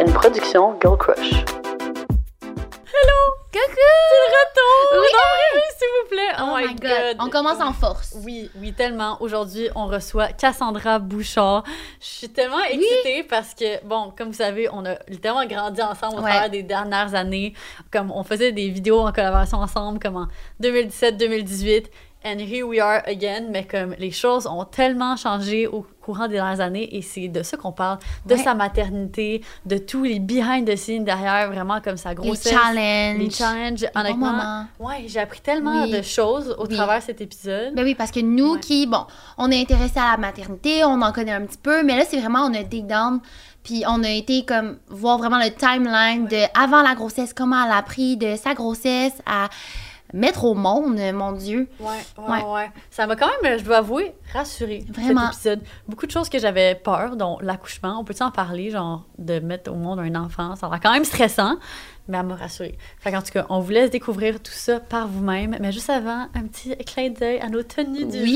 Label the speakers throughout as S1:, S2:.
S1: une production Girl Crush.
S2: Hello!
S3: Coucou!
S2: C'est le retour!
S3: Oui!
S2: Oui, s'il vous plaît!
S3: Oh, my god. On commence en force.
S2: Oui, oui, tellement. Aujourd'hui, on reçoit Cassandra Bouchard. Je suis tellement excitée parce que, bon, comme vous savez, on a littéralement grandi ensemble au
S3: Ouais.
S2: travers des dernières années. Comme on faisait des vidéos en collaboration ensemble, comme en 2017-2018. And here we are again. Mais comme les choses ont tellement changé au courant des dernières années et c'est de ça qu'on parle, de
S3: Ouais.
S2: sa maternité, de tous les behind the scenes derrière, vraiment comme sa
S3: Les
S2: grossesse.
S3: challenges.
S2: Les challenges, honnêtement.
S3: moments.
S2: Ouais, j'ai appris tellement
S3: Oui.
S2: de choses au
S3: Oui.
S2: travers de cet épisode.
S3: Ben oui, parce que nous
S2: Ouais.
S3: qui, bon, on est intéressé à la maternité, on en connaît un petit peu, mais là, c'est vraiment, on a dig down, puis on a été comme voir vraiment le timeline de avant la grossesse, comment elle a pris de sa grossesse à mettre au monde, mon Dieu.
S2: Ouais, ouais,
S3: Ouais.
S2: ouais. Ça m'a quand même, je dois avouer, rassurée.
S3: Vraiment.
S2: Cet épisode. Beaucoup de choses que j'avais peur, dont l'accouchement. On peut-tu en parler, genre, de mettre au monde un enfant? Ça a l'air quand même stressant, mais elle m'a rassurée. Fait qu'en tout cas, on vous laisse découvrir tout ça par vous-même. Mais juste avant, un petit clin d'œil à nos tenues du
S3: Oui.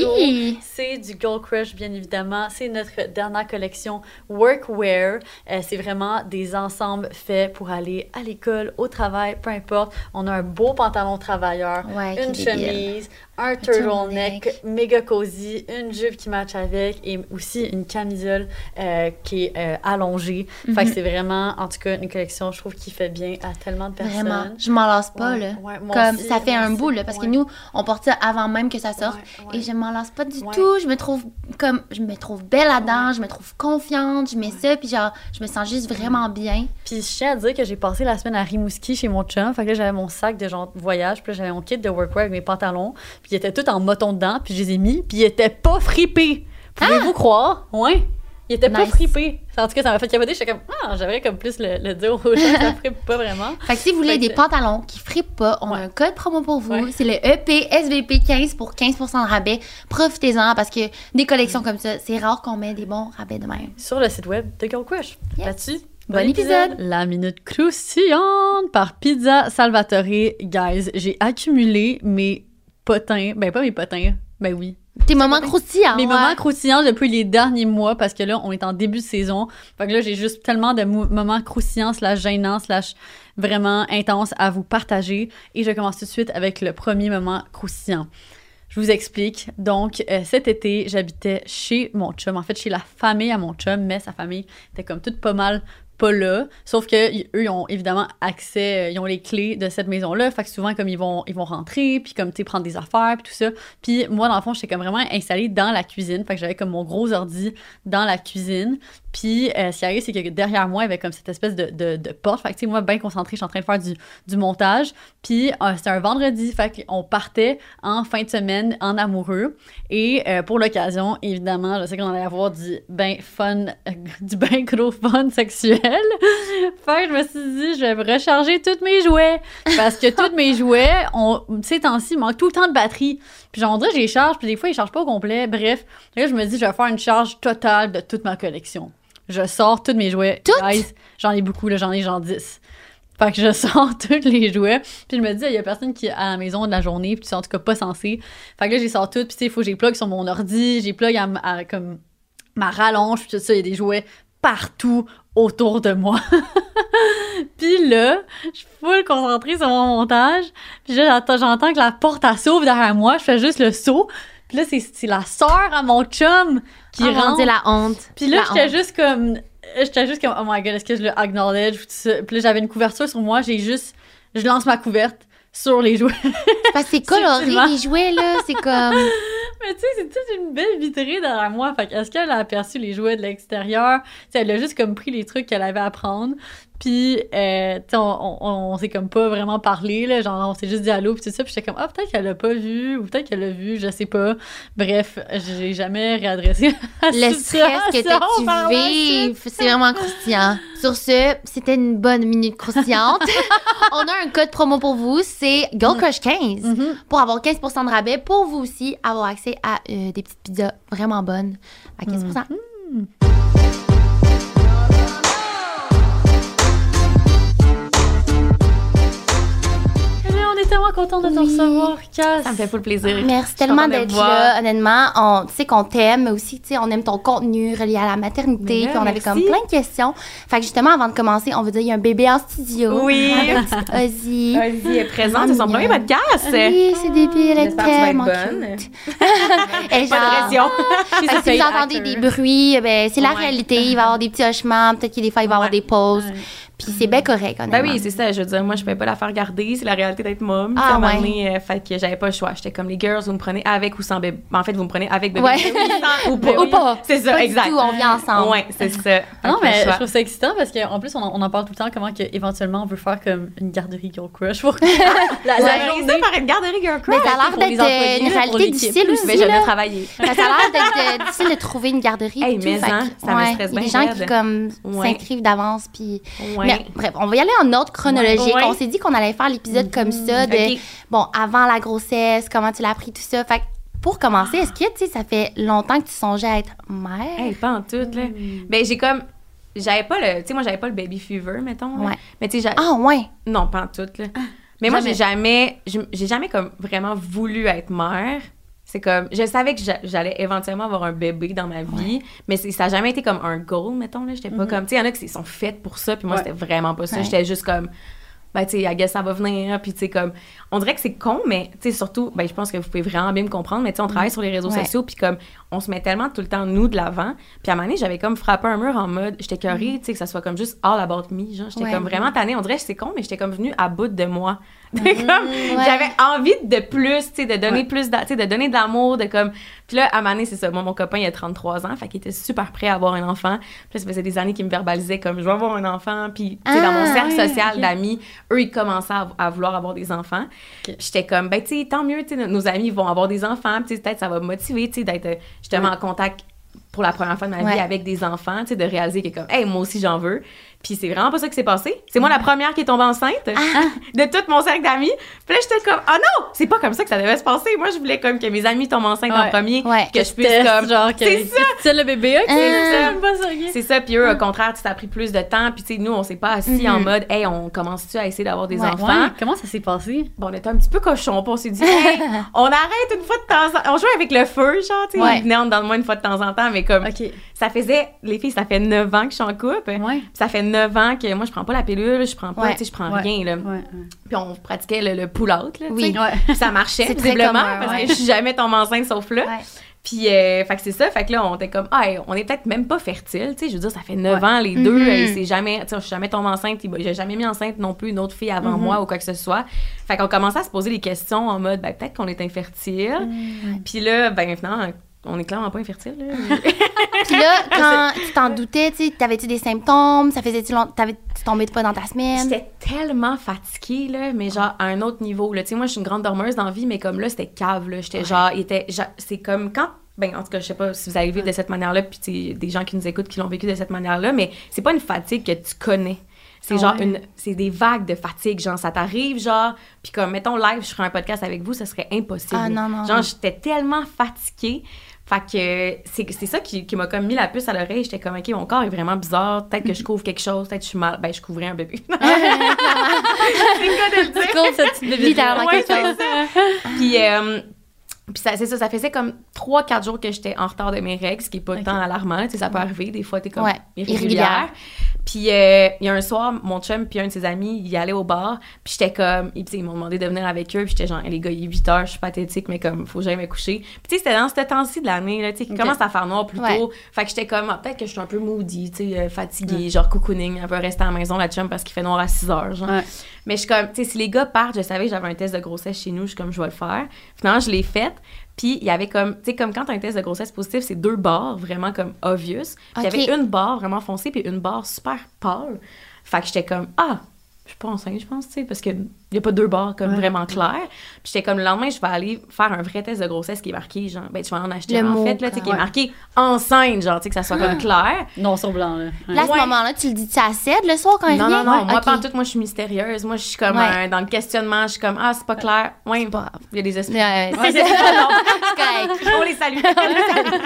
S2: jour. C'est du Girl Crush, bien évidemment. C'est notre dernière collection Workwear. Euh, c'est vraiment des ensembles faits pour aller à l'école, au travail, peu importe. On a un beau pantalon travailleur,
S3: Ouais,
S2: une chemise, un
S3: turtleneck.
S2: méga cosy, une jupe qui match avec et aussi une camisole euh, qui est euh, allongée. Fait que
S3: Mhm.
S2: c'est vraiment, en tout cas, une collection, je trouve, qui fait bien à tellement de personnes.
S3: Vraiment, je m'en lasse pas,
S2: Ouais,
S3: là.
S2: ouais, moi
S3: Comme
S2: aussi,
S3: ça fait
S2: moi
S3: un
S2: aussi.
S3: bout, là, parce
S2: Ouais.
S3: que nous, on porte ça avant même que ça sorte.
S2: Ouais, ouais.
S3: Et je m'en lasse pas du
S2: Ouais.
S3: tout. Je me trouve comme, je me trouve belle là-dedans,
S2: Ouais.
S3: je me trouve confiante, je mets ça, puis genre, je me sens juste vraiment bien.
S2: Puis je tiens à dire que j'ai passé la semaine à Rimouski chez mon chum. Fait que là, j'avais mon sac de genre voyage. Puis là, j'avais mon kit de workwear avec mes pantalons. Puis ils étaient tous en moton dedans. Puis je les ai mis. Puis ils étaient pas fripés. Pouvez-vous croire? Ouais. Ils étaient pas fripés. En tout cas, ça m'a fait capoter. J'étais comme, ah, j'aimerais comme plus le, le dire aux gens que ça frippe pas vraiment.
S3: Fait que si vous voulez des pantalons qui frippent pas, on
S2: Ouais.
S3: a un code promo pour vous.
S2: Ouais.
S3: C'est le E EPSVP15 pour 15% de rabais. Profitez-en parce que des collections comme ça, c'est rare qu'on met des bons rabais de même.
S2: Sur le site web de Girl Crush.
S3: Yes.
S2: Là-dessus.
S3: Bon épisode.
S2: La minute croustillante par Pizza Salvatore. Guys, j'ai accumulé mes potins. Ben, pas mes potins. Ben oui,
S3: Tes moments croustillants.
S2: Mes
S3: ouais.
S2: moments croustillants depuis les derniers mois, parce que là, on est en début de saison. Fait que là, j'ai juste tellement de moments croustillants, slash gênants, slash vraiment intenses à vous partager. Et je commence tout de suite avec le premier moment croustillant. Je vous explique. Donc, euh, cet été, j'habitais chez mon chum, en fait, chez la famille à mon chum, mais sa famille était comme toute pas mal là. Sauf que eux, ils ont évidemment accès, euh, ils ont les clés de cette maison-là. Fait que souvent, comme ils vont, ils vont rentrer, puis comme, tu sais, prendre des affaires, puis tout ça. Puis moi, dans le fond, j'étais comme vraiment installée dans la cuisine. Fait que j'avais comme mon gros ordi dans la cuisine. Puis euh, ce qui arrive, c'est que derrière moi, il y avait comme cette espèce de, de, porte. Fait que, tu sais, moi, bien concentrée, je suis en train de faire du, du montage. Puis euh, c'était un vendredi, fait qu'on partait en fin de semaine en amoureux. Et euh, pour l'occasion, évidemment, je sais qu'on allait avoir du ben fun, du ben gros fun sexuel. fait que je me suis dit, je vais recharger tous mes jouets. Parce que tous mes jouets, on, ces temps-ci, manquent tout le temps de batterie. Puis dirait que je les charge, puis des fois, ils chargent pas au complet. Bref, là, je me dis, je vais faire une charge totale de toute ma collection. Je sors tous mes jouets.
S3: Toutes?
S2: J'en ai beaucoup, là, j'en ai genre 10. Fait que je sors tous les jouets. Puis je me dis, il y a personne qui est à la maison de la journée, puis c'est en tout cas pas censé. Fait que là, j'ai sors toutes, puis tu sais, il faut que j'ai plug sur mon ordi, j'ai plug à, à- comme ma rallonge, puis tout ça, il y a des jouets partout autour de moi. puis là, je suis full concentrée sur mon montage. Puis là, j'entends, que la porte, s'ouvre derrière moi. Je fais juste le saut. Puis là, c'est, la sœur à mon chum qui
S3: Oh
S2: rentre.
S3: La honte.
S2: Puis là, j'étais juste comme. J'étais juste comme, oh my god, est-ce que je le acknowledge? Puis là, j'avais une couverture sur moi. J'ai juste. Je lance ma couverte sur les jouets.
S3: Parce que c'est coloré, les jouets, là. C'est comme.
S2: Mais tu sais, c'est toute une belle vitrine derrière moi. Fait que est-ce qu'elle a aperçu les jouets de l'extérieur? Tu sais, elle a juste comme pris les trucs qu'elle avait à prendre. Puis, euh, tu sais, on, on, on s'est comme pas vraiment parlé, là. Genre, on s'est juste dit allô, puis tout ça. Puis j'étais comme, ah, peut-être qu'elle l'a pas vu, ou peut-être qu'elle l'a vu, je sais pas. Bref, j'ai jamais réadressé à
S3: Le stress que tu
S2: suite.
S3: c'est vraiment croustillant. Sur ce, c'était une bonne minute croustillante. On a un code promo pour vous, c'est GirlCrush15
S2: Mhm.
S3: pour avoir 15% de rabais pour vous aussi avoir accès à euh, des petites pizzas vraiment bonnes à 15%.
S2: Mais là, est tellement contente de te
S3: Oui.
S2: recevoir, Cass.
S1: Ça me fait full plaisir.
S3: Merci tellement d'être là. Honnêtement, on, tu sais qu'on t'aime, mais aussi, tu sais, on aime ton contenu relié à la maternité. Puis on avait comme plein de questions. Fait que justement, avant de commencer, on veut dire, il y a un bébé en studio.
S1: Oui.
S3: Ozzy.
S1: Ozzy est présente, c'est son premier podcast.
S3: Oui, c'est débile, elle est tellement
S1: bonne.
S3: cute. Elle est
S1: Pas de
S3: genre- si vous entendez des bruits, ben, c'est la
S1: Ouais.
S3: réalité. Il va y avoir des petits hochements, peut-être que des fois, il va y avoir des pauses.
S2: Ouais.
S3: Puis c'est bien correct, honnêtement.
S1: Ben oui, c'est ça. Je veux dire, moi, je pouvais pas la faire garder. C'est la réalité d'être mom.
S3: Ah, ouais.
S1: donné, euh, fait que j'avais pas le choix. J'étais comme les girls, vous me prenez avec ou sans bébé. En fait, vous me prenez avec bébé.
S3: Ouais.
S1: ou
S3: Ben oui. Ou pas.
S1: C'est ça,
S3: Pas du
S1: exact.
S3: tout, on vient ensemble.
S1: Ouais, c'est ça.
S2: Non, mais je trouve ça excitant parce qu'en plus, on en, on en parle tout le temps, comment que, éventuellement on veut faire comme une garderie Girl Crush pour la, la
S1: Vous avez
S2: journée.
S1: ça par une garderie girl
S3: Mais
S1: crush.
S3: ça a l'air
S2: les
S3: d'être euh, une réalité difficile aussi.
S1: Mais bien travailler.
S3: Ça a l'air d'être euh, difficile de trouver une garderie.
S1: Hey, mais hein, ça me
S3: ouais,
S1: stresse bien
S3: gens qui comme
S1: Ouais.
S3: s'inscrivent d'avance. Puis...
S1: Ouais.
S3: Mais bref, on va y aller en ordre chronologique.
S1: Ouais.
S3: On s'est dit qu'on allait faire l'épisode comme ça de, bon, avant la grossesse, comment tu l'as appris, tout ça. Fait que pour commencer, est-ce que, tu sais, ça fait longtemps que tu songeais à être mère?
S1: Hey, pas en tout, là. Ben, j'ai comme. J'avais pas le. Tu sais, moi, j'avais pas le baby fever, mettons.
S3: Ouais.
S1: Mais tu sais,
S3: Ah, ouais.
S1: Non, pas en tout, là. Mais moi, j'ai jamais. J'ai jamais, comme, vraiment voulu être mère. C'est comme. Je savais que j'a- j'allais éventuellement avoir un bébé dans ma vie, mais ça a jamais été comme un goal, mettons. J'étais pas comme. Tu sais, il y en a qui sont faites pour ça, puis moi,
S2: Ouais.
S1: c'était vraiment pas ça.
S3: Ouais.
S1: J'étais juste comme. Ben, tu sais, I guess ça va venir, puis tu sais, comme. On dirait que c'est con, mais tu sais, surtout, ben, je pense que vous pouvez vraiment bien me comprendre, mais tu sais, on travaille sur les réseaux
S3: Ouais.
S1: sociaux, puis comme, on se met tellement tout le temps nous de l'avant. Puis à un moment donné, j'avais comme frappé un mur en mode, j'étais curée, tu sais, que ça soit comme juste all about me, genre, j'étais
S3: Ouais.
S1: comme vraiment tannée. On dirait que c'est con, mais j'étais comme venue à bout de moi. comme,
S3: Ouais.
S1: j'avais envie de plus, tu sais, de donner
S2: Ouais.
S1: plus, tu sais, de donner de l'amour, de comme. Puis là, à donné, c'est ça. Moi, mon copain, il a 33 ans, fait qu'il était super prêt à avoir un enfant. Puis là, ça faisait des années qu'il me verbalisait comme, je veux avoir un enfant. Puis, tu sais, dans mon
S3: Ah,
S1: cercle social d'amis, eux, ils commençaient à, à vouloir avoir des enfants. J'étais comme, ben, tu sais, tant mieux, tu sais, nos amis vont avoir des enfants. Puis, peut-être ça va me motiver, tu sais, d'être euh, justement en contact pour la première fois de ma vie avec des enfants, tu sais, de réaliser que comme, hey, moi aussi j'en veux. Puis c'est vraiment pas ça qui s'est passé. C'est moi la première qui est tombée enceinte de tout mon cercle d'amis. Puis là, j'étais comme, oh non, c'est pas comme ça que ça devait se passer. Moi, je voulais comme que mes amis tombent enceintes en premier,
S3: Ouais.
S1: que je puisse comme,
S2: genre, que,
S1: c'est ça.
S2: sais le bébé, ok,
S3: Euh,
S2: c'est ça,
S1: c'est. Puis eux, au contraire, tu sais, ça a pris plus de temps. Puis tu sais, nous, on s'est pas assis en
S3: Mhm.
S1: mode, hey, on commence-tu à essayer d'avoir des
S3: Ouais.
S1: enfants?
S2: Comment ça s'est passé?
S1: Bon, on était un petit peu cochon, on s'est dit, hey, on arrête une fois de temps en temps. On jouait avec le feu, genre, tu sais, ils venaient en dedans de moi une fois de temps en temps, mais comme,
S2: Ok.
S1: ça faisait, les filles, ça fait 9 ans que je suis en couple. Ça fait 9 ans que moi, je prends pas la pilule, je prends pas,
S3: Ouais.
S1: tu sais, je prends
S2: Ouais.
S1: rien, là.
S2: Ouais.
S1: Puis on pratiquait le, le pull-out, là,
S3: Oui.
S1: Puis ça marchait, visiblement, parce que je suis jamais tombée enceinte sauf là. Puis, euh, fait que c'est ça, fait que là, on était comme, ah, on est peut-être même pas fertile, tu sais, je veux dire, ça fait 9
S2: Ouais.
S1: ans, les deux,
S3: Mhm.
S1: et c'est jamais, tu sais, je suis jamais tombée enceinte, j'ai jamais mis enceinte non plus une autre fille avant
S2: Mhm.
S1: moi ou quoi que ce soit. Fait qu'on commençait à se poser des questions en mode, ben, peut-être qu'on est infertile. Puis là, ben, finalement, on est clairement pas infertile, là.
S3: Puis là, quand tu t'en doutais, tu t'avais-tu des symptômes? Ça faisait-tu longtemps? T'avais-tu tombé pas dans ta semaine?
S1: J'étais tellement fatiguée, là, mais genre à un autre niveau. Tu sais, moi, je suis une grande dormeuse dans la vie, mais comme là, c'était cave. Là. J'étais genre, était, c'est comme quand. Ben, en tout cas, je sais pas si vous avez vécu de cette manière-là, puis tu des gens qui nous écoutent qui l'ont vécu de cette manière-là, mais c'est pas une fatigue que tu connais. C'est genre une. C'est des vagues de fatigue. Genre, ça t'arrive, genre. Puis comme, mettons, live, je ferais un podcast avec vous, ça serait impossible.
S3: Ah, non, non.
S1: Genre, j'étais tellement fatiguée. Fait que c'est ça qui, qui m'a comme mis la puce à l'oreille. J'étais comme, OK, mon corps est vraiment bizarre. Peut-être que je couvre quelque chose. Peut-être que je suis mal. Ben, je couvrais un bébé. c'est cas de le dire.
S2: Tu comptes cette petite bébé.
S1: Ouais,
S3: chose.
S1: Puis, euh, puis c'est ça, ça faisait comme 3-4 jours que j'étais en retard de mes règles, ce qui est pas
S2: Ok.
S1: tant alarmant. Tu sais, ça peut arriver. Des fois, t'es comme
S3: Ouais,
S1: irrégulière.
S3: irrégulière.
S1: Puis, euh, il y a un soir, mon chum puis un de ses amis, il allait au bar. Puis, j'étais comme... Ils, m'ont demandé de venir avec eux. Puis, j'étais genre, les gars, il est 8 heures, je suis pathétique, mais comme, faut que j'aille me coucher. Puis, tu sais, c'était dans ce temps-ci de l'année, là, tu sais, qui commence à faire noir plus
S3: Ouais.
S1: tôt. Fait que j'étais comme, ah, peut-être que je suis un peu moody, tu sais, euh, fatiguée, genre cocooning, un peu rester à la maison, la chum, parce qu'il fait noir à 6 heures, genre.
S2: Ouais.
S1: Mais je suis comme, tu sais, si les gars partent, je savais que j'avais un test de grossesse chez nous, je suis comme, je vais le faire. Finalement, je l'ai fait. Puis il y avait comme, tu sais, comme quand t'as un test de grossesse positif, c'est deux barres vraiment comme obvious. Puis il y avait une barre vraiment foncée, puis une barre super pâle. Fait que j'étais comme, ah, je suis pas enceinte, je pense, tu sais, parce qu'il n'y a pas deux barres comme
S2: Ouais.
S1: vraiment claires. Puis j'étais comme, le lendemain, je vais aller faire un vrai test de grossesse qui est marqué, genre, ben, tu vas en acheter
S3: Le
S1: un, en
S3: mot,
S1: fait, là, tu sais, qui est marqué enceinte, genre, tu sais, que ça soit comme clair.
S2: Non, sur blanc, là. Ouais.
S3: Là, à ce
S1: Ouais.
S3: moment-là, tu le dis-tu à Ced le soir quand il
S1: Non,
S3: revient?
S1: non, non.
S3: Ouais,
S1: Moi,
S3: ok.
S1: pas en tout, moi, je suis mystérieuse. Moi, je suis comme
S3: Ouais.
S1: euh, dans le questionnement. Je suis comme, ah, c'est pas clair. Ouais,
S3: pas
S1: il y a des esprits.
S3: Ouais,
S1: non. On les salue. On les salue.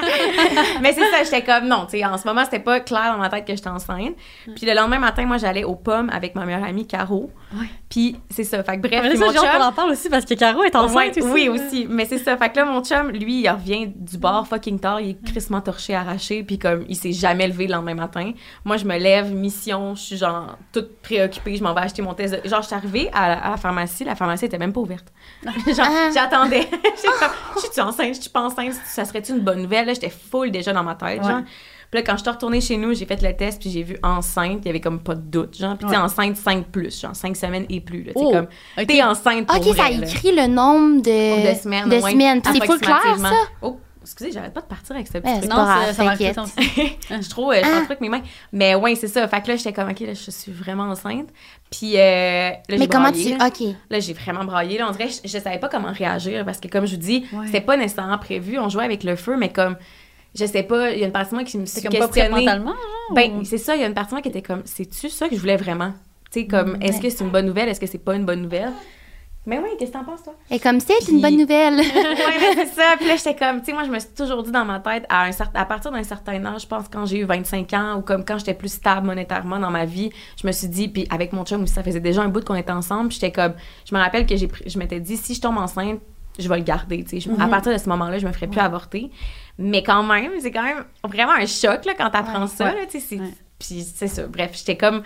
S1: Mais c'est ça, j'étais comme, non, tu sais, en ce moment, c'était pas clair dans ma tête que j'étais enceinte. Puis le lendemain matin, moi, j'allais aux pommes avec ma meilleure amie, Caro.
S2: Ouais.
S1: Puis c'est ça, ça. Fait que bref,
S2: Mais
S1: mon
S2: ça, hâte
S1: chum-
S2: qu'on en parle aussi parce que Caro est enceinte
S1: Ouais,
S2: aussi.
S1: Oui, aussi. Mais c'est ça. Fait que là, mon chum, lui, il revient du bar fucking tard. Il est crissement torché, arraché. Puis comme, il s'est jamais levé le lendemain matin. Moi, je me lève, mission. Je suis genre toute préoccupée. Je m'en vais acheter mon test. de- Genre, je suis arrivée à, la- à la pharmacie. La pharmacie était même pas ouverte. genre,
S3: Ah.
S1: j'attendais. Je suis enceinte? Je suis pas enceinte? Ça serait-tu une bonne nouvelle? J'étais full déjà dans ma tête.
S2: Ouais.
S1: Genre. Puis là, quand je suis retournée chez nous, j'ai fait le test, puis j'ai vu enceinte. Il y avait comme pas de doute. Genre, puis
S2: Ouais.
S1: enceinte 5 plus, genre 5 semaines et plus. Là,
S2: Oh,
S1: comme, t'es enceinte pour
S3: Ok, ça
S1: vrai,
S3: écrit le nombre de,
S1: de semaines.
S3: de c'est full clair, ça?
S1: Oh, excusez, j'arrête pas de partir avec ce petit
S3: Ouais,
S1: truc.
S2: Non,
S3: grave,
S2: ça, aussi.
S1: je suis trop, euh, je
S3: Ah.
S1: truc avec mes mains. Mais ouais, c'est ça. Fait que là, j'étais comme, OK, là, je suis vraiment enceinte. Puis euh, là,
S3: Mais comment
S1: braillé,
S3: tu.
S1: là.
S3: Ok.
S1: Là, j'ai vraiment braillé. Là, on dirait, je, je savais pas comment réagir parce que, comme je vous dis,
S2: Ouais.
S1: c'était pas nécessairement prévu. On jouait avec le feu, mais comme, je sais pas, il y a une partie de moi qui me
S2: C'est
S1: suis
S2: comme pas mentalement, genre?
S1: Ben,
S2: ou-
S1: c'est ça, il y a une partie de moi qui était comme, c'est-tu ça que je voulais vraiment? Tu sais, comme,
S3: Mm,
S1: est-ce que c'est une bonne nouvelle? Est-ce que c'est pas une bonne nouvelle? Mais oui, qu'est-ce que t'en penses, toi?
S3: Et comme c'est
S1: Puis-
S3: une bonne nouvelle.
S1: ouais, c'est ça. Puis là, j'étais comme, tu sais, moi, je me suis toujours dit dans ma tête, à, un certain, à partir d'un certain âge, je pense quand j'ai eu 25 ans ou comme quand j'étais plus stable monétairement dans ma vie, je me suis dit, puis avec mon chum aussi, ça faisait déjà un bout qu'on était ensemble, puis j'étais comme, je me rappelle que j'ai pris- je m'étais dit, si je tombe enceinte, je vais le garder, tu sais. À partir de ce moment-là, je me ferais plus avorter. Mais quand même, c'est quand même vraiment un choc, là, quand t'apprends
S3: Ouais.
S1: ça,
S2: Ouais.
S1: là, tu sais. c'est-
S2: Ouais.
S1: Puis c'est ça. Bref, j'étais comme,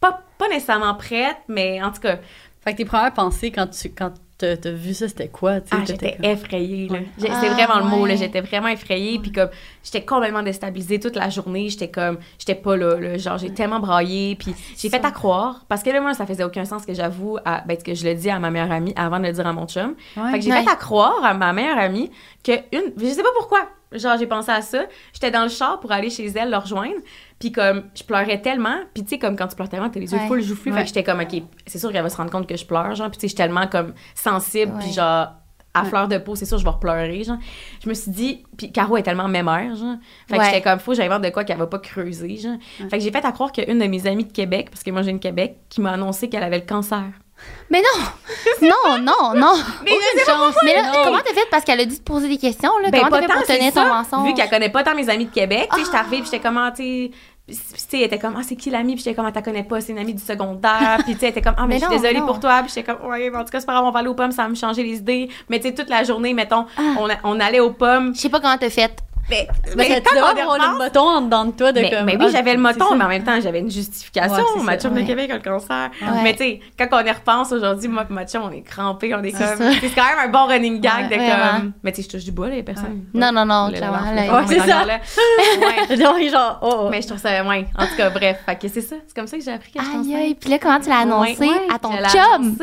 S1: pas, pas nécessairement prête, mais en tout cas,
S2: Fait que tes premières pensées quand tu quand t'as t'as vu ça, c'était quoi?
S1: Ah, j'étais
S2: comme-
S1: effrayée, là. J'ai-
S3: Ah,
S1: c'est vraiment le mot,
S3: ouais.
S1: J'étais vraiment effrayée. Puis comme, j'étais complètement déstabilisée toute la journée. J'étais comme, j'étais pas là, là. Genre, j'ai tellement braillé. Puis j'ai fait à croire. Parce que là, moi, ça faisait aucun sens que j'avoue, à, ben, que je le dis à ma meilleure amie avant de le dire à mon chum.
S2: Ouais.
S1: Fait que j'ai
S3: Ouais.
S1: fait à croire à ma meilleure amie que une. Je sais pas pourquoi. Genre, j'ai pensé à ça. J'étais dans le char pour aller chez elle, le rejoindre. Puis comme, je pleurais tellement. Puis tu sais, comme quand tu pleures tellement, t'as les yeux
S3: Ouais.
S1: full joufflus. Fait
S2: Ouais.
S1: que j'étais comme, OK, c'est sûr qu'elle va se rendre compte que je pleure, genre. Puis tu sais, je suis tellement comme sensible. Puis genre, à
S2: Ouais.
S1: fleur de peau, c'est sûr, je vais repleurer, genre. Je me suis dit, puis Caro est tellement mémère, genre. Fait que
S3: Ouais.
S1: j'étais comme, faut que j'invente de quoi qu'elle va pas creuser, genre. Fait que j'ai fait à croire qu'une de mes amies de Québec, parce que moi j'ai une Québec, qui m'a annoncé qu'elle avait le cancer.
S3: Mais non! Non, non, non!
S1: Mais
S2: Aucune chance!
S3: Mais là,
S2: non.
S3: comment t'as fait? Parce qu'elle a dû te poser des questions, là.
S1: Ben,
S3: comment
S1: pas
S3: t'as fait
S1: tant,
S3: pour tenir ton mensonge?
S1: Vu qu'elle connaît pas tant mes amis de Québec, tu sais, j'étais
S3: Ah.
S1: arrivée, puis j'étais comme, ah, tu sais, puis, tu sais, elle était comme, ah, c'est qui l'ami? Puis j'étais comme, ah, t'as connais pas, c'est une amie du secondaire. Puis, tu sais, elle était comme, ah, mais,
S3: Mais
S1: je suis désolée
S3: non.
S1: pour toi. Puis j'étais comme, ouais, mais en tout cas, c'est pas grave, on va aller aux pommes, ça va me changer les idées. Mais, tu sais, toute la journée, mettons,
S3: Ah.
S1: on, a- on allait aux pommes.
S3: Je sais pas comment t'as fait.
S1: Mais,
S2: Mais
S1: mais
S2: tu devrais avoir le bâton en dedans de toi de
S1: mais,
S2: comme.
S1: mais oui,
S2: ah,
S1: j'avais le moton, mais en même temps, j'avais une justification.
S2: Ouais,
S1: ma chum de
S3: ouais.
S1: Québec a le cancer.
S3: Ouais.
S1: Mais tu sais, quand on y repense aujourd'hui, moi et ma chum, on est crampés, on est comme... C'est quand même un bon running gag de comme... Mais tu sais, je touche du bois, là, les personnes.
S3: Non, non, non, clairement.
S2: c'est ça.
S1: Ouais.
S2: Genre, oh, oh.
S1: Mais je trouve ça, ouais. En tout cas, bref. Fait que c'est ça. C'est comme ça que j'ai appris que
S3: Aïe, aïe. Puis là, comment tu l'as annoncé à ton chum?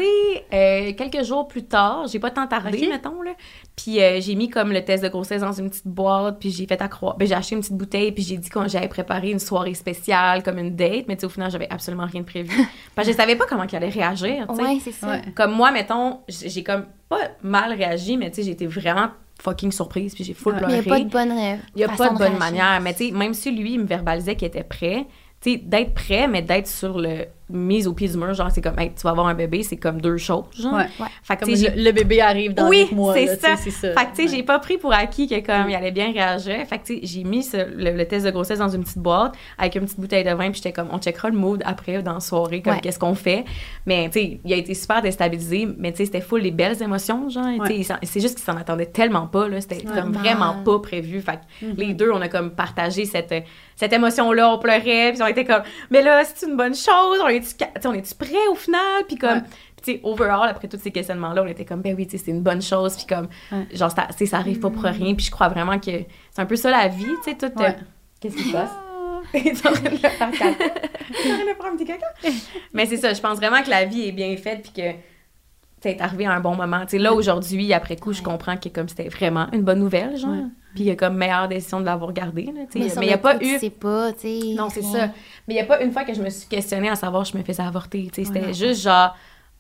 S1: euh, quelques jours plus tard. J'ai pas tant tardé, mettons, là. Puis euh, j'ai mis comme le test de grossesse dans une petite boîte, puis j'ai fait à croire. Ben, j'ai acheté une petite bouteille, puis j'ai dit qu'on j'avais préparé une soirée spéciale, comme une date, mais tu sais, au final, j'avais absolument rien de prévu. Parce que je savais pas comment il allait réagir, tu sais.
S3: Ouais, c'est ça.
S2: Ouais.
S1: Comme moi, mettons, j'ai comme pas mal réagi, mais tu sais, j'ai été vraiment fucking surprise, puis j'ai full
S2: Ouais.
S1: pleuré.
S3: Mais il n'y a pas de bonne
S1: Il n'y a
S3: façon
S1: pas de bonne
S3: réagir.
S1: manière. Mais tu sais, même si lui, il me verbalisait qu'il était prêt, tu sais, d'être prêt, mais d'être sur le mise au pied du mur, genre, c'est comme, hey, tu vas avoir un bébé, c'est comme deux choses, genre.
S2: Ouais.
S1: Fait que,
S2: Comme le, le bébé arrive dans
S1: Oui,
S2: mois.
S1: c'est
S2: là, tu
S1: ça.
S2: sais, C'est ça.
S1: fait que, tu sais,
S2: Ouais.
S1: j'ai pas pris pour acquis que, comme, il allait bien réagir. Fait que, tu sais, j'ai mis ce- le, le test de grossesse dans une petite boîte avec une petite bouteille de vin, puis j'étais comme, on checkera le mood après dans la soirée, comme,
S3: Ouais.
S1: qu'est-ce qu'on fait. Mais, tu sais, il a été super déstabilisé, mais, tu sais, c'était full les belles émotions, genre.
S2: Ouais.
S1: C'est juste qu'il s'en attendait tellement pas, là. C'était
S2: Ouais.
S1: comme vraiment pas prévu. Fait que,
S2: Mhm.
S1: les deux, on a comme partagé cette, cette émotion-là, on pleurait, puis on était comme, mais là, c'est une bonne chose, on est-tu on est-tu prêt au final? Puis comme,
S2: Ouais.
S1: tu sais, overall, après tous ces questionnements-là, on était comme, ben oui, tu sais, c'est une bonne chose, puis comme,
S2: Ouais.
S1: genre, ça, ça arrive pas pour rien, puis je crois vraiment que c'est un peu ça la vie, tu sais, tout. euh,
S2: Ouais.
S1: Qu'est-ce qui se passe? T'es en train de faire caca. Un petit. Mais c'est ça, je pense vraiment que la vie est bien faite, puis que c'est arrivé à un bon moment. Tu sais, là, aujourd'hui, après coup, je comprends que comme c'était vraiment une bonne nouvelle, genre. Puis il y a comme meilleure décision de l'avoir gardé, là.
S3: Mais,
S1: il n'y a pas
S3: coup,
S1: eu...
S3: Tu sais pas, tu sais.
S1: Non, c'est ça. Mais il n'y a pas une fois que je me suis questionnée à savoir je me faisais avorter. C'était
S2: Ouais.
S1: juste genre,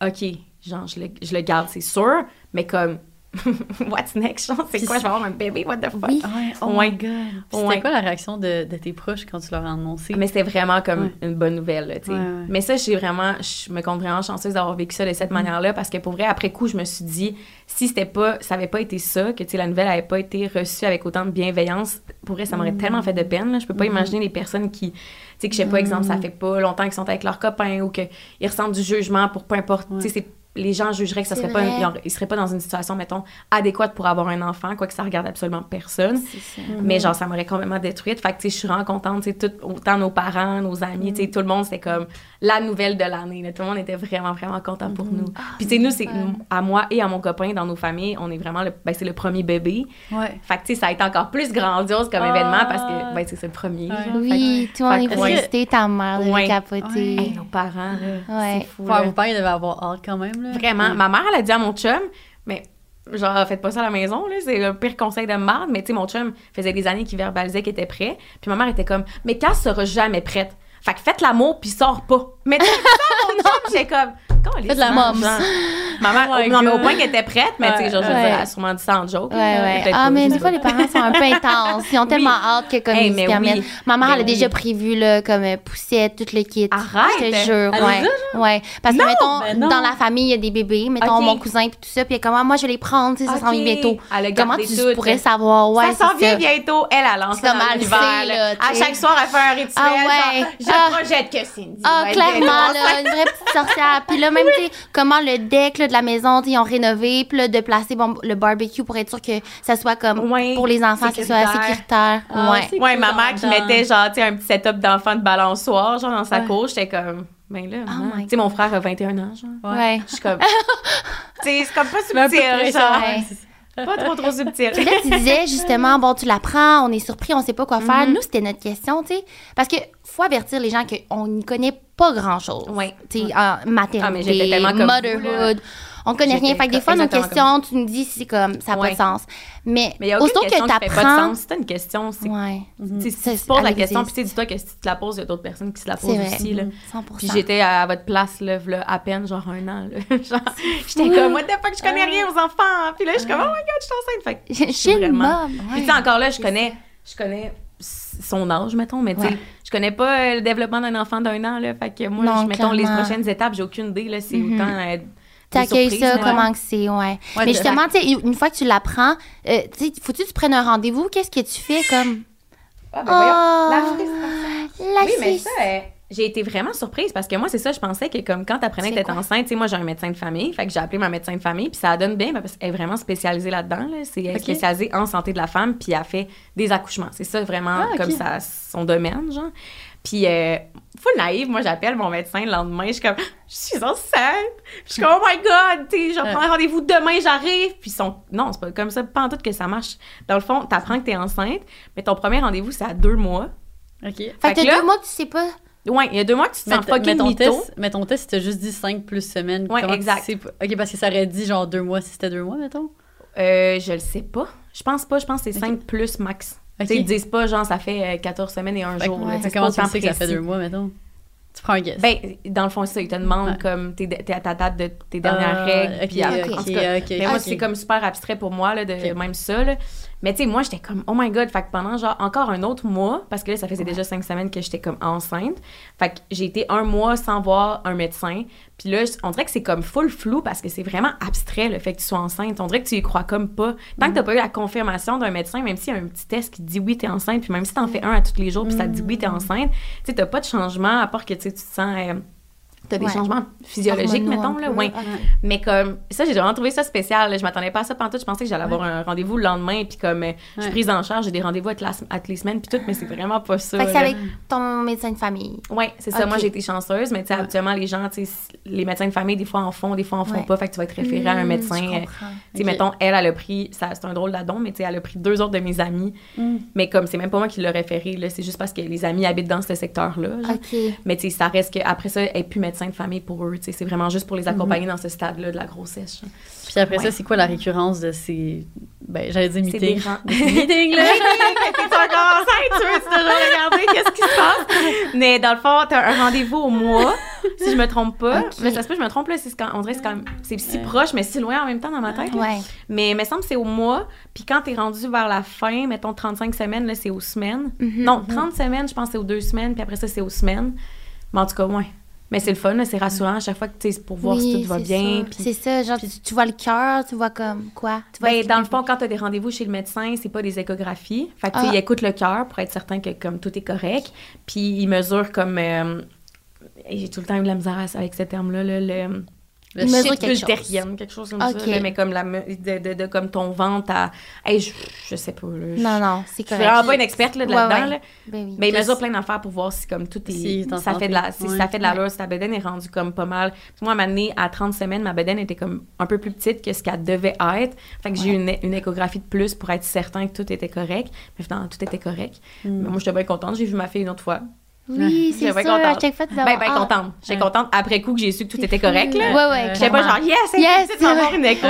S1: OK, genre, je le, je le garde, c'est sûr, mais comme, what's next? Genre, c'est quoi? Je vais avoir un bébé? What the fuck?
S3: Oui.
S2: Ouais, oh
S1: Ouais.
S2: my god.
S1: Ouais.
S2: C'était quoi la réaction de, de tes proches quand tu leur as annoncé?
S1: Mais c'était vraiment comme
S2: Ouais.
S1: une bonne nouvelle, là.
S2: Ouais, ouais.
S1: Mais ça, j'ai vraiment, je me compte vraiment chanceuse d'avoir vécu ça de cette manière-là parce que pour vrai, après coup, je me suis dit, si c'était pas, ça avait pas été ça, que, tu sais, la nouvelle avait pas été reçue avec autant de bienveillance, pour vrai, ça m'aurait tellement fait de peine, là. Je peux pas imaginer les personnes qui, tu sais, que je sais pas, exemple, ça fait pas longtemps qu'ils sont avec leurs copains ou qu'ils ressentent du jugement pour peu importe,
S2: Ouais.
S1: tu sais, c'est les gens jugeraient que ça
S3: C'est
S1: serait pas, ils seraient pas dans une situation, mettons, adéquate pour avoir un enfant, quoi que ça regarde absolument personne.
S3: C'est ça.
S1: Mais genre, ça m'aurait complètement détruite. Fait que, tu sais, je suis vraiment contente. Tu sais, tout- autant nos parents, nos amis, tu sais, tout le monde, c'était comme la nouvelle de l'année. Tout le monde était vraiment, vraiment content pour nous. Puis, tu sais, nous, c'est à moi et à mon copain, dans nos familles, on est vraiment, le, ben, c'est le premier bébé.
S2: Ouais.
S1: Fait que, tu sais, ça a été encore plus grandiose comme
S2: Ah.
S1: événement parce que, ben, c'est le premier.
S2: Ouais.
S3: Oui, tout le monde est féliciter ta mère de
S1: Ouais.
S3: capoter.
S1: Hey, nos parents, là, c'est fou. Là.
S2: vos pères, ils devaient avoir hâte quand même. Là.
S1: Vraiment. Ma mère, elle a dit à mon chum, mais genre, faites pas ça à la maison, là, c'est le pire conseil de merde. Mais tu sais, mon chum faisait des années qu'il verbalisait qu'il était prêt. Puis ma mère était comme, mais Cass sera jamais prête. Fait que faites l'amour, puis sors pas. Mais tu sais, mon chum, j'étais comme,
S3: Faites la
S1: Calisse,
S3: moms.
S1: genre. Ma mère,
S2: Oh my
S1: non, mais au point qu'elle était prête, mais tu sais, genre, je veux
S3: Ouais.
S1: dire, elle a sûrement dit ça en joke.
S3: Ouais, ouais. Ah, mais des fois, les parents sont un peu intenses. Ils ont tellement hâte que comme ils se permettent.
S1: oui.
S3: Ma mère,
S1: Ben
S3: elle a déjà prévu, là, comme euh, poussette, tout le kit.
S1: Arrête!
S3: Je te jure,
S2: a
S3: ouais. Ouais. Parce que, mettons,
S2: ben
S3: dans la famille, il y a des bébés. Mettons, mon cousin, puis tout ça. Puis elle est comme, Ah, moi, je vais les prendre, tu sais, ça s'en vient bientôt.
S1: A
S3: Comment tu pourrais savoir? Ouais,
S1: ça s'en vient bientôt. Elle, ça
S3: comme
S1: dans
S3: tu
S1: À chaque soir, elle fait un rituel.
S3: Ah ouais.
S1: genre, je
S3: Ah.
S1: projette que Cindy
S3: Ah, clairement, là, une vraie petite sorcière. Puis là, même, tu sais, comment le deck là, de la maison, ils ont rénové. Puis là, de placer bon, le barbecue pour être sûr que ça soit comme pour les enfants, que ce soit
S1: sécuritaire.
S3: sécuritaire.
S2: Ah,
S3: ouais.
S1: Ouais,
S2: cool
S1: ma mère qui mettait genre, tu sais, un petit setup d'enfant de balançoire, genre dans sa
S2: Ouais.
S1: cour, j'étais comme, ben là,
S3: Oh
S1: tu sais, mon frère a 21 ans, genre.
S3: Ouais.
S1: Je suis comme, tu sais, c'est comme pas subtil, genre. Pas trop, trop subtil.
S3: Puis là, tu disais justement, bon, tu l'apprends, on est surpris, on sait pas quoi faire.
S1: Mhm.
S3: Nous, c'était notre question, tu sais. Parce que faut avertir les gens qu'on n'y connaît pas grand-chose.
S1: Ouais.
S3: Tu sais, en maternité,
S1: Ah, mais j'étais tellement comme vous,
S3: motherhood. On connaît rien. Fait que des fois, nos questions, tu nous dis si c'est comme, ça n'a pas de sens. Mais,
S1: Mais il y a
S3: aussitôt que tu
S1: fait pas de
S3: apprends.
S1: sens. Si t'as une question, c'est.
S3: Ouais,
S1: tu Si tu te poses la question, puis tu dis-toi que si tu te la poses, il y a d'autres personnes qui se la posent aussi, là.
S3: 100%.
S1: Puis j'étais à votre place, là, à peine, genre un an, j'étais comme, what the fuck, je connais rien aux enfants. Puis là, je suis comme, oh my god, je suis enceinte. Fait que
S3: Je suis
S1: vraiment-. Puis tu sais, encore là, je connais, je connais son âge, mettons, mais tu sais,
S3: Ouais.
S1: je connais pas euh, le développement d'un enfant d'un an, là. Fait que moi,
S3: Non,
S1: je, mettons, les prochaines étapes, j'ai aucune idée, là. C'est autant. euh, des
S3: T'accueilles ça,
S1: là.
S3: comment que c'est, ouais.
S2: Ouais,
S3: Mais justement, tu sais, une fois que tu l'apprends, euh, tu sais, faut-tu que tu prennes un rendez-vous? Qu'est-ce que tu fais comme?
S1: Ah, ben voyons, la
S3: Oh, la
S1: Oui, mais ça, euh, j'ai été vraiment surprise parce que moi, c'est ça, je pensais que comme quand t'apprenais que t'étais enceinte, tu sais, moi, j'ai un médecin de famille, fait que j'ai appelé ma médecin de famille, puis ça donne bien parce qu'elle est vraiment spécialisée là-dedans, là. C'est elle est
S2: Ok.
S1: spécialisée en santé de la femme, puis elle fait des accouchements. C'est ça vraiment
S2: Ah,
S1: comme ça, son domaine, genre. Puis, euh, full naïve, moi, j'appelle mon médecin le lendemain, je suis comme, je suis enceinte. Je suis comme, oh my god, tu je
S2: Ouais.
S1: prends rendez-vous demain, j'arrive. Puis sont, non, c'est pas comme ça, pas en tout que ça marche. Dans le fond, t'apprends que t'es enceinte, mais ton premier rendez-vous, c'est à deux mois.
S2: OK.
S3: Fait
S1: Fait
S3: que
S1: que
S3: t'as
S1: là-
S3: deux mois que tu sais pas.
S1: Ouais, il y a deux mois que tu te sens
S2: t- mais ton test, mais ton test, c'était juste dit 5 plus semaines.
S1: Ouais,
S2: Comment tu
S1: exact.
S2: sais pas- OK, parce que ça aurait dit genre 2 mois si c'était 2 mois, mettons?
S1: Euh, je le sais pas. Je pense pas. Je pense que c'est. 5 plus max.
S2: Ok.
S1: Tu sais, ils disent pas, genre, ça fait euh, 14 semaines et un
S2: Fait
S1: jour. là.
S3: ouais.
S1: C'est
S2: comment tu sais que ça fait. 2 mois, mettons? Tu prends un guess.
S1: Ben, dans le fond, c'est ça. Ils te demandent
S2: Ouais.
S1: comme t'es, t'es à ta date de tes dernières
S2: Ah,
S1: règles.
S2: ok,
S1: puis après-
S3: ok,
S1: en tout cas,
S2: ok,
S1: mais moi,
S2: ok.
S1: c'est comme super abstrait pour moi, là, de même ça. Là. Mais tu sais, moi, j'étais comme, oh my god. Fait que pendant genre encore un autre mois, parce que là, ça faisait déjà cinq semaines que j'étais comme enceinte. Fait que j'ai été un mois sans voir un médecin. Puis là, on dirait que c'est comme full flou parce que c'est vraiment abstrait le fait que tu sois enceinte. On dirait que tu y crois comme pas. Tant que t'as pas eu la confirmation d'un médecin, même s'il y a un petit test qui te dit oui, t'es enceinte, puis même si t'en fais un à tous les jours, puis ça te dit oui, t'es enceinte, tu sais, t'as pas de changement à part que tu sais, tu te sens. euh, T'as des
S3: Ouais.
S1: changements physiologiques, mettons, là, ouais. Mais comme, ça, j'ai vraiment trouvé ça spécial. là. Je m'attendais pas à ça pendant tout. Je pensais que j'allais avoir un rendez-vous le lendemain, puis comme, euh, je suis prise en charge, j'ai des rendez-vous à, toutes la- à toutes les semaines, puis tout, mais c'est vraiment pas ça.
S3: Fait que c'est avec ton médecin de famille.
S1: Ouais, c'est ça. Moi, j'ai été chanceuse, mais tu sais, habituellement, les gens, tu sais, les médecins de famille, des fois, en font, des fois, en font pas. Fait que tu vas être référé à un
S3: Hmm,
S1: médecin. euh. Tu sais,
S2: Ok.
S1: mettons, elle, elle a pris, c'est un drôle d'adon, mais tu sais, elle a pris deux autres de mes amis.
S2: Mm.
S1: Mais comme, c'est même pas moi qui l'ai référé, là, c'est juste parce que les amis habitent dans ce secteur-là. genre.
S3: OK.
S1: Mais tu sais, ça reste qu'après ça, elle n'est plus médecin de famille pour eux. Tu c'est vraiment juste pour les
S3: Mhm.
S1: accompagner dans ce stade-là de la grossesse.
S2: Puis après
S1: Ouais.
S2: ça, c'est quoi la récurrence de ces. Ben, j'allais dire
S1: C'est des
S2: meetings? meetings, là.
S1: T'es encore enceinte, tu veux toujours regarder qu'est-ce qui se passe? Mais dans le fond, t'as un rendez-vous au mois, si je me trompe pas.
S3: Ok.
S1: Mais ça se peut, je me trompe là, c'est quand, on dirait que c'est quand même, c'est si
S2: Ouais.
S1: proche, mais si loin en même temps dans ma tête.
S3: Ouais.
S1: Mais il me semble que c'est au mois. Puis quand t'es rendu vers la fin, mettons 35 semaines, là, c'est aux semaines.
S3: Mhm.
S1: Non, 30 semaines, je pense que c'est aux deux semaines, puis après ça, c'est aux semaines. Mais en tout cas, ouais. Mais c'est le fun, c'est rassurant à chaque fois que tu sais, pour voir si tout va bien.
S3: C'est ça, genre, tu, tu vois le cœur, tu vois comme quoi? Tu vois
S1: Ben, dans le fond, quand tu as des rendez-vous chez le médecin, c'est pas des échographies. Fait que,
S3: Ah.
S1: il écoute le cœur pour être certain que comme tout est correct. Puis il mesure comme. euh, J'ai tout le temps eu de la misère avec ce terme-là, là, le
S2: Le
S3: Une mesure quelque chose.
S1: ultérienne, quelque chose comme
S3: Ok.
S1: ça. mais comme, la, de, de, de- comme ton ventre à... Hey, je, je sais pas. Là, je-
S3: Non, non, c'est
S1: Je suis
S3: correct.
S1: vraiment pas une experte là, de
S3: Ouais,
S1: là-dedans.
S3: ouais.
S1: là.
S3: Ben oui.
S1: Mais il mesure plein d'affaires pour voir si comme tout est
S2: Si
S1: ça fait de la si
S2: Ouais.
S1: ça fait de l'allure si ta bedaine est rendue comme pas mal. Puis moi à un moment donné, à 30 semaines ma bedaine était comme un peu plus petite que ce qu'elle devait être. Fait que j'ai eu une, une échographie de plus pour être certain que tout était correct. Mais finalement tout était correct.
S2: Mm.
S1: Mais moi j'étais bien contente, j'ai vu ma fille une autre fois.
S3: Oui, c'est ça.
S1: bien
S3: À
S1: contente.
S3: chaque fois, tu
S1: Ben ben
S3: Ah,
S1: contente. J'étais
S2: Ouais.
S1: contente après coup que j'ai su que tout était
S3: fou.
S1: correct là.
S3: Ouais, ouais.
S1: J'étais pas genre yes, c'est
S3: Yes, c'est
S1: avoir
S3: vrai.
S1: une écho.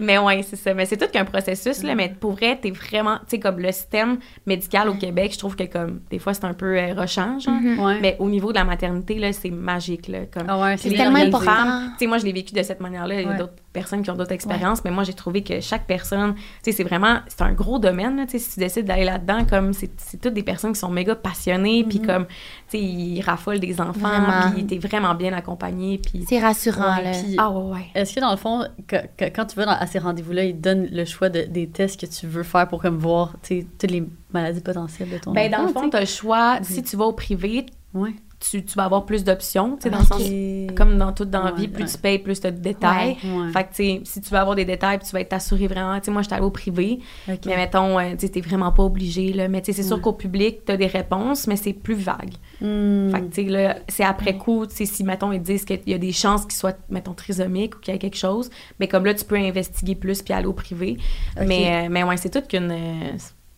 S1: Mais ouais, c'est ça. Mais c'est tout qu'un processus, là. Mais pour vrai, t'es vraiment, tu sais, comme le système médical au Québec, je trouve que comme, des fois, c'est un peu euh, genre.
S3: Mhm.
S2: Ouais.
S1: Mais au niveau de la maternité, là, c'est magique, là. Comme,
S2: Ah ouais,
S3: C'est tellement important.
S1: Tu sais, moi, je l'ai vécu de cette manière-là. Il y a
S2: Ouais.
S1: d'autres personnes qui ont d'autres expériences, mais moi, j'ai trouvé que chaque personne, tu sais, c'est vraiment, c'est un gros domaine, là. Tu sais, si tu décides d'aller là-dedans, comme, c'est toutes des personnes qui sont méga passionnées, puis comme, tu sais, ils raffolent des enfants, puis t'es vraiment bien accompagné, puis...
S3: C'est rassurant,
S2: Ouais,
S3: là.
S2: puis-
S1: Ah ouais, ouais.
S2: Est-ce que dans le fond, que- que- quand tu vas dans- à ces rendez-vous-là, ils te donnent le choix de- des tests que tu veux faire pour comme voir tu sais, toutes les maladies potentielles de ton
S1: Ben, dans le
S2: enfant,
S1: fond, tu as le choix, si tu vas au privé?
S2: Ouais.
S1: Tu, tu vas avoir plus d'options, tu sais, dans le sens, comme dans toute dans la
S2: Ouais,
S1: vie, plus
S2: ouais.
S1: tu payes, plus tu as de détails.
S2: Ouais.
S1: Fait que, tu sais, si tu veux avoir des détails, puis tu vas être assuré vraiment. Tu sais, moi, j'étais allée au privé, mais mettons, euh, tu sais, t'es vraiment pas obligé, là. Mais, tu sais, c'est sûr qu'au public, t'as des réponses, mais c'est plus vague.
S2: Hmm.
S1: Fait que, tu sais, là, c'est après coup, tu sais, si, mettons, ils disent qu'il y a des chances qu'ils soient, mettons, trisomiques ou qu'il y a quelque chose, mais comme là, tu peux investiguer plus puis aller au privé. Mais, euh, mais ouais, c'est tout qu'une.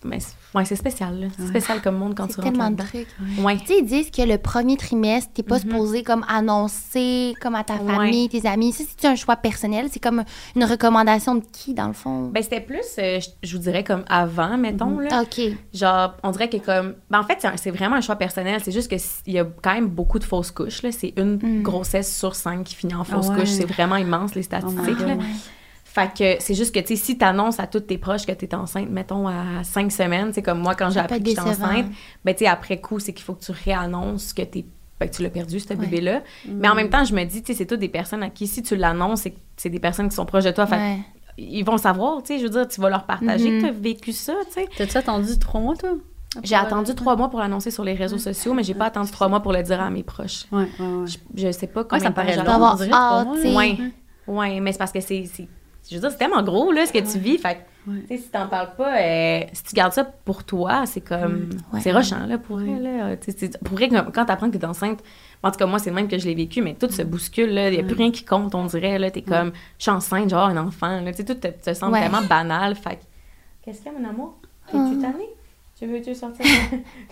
S1: Mais c'est- ouais, c'est spécial, là. C'est
S2: Ouais.
S1: spécial comme monde quand tu rentres
S3: tellement de trucs.
S1: Ouais.
S3: Tu sais, ils disent que le premier trimestre, t'es pas
S1: Mhm.
S3: supposé comme annoncer comme à ta
S1: Ouais.
S3: famille, tes amis. Ça, c'est un choix personnel? C'est comme une recommandation de qui, dans le fond?
S1: Ben, c'était plus, euh, je, je vous dirais, comme avant, mettons, là.
S3: OK.
S1: Genre, on dirait que comme... Ben, en fait, c'est vraiment un choix personnel. C'est juste qu'il y a quand même beaucoup de fausses couches, là. C'est une
S3: Mm.
S1: grossesse sur cinq qui finit en fausse
S2: Ah ouais.
S1: couche. C'est vraiment immense, les statistiques,
S2: Oh
S1: là. Fait que c'est juste que, tu sais, si t'annonces à tous tes proches que t'es enceinte, mettons, à cinq semaines, c'est comme moi, quand j'ai appris que j'étais enceinte, ben, tu sais, après coup, c'est qu'il faut que tu réannonces que t'es ben, que tu l'as perdu, ce
S3: Ouais.
S1: bébé-là. Mais en même temps, je me dis, tu sais, c'est toutes des personnes à qui, si tu l'annonces, c'est que c'est des personnes qui sont proches de toi. Fait que
S3: Ouais.
S1: ils vont savoir, tu sais, je veux dire, tu vas leur partager
S3: Mhm.
S1: que tu as vécu ça, tu sais.
S2: T'as-tu attendu trois mois, toi?
S1: J'ai attendu trois mois pour l'annoncer sur les réseaux sociaux, mais j'ai pas attendu trois mois pour le dire à mes proches.
S2: Ouais, ouais, ouais.
S1: Je, je sais pas
S2: Ouais,
S1: combien
S2: ça me paraît long,
S3: avoir
S2: là.
S1: Ouais. Ouais, mais c'est parce que c'est. C'est- Je veux dire, c'est tellement gros, là, ce que tu vis. Fait que,
S2: Ouais.
S1: tu sais, si t'en parles pas, euh, si tu gardes ça pour toi, c'est comme.
S3: Ouais.
S1: C'est rushant, là, pour vrai, là. Tu sais, c'est- Pour vrai, quand t'apprends que t'es enceinte, en tout cas, moi, c'est le même que je l'ai vécu, mais tout se bouscule, là. Il y a plus rien qui compte, on dirait, là. T'es comme, je suis enceinte, genre, un enfant, là. Tu sais, tout te, te semble tellement banal. Fait que, qu'est-ce qu'il y a, mon amour? Es-tu
S3: Oh.
S1: tannée? Tu veux-tu sortir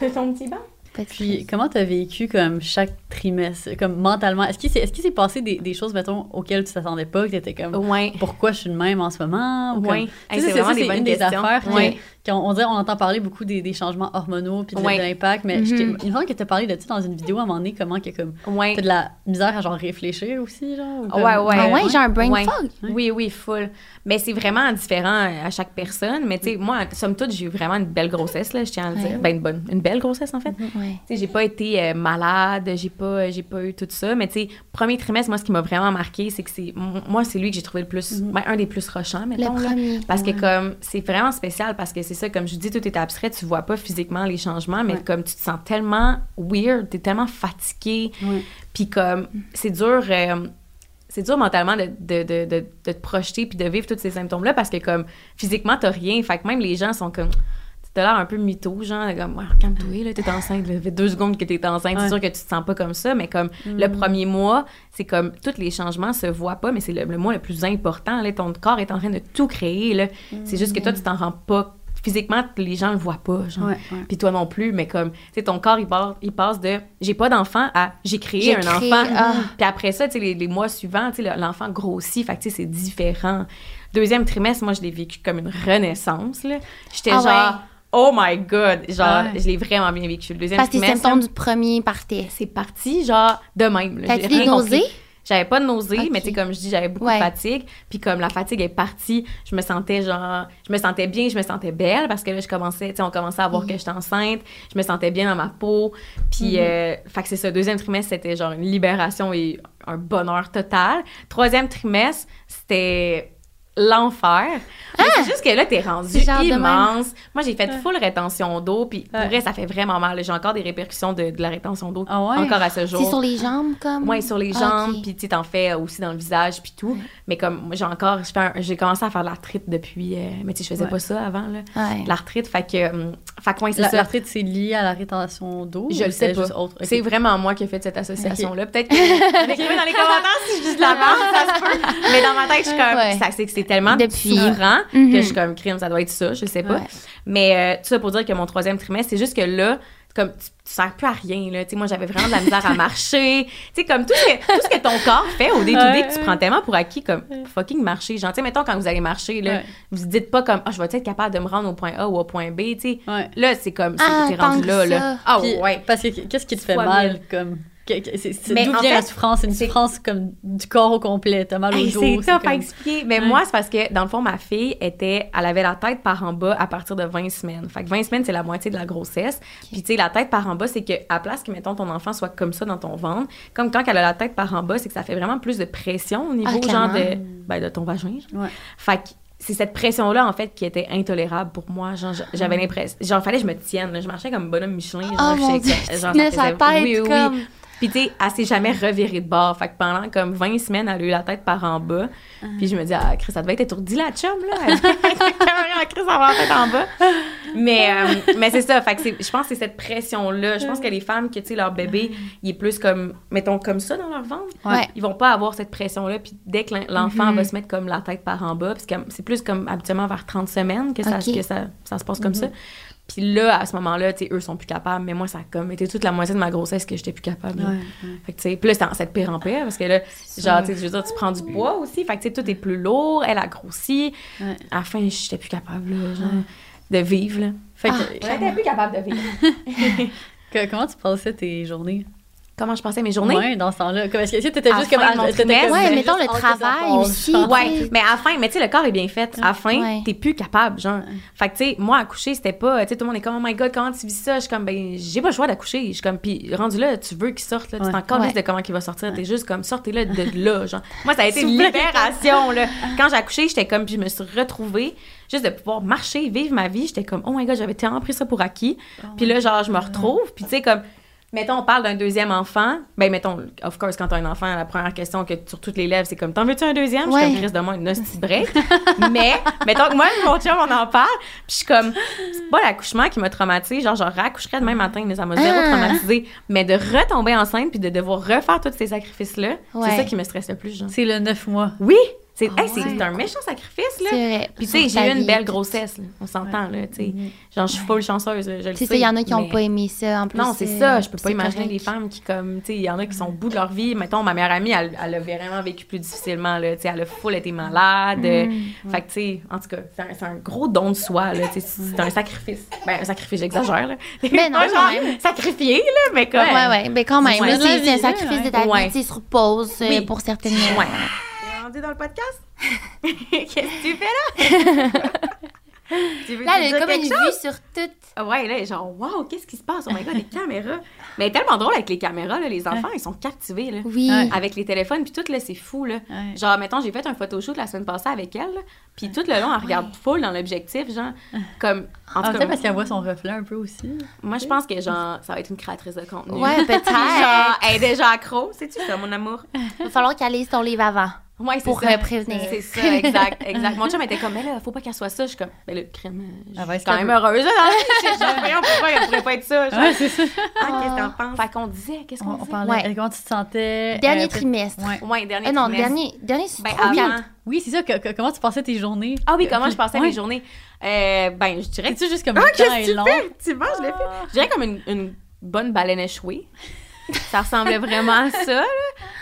S1: de, de ton petit banc?
S3: Pas de
S2: Puis comment t'as vécu comme chaque trimestre, comme mentalement? Est-ce qu'il s'est, est-ce qu'il s'est passé des, des choses, mettons, auxquelles tu t'attendais pas, que t'étais comme,
S1: Ouais.
S2: pourquoi je suis de même en ce moment? Ou comme-
S1: Ouais.
S2: Tu
S1: Hey, c'est
S2: c'est
S1: vraiment
S2: ça,
S1: des
S2: c'est
S1: bonnes
S2: une des affaires que-
S1: Ouais.
S2: Qu'on on dirait, on entend parler beaucoup des, des changements hormonaux puis de,
S1: Ouais.
S2: de l'impact, mais je t'ai- il me semble que t'as parlé de ça dans une vidéo à un moment donné, comment que comme
S1: Ouais.
S2: t'as de la misère à genre réfléchir aussi, genre? ou comme-
S1: Ouais, ouais.
S3: Ah ouais, j'ai un brain
S1: Ouais.
S3: fog.
S1: Oui, oui, full. Mais c'est vraiment différent à chaque personne. Mais tu sais, moi, somme toute, j'ai eu vraiment une belle grossesse, là, je tiens à le
S3: Ouais.
S1: dire. Ben, une bonne, une belle grossesse, en fait.
S3: Ouais.
S1: Tu sais, j'ai pas été euh, malade, j'ai pas, j'ai pas eu tout ça. Mais tu sais, premier trimestre, moi, ce qui m'a vraiment marqué, c'est que c'est, moi, c'est lui que j'ai trouvé le plus,
S2: Mhm.
S1: ben, un des plus rochants,
S3: Le
S1: mettons. là.
S3: premier.
S1: Parce
S2: Ouais.
S1: que comme c'est vraiment spécial parce que c'est ça comme je dis tout est abstrait tu vois pas physiquement les changements mais
S2: Ouais.
S1: comme tu te sens tellement weird t'es tellement fatigué puis comme c'est dur euh, c'est dur mentalement de, de, de, de, te projeter puis de vivre tous ces symptômes là parce que comme physiquement t'as rien fait que même les gens sont comme t'as l'air un peu mytho genre comme ouais, calme-toi là t'es enceinte là, fait deux secondes que t'es enceinte
S2: Ouais.
S1: c'est sûr que tu te sens pas comme ça mais comme le
S2: Mhm.
S1: premier mois c'est comme tous les changements se voient pas mais c'est le, le mois le plus important là ton corps est en train de tout créer là c'est juste que toi tu t'en rends pas physiquement les gens le voient pas genre. Puis toi non plus mais comme tu sais ton corps il passe, il passe de j'ai pas d'enfant à j'ai créé un
S3: créé,
S1: enfant.
S3: ah.
S1: puis après ça tu sais les, les mois suivants tu sais le- l'enfant grossit fait que tu sais c'est différent. Deuxième trimestre moi je l'ai vécu comme une renaissance là. J'étais
S3: Ah
S1: genre oh my god genre
S2: Ah
S1: je l'ai vraiment bien vécu. Le deuxième
S3: Parce que
S1: trimestre
S3: symptômes du premier partaient.
S1: c'est parti genre de même.
S3: T'as-tu des nausées?
S1: J'avais pas de nausées,
S3: Ok.
S1: mais tu sais, comme je dis, j'avais beaucoup
S3: Ouais.
S1: de fatigue. Puis comme la fatigue est partie, je me sentais genre, je me sentais bien, je me sentais belle parce que là, je commençais, tu sais, on commençait à
S3: Mhm.
S1: voir que j'étais enceinte. Je me sentais bien dans ma peau. Puis,
S3: Mhm.
S1: euh, fait que c'est ça. Deuxième trimestre, c'était genre une libération et un bonheur total. Troisième trimestre, c'était l'enfer. Mais C'est juste que là, t'es rendu immense. Moi, j'ai fait full rétention d'eau, puis pour
S2: Ouais.
S1: vrai, ça fait vraiment mal. J'ai encore des répercussions de, de la rétention d'eau
S2: Ah ouais?
S1: encore à ce jour.
S3: C'est sur les jambes, comme?
S1: Ouais, sur les
S3: Ah,
S1: jambes, puis tu sais, t'en fais aussi dans le visage, puis tout. Mais comme, moi, j'ai encore, je fais un- j'ai commencé à faire de l'arthrite depuis, euh, mais tu sais, je faisais
S2: Ouais.
S1: pas ça avant, là.
S3: Ouais.
S1: L'arthrite, fait que, hum, fait que, ouais, c'est.
S2: L'arthrite, c'est lié à la rétention d'eau?
S1: Je le sais
S2: c'est
S1: pas. C'est vraiment moi qui ai fait cette association-là. Peut-être que écrivez dans les commentaires si je dis de la merde, ça se peut. Mais dans ma tête, je suis comme, ça, c'est que c'est tellement
S3: Depuis. Mhm.
S1: que je suis comme, crime, ça doit être ça, je sais pas.
S3: Ouais.
S1: Mais euh, tout ça pour dire que mon troisième trimestre, c'est juste que là, comme tu, tu sers plus à rien là, tu sais moi j'avais vraiment de la misère à marcher, tu sais comme tout ce que tout ce que ton corps fait au day
S2: Ouais,
S1: que tu prends tellement pour acquis comme fucking marcher, genre tu sais mettons quand vous allez marcher là,
S2: Ouais.
S1: vous dites pas comme ah je vais être capable de me rendre au point A ou au point B, tu sais.
S2: Ouais.
S1: Là, c'est comme
S3: Ah,
S1: t'es rendu là
S3: ça.
S1: là. Ah ouais.
S2: Parce que qu'est-ce qui te fait mal,
S1: mille.
S2: comme... c'est- D'où
S1: en
S2: vient la souffrance? C'est une souffrance comme du corps au complet. T'as mal au
S1: Hey,
S2: dos.
S1: c'est à
S2: comme-
S1: expliquer. Mais
S2: Ouais.
S1: moi, c'est parce que, dans le fond, ma fille était, elle avait la tête par en bas à partir de 20 semaines. Fait que 20 semaines, c'est la moitié de la grossesse. Puis, tu sais, la tête par en bas, c'est que, à place que, mettons, ton enfant soit comme ça dans ton ventre, comme quand elle a la tête par en bas, c'est que ça fait vraiment plus de pression au niveau,
S3: Ah,
S1: genre, de, ben, de ton vagin. genre.
S2: Ouais.
S1: Fait que, c'est cette pression-là, en fait, qui était intolérable pour moi. Genre, j'avais l'impression. Genre, fallait que je me tienne. là. Je marchais comme bonhomme Michelin. Genre,
S3: Oh mon Dieu,
S1: genre, ça
S3: sa
S1: faisait-
S3: tête
S1: oui, oui.
S3: comme...
S1: Puis, tu sais, elle s'est jamais revirée de bord. Fait que pendant comme 20 semaines, elle a eu la tête par en bas. Puis je me dis, ah, Chris, ça devait être étourdi, la chum, là. Elle Chris, avoir la tête en bas? Mais, euh, mais c'est ça. Fait que je pense que c'est cette pression-là. Je pense que les femmes, que, tu sais, leur bébé, il est plus comme, mettons, comme ça dans leur ventre.
S3: Ouais.
S1: Ils vont pas avoir cette pression-là. Puis dès que l'en- l'enfant
S3: Mhm.
S1: va se mettre comme la tête par en bas, parce que c'est plus comme habituellement vers 30 semaines que ça, que ça, ça se passe comme ça. Puis là, à ce moment-là, tu sais, eux sont plus capables. Mais moi, ça a comme été toute la moitié de ma grossesse que j'étais plus capable. là.
S2: Ouais, ouais.
S1: Fait que, tu sais, puis là, c'était en cette pire en pire, parce que là, genre, tu je veux dire, tu prends du poids aussi. Fait que, tu sais, tout est plus lourd. Elle a grossi.
S2: Ouais.
S1: À la fin, j'étais plus capable, là, genre, de vivre, là.
S2: Fait que,
S3: Ah.
S1: J'étais plus capable de vivre.
S2: que- comment tu passais tes journées?
S1: Comment je passais mes journées?
S2: Ouais, dans ce temps-là. Comme, Est-ce que t'étais
S1: À
S2: juste comme...
S3: Ouais,
S2: t'avais
S3: mettons
S2: juste
S3: le travail aussi.
S1: Ouais, mais à la fin, mais tu sais, le corps est bien fait. À la fin,
S3: Ouais.
S1: t'es plus capable, genre. Fait que, tu sais, moi, accoucher, c'était pas, tu sais, tout le monde est comme, oh my god, comment tu vis ça? Je suis comme, ben, j'ai pas le choix d'accoucher. Je suis comme, puis rendu là, tu veux qu'il sorte, là. Tu
S2: Ouais.
S1: t'es encore
S3: Ouais.
S1: de comment il va sortir. T'es juste comme, sortez-le de là, genre. Moi, ça a été une libération, là. Quand j'ai accouché, j'étais comme, puis je me suis retrouvée, juste de pouvoir marcher, vivre ma vie. J'étais comme, oh my god, j'avais tellement pris ça pour acquis. Puis là, genre, je me retrouve, puis tu sais, comme, Mettons, on parle d'un deuxième enfant. Ben, mettons, of course, quand t'as un enfant, la première question que sur toutes les lèvres, c'est comme, t'en veux-tu un deuxième? Je
S3: Ouais.
S1: suis comme, Chris, de moi, une hostie break. Mais, mettons que moi, mon chum, on en parle. Puis je suis comme, c'est pas l'accouchement qui m'a traumatisée. Genre, je réaccoucherais demain matin, mais ça m'a zéro
S3: Ah.
S1: traumatisée. Mais de retomber enceinte puis de devoir refaire tous ces sacrifices-là,
S3: Ouais.
S1: c'est ça qui me stresse le plus, genre.
S2: C'est le neuf mois.
S1: Oui! C'est
S3: Ah
S1: hey,
S3: ouais.
S1: un méchant sacrifice, là. Puis, tu sais, j'ai eu une belle grossesse, là. On s'entend, là, tu sais.
S2: Mhm.
S1: Genre, je suis full chanceuse, je le sais.
S3: Il y en a qui n'ont
S1: mais-
S3: pas aimé ça en plus.
S1: non, c'est
S3: euh,
S1: ça. Je peux pas imaginer
S3: correct.
S1: les femmes qui, comme, tu sais, il y en a qui sont au bout de leur vie. Mettons, ma meilleure amie, elle, elle a vraiment vécu plus difficilement, là. Tu sais, elle a full été malade. euh,
S3: Mm.
S1: Fait que, tu sais, en tout cas, c'est un, un gros don de soi, là. Tu sais, c'est un sacrifice. Ben, un sacrifice, j'exagère, là.
S3: Mais non,
S1: Pas
S3: quand même.
S1: sacrifié, là, mais comme.
S3: Ouais, ouais, ben quand même.
S2: C'est
S3: un sacrifice de ta vie, tu sur pause euh, pour certaines.
S1: Ouais. Rendu dans le podcast? Qu'est-ce que tu fais là? tu veux
S3: Là, elle
S1: dire
S3: a comme une
S1: chose?
S3: vue sur tout.
S1: Ah Ouais, là, genre, waouh, qu'est-ce qui se passe? Oh my god, les caméras. Mais tellement drôle avec les caméras, là, les enfants, ils sont captivés, là.
S3: Oui.
S2: Ouais.
S1: Avec les téléphones, puis tout, là, c'est fou, là.
S2: Ouais.
S1: Genre, mettons, j'ai fait un photoshoot la semaine passée avec elle, là, puis tout le long, elle regarde full dans l'objectif, genre, comme... En tout cas,
S2: parce qu'elle voit son reflet un peu aussi.
S1: moi, je pense que, genre, ça va être une créatrice de contenu.
S3: Ouais, peut-être.
S1: genre, elle est déjà accro, c'est-tu ça, mon amour?
S3: Il va falloir qu'elle lise ton livre avant.
S1: Ouais, c'est
S3: Pour,
S1: ça.
S3: euh, prévenir.
S1: C'est ça, exact, exact. Mon chum était comme, mais là, faut pas qu'elle soit ça. Je suis comme, mais le crime, euh, je
S2: Elle va
S1: suis
S2: être
S1: quand même heureuse. genre, voyons, pourquoi elle pourrait pas être ça? Genre,
S2: Ouais, c'est ça.
S1: ah, qu'est-ce que t'en penses? Fait qu'on disait, qu'est-ce
S2: On,
S1: qu'on
S2: on
S1: disait?
S2: parlait.
S3: Ouais.
S2: Comment tu te sentais?
S3: Dernier
S2: euh,
S3: trimestre.
S2: Ouais.
S1: Ouais, dernier
S3: Ah non,
S1: trimestre.
S3: dernier, dernier c'est
S1: Ben, avant.
S2: Oui, c'est ça. que- que- comment tu passais tes journées?
S1: Ah oui, comment je passais
S2: Ouais.
S1: mes journées? Euh, ben, je dirais que
S2: C'est-tu juste comme
S1: Ah,
S2: le temps
S1: qu'est-ce que
S2: est
S1: tu
S2: long?
S1: fais? Effectivement, je l'ai fait. Je dirais comme une, une bonne baleine échouée. Ça ressemblait vraiment à ça.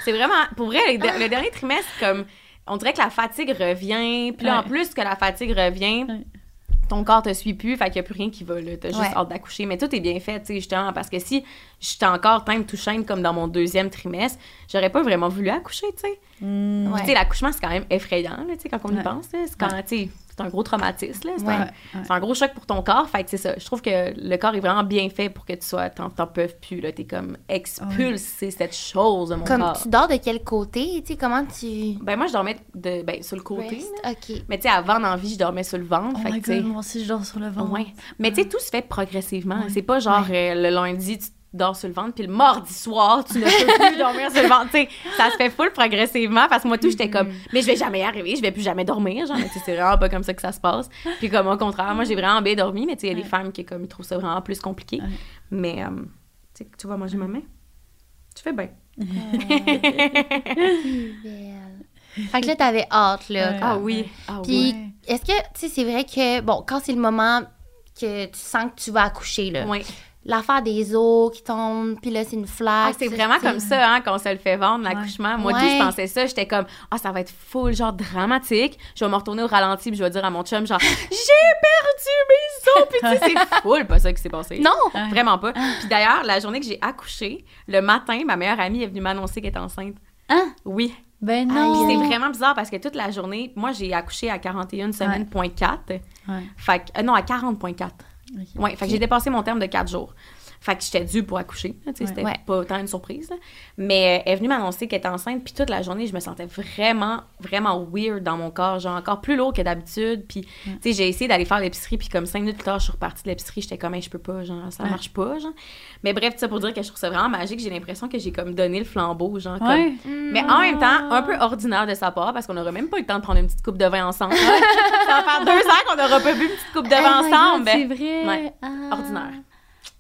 S1: C'est vraiment, pour vrai, le, der- le dernier trimestre, comme, on dirait que la fatigue revient. Puis là, en
S2: Ouais.
S1: plus que la fatigue revient,
S2: Ouais.
S1: ton corps te suit plus, fait qu'il n'y a plus rien qui va. là. T'as juste
S3: Ouais.
S1: hâte d'accoucher. Mais tout est bien fait, tu sais, justement, parce que si j'étais encore time to shine comme dans mon deuxième trimestre, j'aurais pas vraiment voulu accoucher, tu sais.
S2: Hmm.
S3: Ouais.
S1: L'accouchement, c'est quand même effrayant, tu sais, quand on y
S2: Ouais.
S1: pense. C'est quand, tu sais, c'est un gros traumatisme, là. C'est
S3: Ouais.
S1: un,
S2: Ouais,
S1: un gros choc pour ton corps. Fait que c'est ça. Je trouve que le corps est vraiment bien fait pour que tu sois, t'en, peuvent plus, là. T'es comme expulsé cette chose de mon
S3: Comme
S1: corps.
S3: tu dors de quel côté? Comment tu.
S1: Ben, moi, je dormais de, ben, sur le côté. Mais tu sais, avant, dans la vie, je dormais sur le ventre.
S2: Oh
S1: fait
S2: my god, moi aussi, je dors sur le ventre.
S1: Mais tu sais, tout se fait progressivement. C'est pas genre euh, le lundi, tu dors sur le ventre, puis le mardi soir, tu ne peux plus dormir sur le ventre. Tu sais, ça se fait full progressivement parce que moi, tout, j'étais comme, mais je vais jamais y arriver, je vais plus jamais dormir. Genre, c'est vraiment pas comme ça que ça se passe. Puis comme au contraire, moi, j'ai vraiment bien dormi, mais tu sais, il y a des
S2: Ouais.
S1: femmes qui comme, ils trouvent ça vraiment plus compliqué.
S2: Ouais.
S1: Mais, euh, tu tu vas manger ma main? Tu fais bien.
S3: Belle. Fait que là, t'avais hâte, là.
S2: Ouais.
S1: Ah oui. Ah
S3: Puis,
S1: oui.
S3: est-ce que, tu sais, c'est vrai que, bon, quand c'est le moment que tu sens que tu vas accoucher, là,
S1: Ouais.
S3: L'affaire des os qui tombent, puis là, c'est une
S1: Ah,
S3: flaque.
S1: c'est
S3: ça,
S1: vraiment comme ça hein, qu'on se le fait vendre, l'accouchement. Moi, tout, je pensais ça. J'étais comme, ah, ça va être full, genre dramatique. Je vais me retourner au ralenti, puis je vais dire à mon chum, genre, j'ai perdu mes os. Puis tu sais, c'est full, pas ça qui s'est passé.
S3: Non!
S2: Ouais.
S1: Vraiment pas. Puis d'ailleurs, la journée que j'ai accouché, le matin, ma meilleure amie est venue m'annoncer qu'elle était enceinte.
S3: Hein?
S1: Oui.
S2: Ben non.
S1: c'est vraiment bizarre parce que toute la journée, moi, j'ai accouché à 41 semaines, point 4.
S2: Ouais.
S1: Fait que, euh, non, à 40,4. Ouais, fait que j'ai dépassé mon terme de 4 jours. Fait que j'étais due pour accoucher.
S2: Ouais.
S1: C'était
S3: Ouais.
S1: pas tant une surprise. là. Mais euh, elle est venue m'annoncer qu'elle était enceinte. Puis toute la journée, je me sentais vraiment, vraiment weird dans mon corps. Genre encore plus lourd que d'habitude. Puis, tu sais, j'ai essayé d'aller faire l'épicerie. Puis comme cinq minutes plus tard, je suis repartie de l'épicerie. J'étais comme, Hey, je peux pas, genre, ça marche pas, genre. Mais bref, ça pour dire que je trouve ça vraiment magique. J'ai l'impression que j'ai comme donné le flambeau, genre. comme-. Mais en même temps, un peu ordinaire de sa part parce qu'on n'aurait même pas eu le temps de prendre une petite coupe de vin ensemble. ça va faire deux ans qu'on n'aura pas bu une petite coupe de vin
S2: Oh
S1: ensemble.
S2: C'est vrai. Ah.
S1: ordinaire.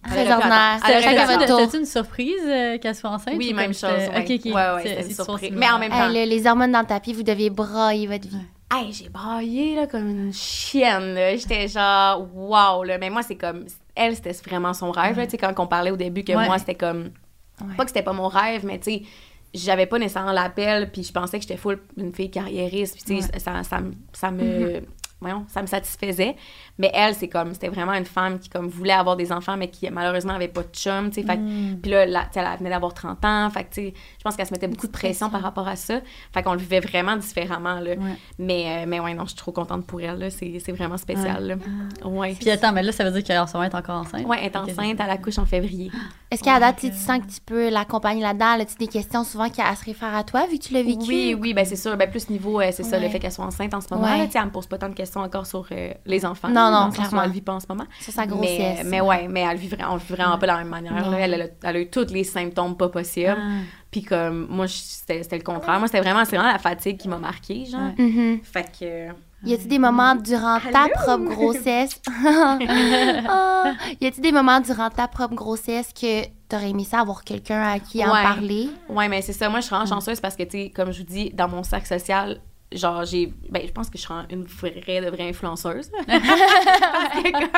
S3: Très ordinaire. C'était-
S2: une surprise euh, qu'elle soit enceinte?
S1: Oui,
S2: ou
S1: même chose. Ouais.
S2: Ok, ok.
S1: Ouais, ouais,
S2: C'est-
S1: une surprise. Mais en même
S3: Hey,
S1: temps-
S3: le- les hormones dans le tapis, vous deviez brailler votre vie.
S1: Hey, j'ai braillé là, comme une chienne. là. J'étais genre, wow. Là. Mais moi, c'est comme. Elle, c'était vraiment son rêve. là. Tu sais, quand on parlait au début que
S2: Ouais.
S1: moi, c'était comme.
S3: Ouais.
S1: Pas que c'était pas mon rêve, mais tu sais, j'avais pas nécessairement l'appel. Puis je pensais que j'étais full une fille carriériste. Puis tu sais, ça, ça, me- ça me. voyons, ça me satisfaisait. Mais elle, c'est comme, c'était vraiment une femme qui comme voulait avoir des enfants, mais qui malheureusement avait pas de chum, tu sais. Fait que-
S2: Mm.
S1: Puis là, la- tu elle venait d'avoir 30 ans. Fait que, tu sais, je pense qu'elle se mettait beaucoup de pression par rapport à ça. Fait qu'on le vivait vraiment différemment, là.
S2: Ouais.
S1: Mais, euh, mais ouais, non, je suis trop contente pour elle, là. C'est c'est vraiment spécial, là. Ouais.
S2: Puis attends, mais là, ça veut dire qu'elle en ce moment, est encore enceinte?
S1: Ouais, elle est enceinte, elle accouche en février.
S3: Est-ce qu'à la date, tu tu sens que tu peux l'accompagner là-dedans? As-tu des questions souvent qui à se réfèrent à toi, vu que tu l'as vécu?
S1: Oui, oui, ben c'est sûr. Ben plus niveau, euh, c'est ça, le fait qu'elle soit enceinte en ce moment.
S3: Ouais.
S1: là, tu sais, elle me pose pas tant de questions encore sur euh, les enfants.
S3: Non, non,
S1: où
S3: clairement.
S1: Elle le vit pas en ce moment.
S3: Sur sa
S1: Mais,
S3: grossesse.
S1: mais ouais, mais elle vit vraiment, on le vit vraiment pas de la même manière.
S3: Non.
S1: là. Elle, a, elle a eu tous les symptômes pas possibles.
S2: Ah.
S1: Puis comme, moi, c'était le contraire. Moi, c'était vraiment, c'est vraiment la fatigue qui m'a marquée, genre.
S3: Mhm.
S1: Fait que... euh,
S3: Y a-t-il des moments durant ta propre grossesse? Ah. y a-t-il des moments durant ta propre grossesse que t'aurais aimé ça avoir quelqu'un à qui en parler?
S1: Ouais, mais c'est ça. Moi, je suis vraiment
S2: Mm.
S1: chanceuse parce que, tu sais, comme je vous dis, dans mon cercle social, genre, j'ai. Ben, je pense que je suis une vraie, de vraie influenceuse. parce que, comme,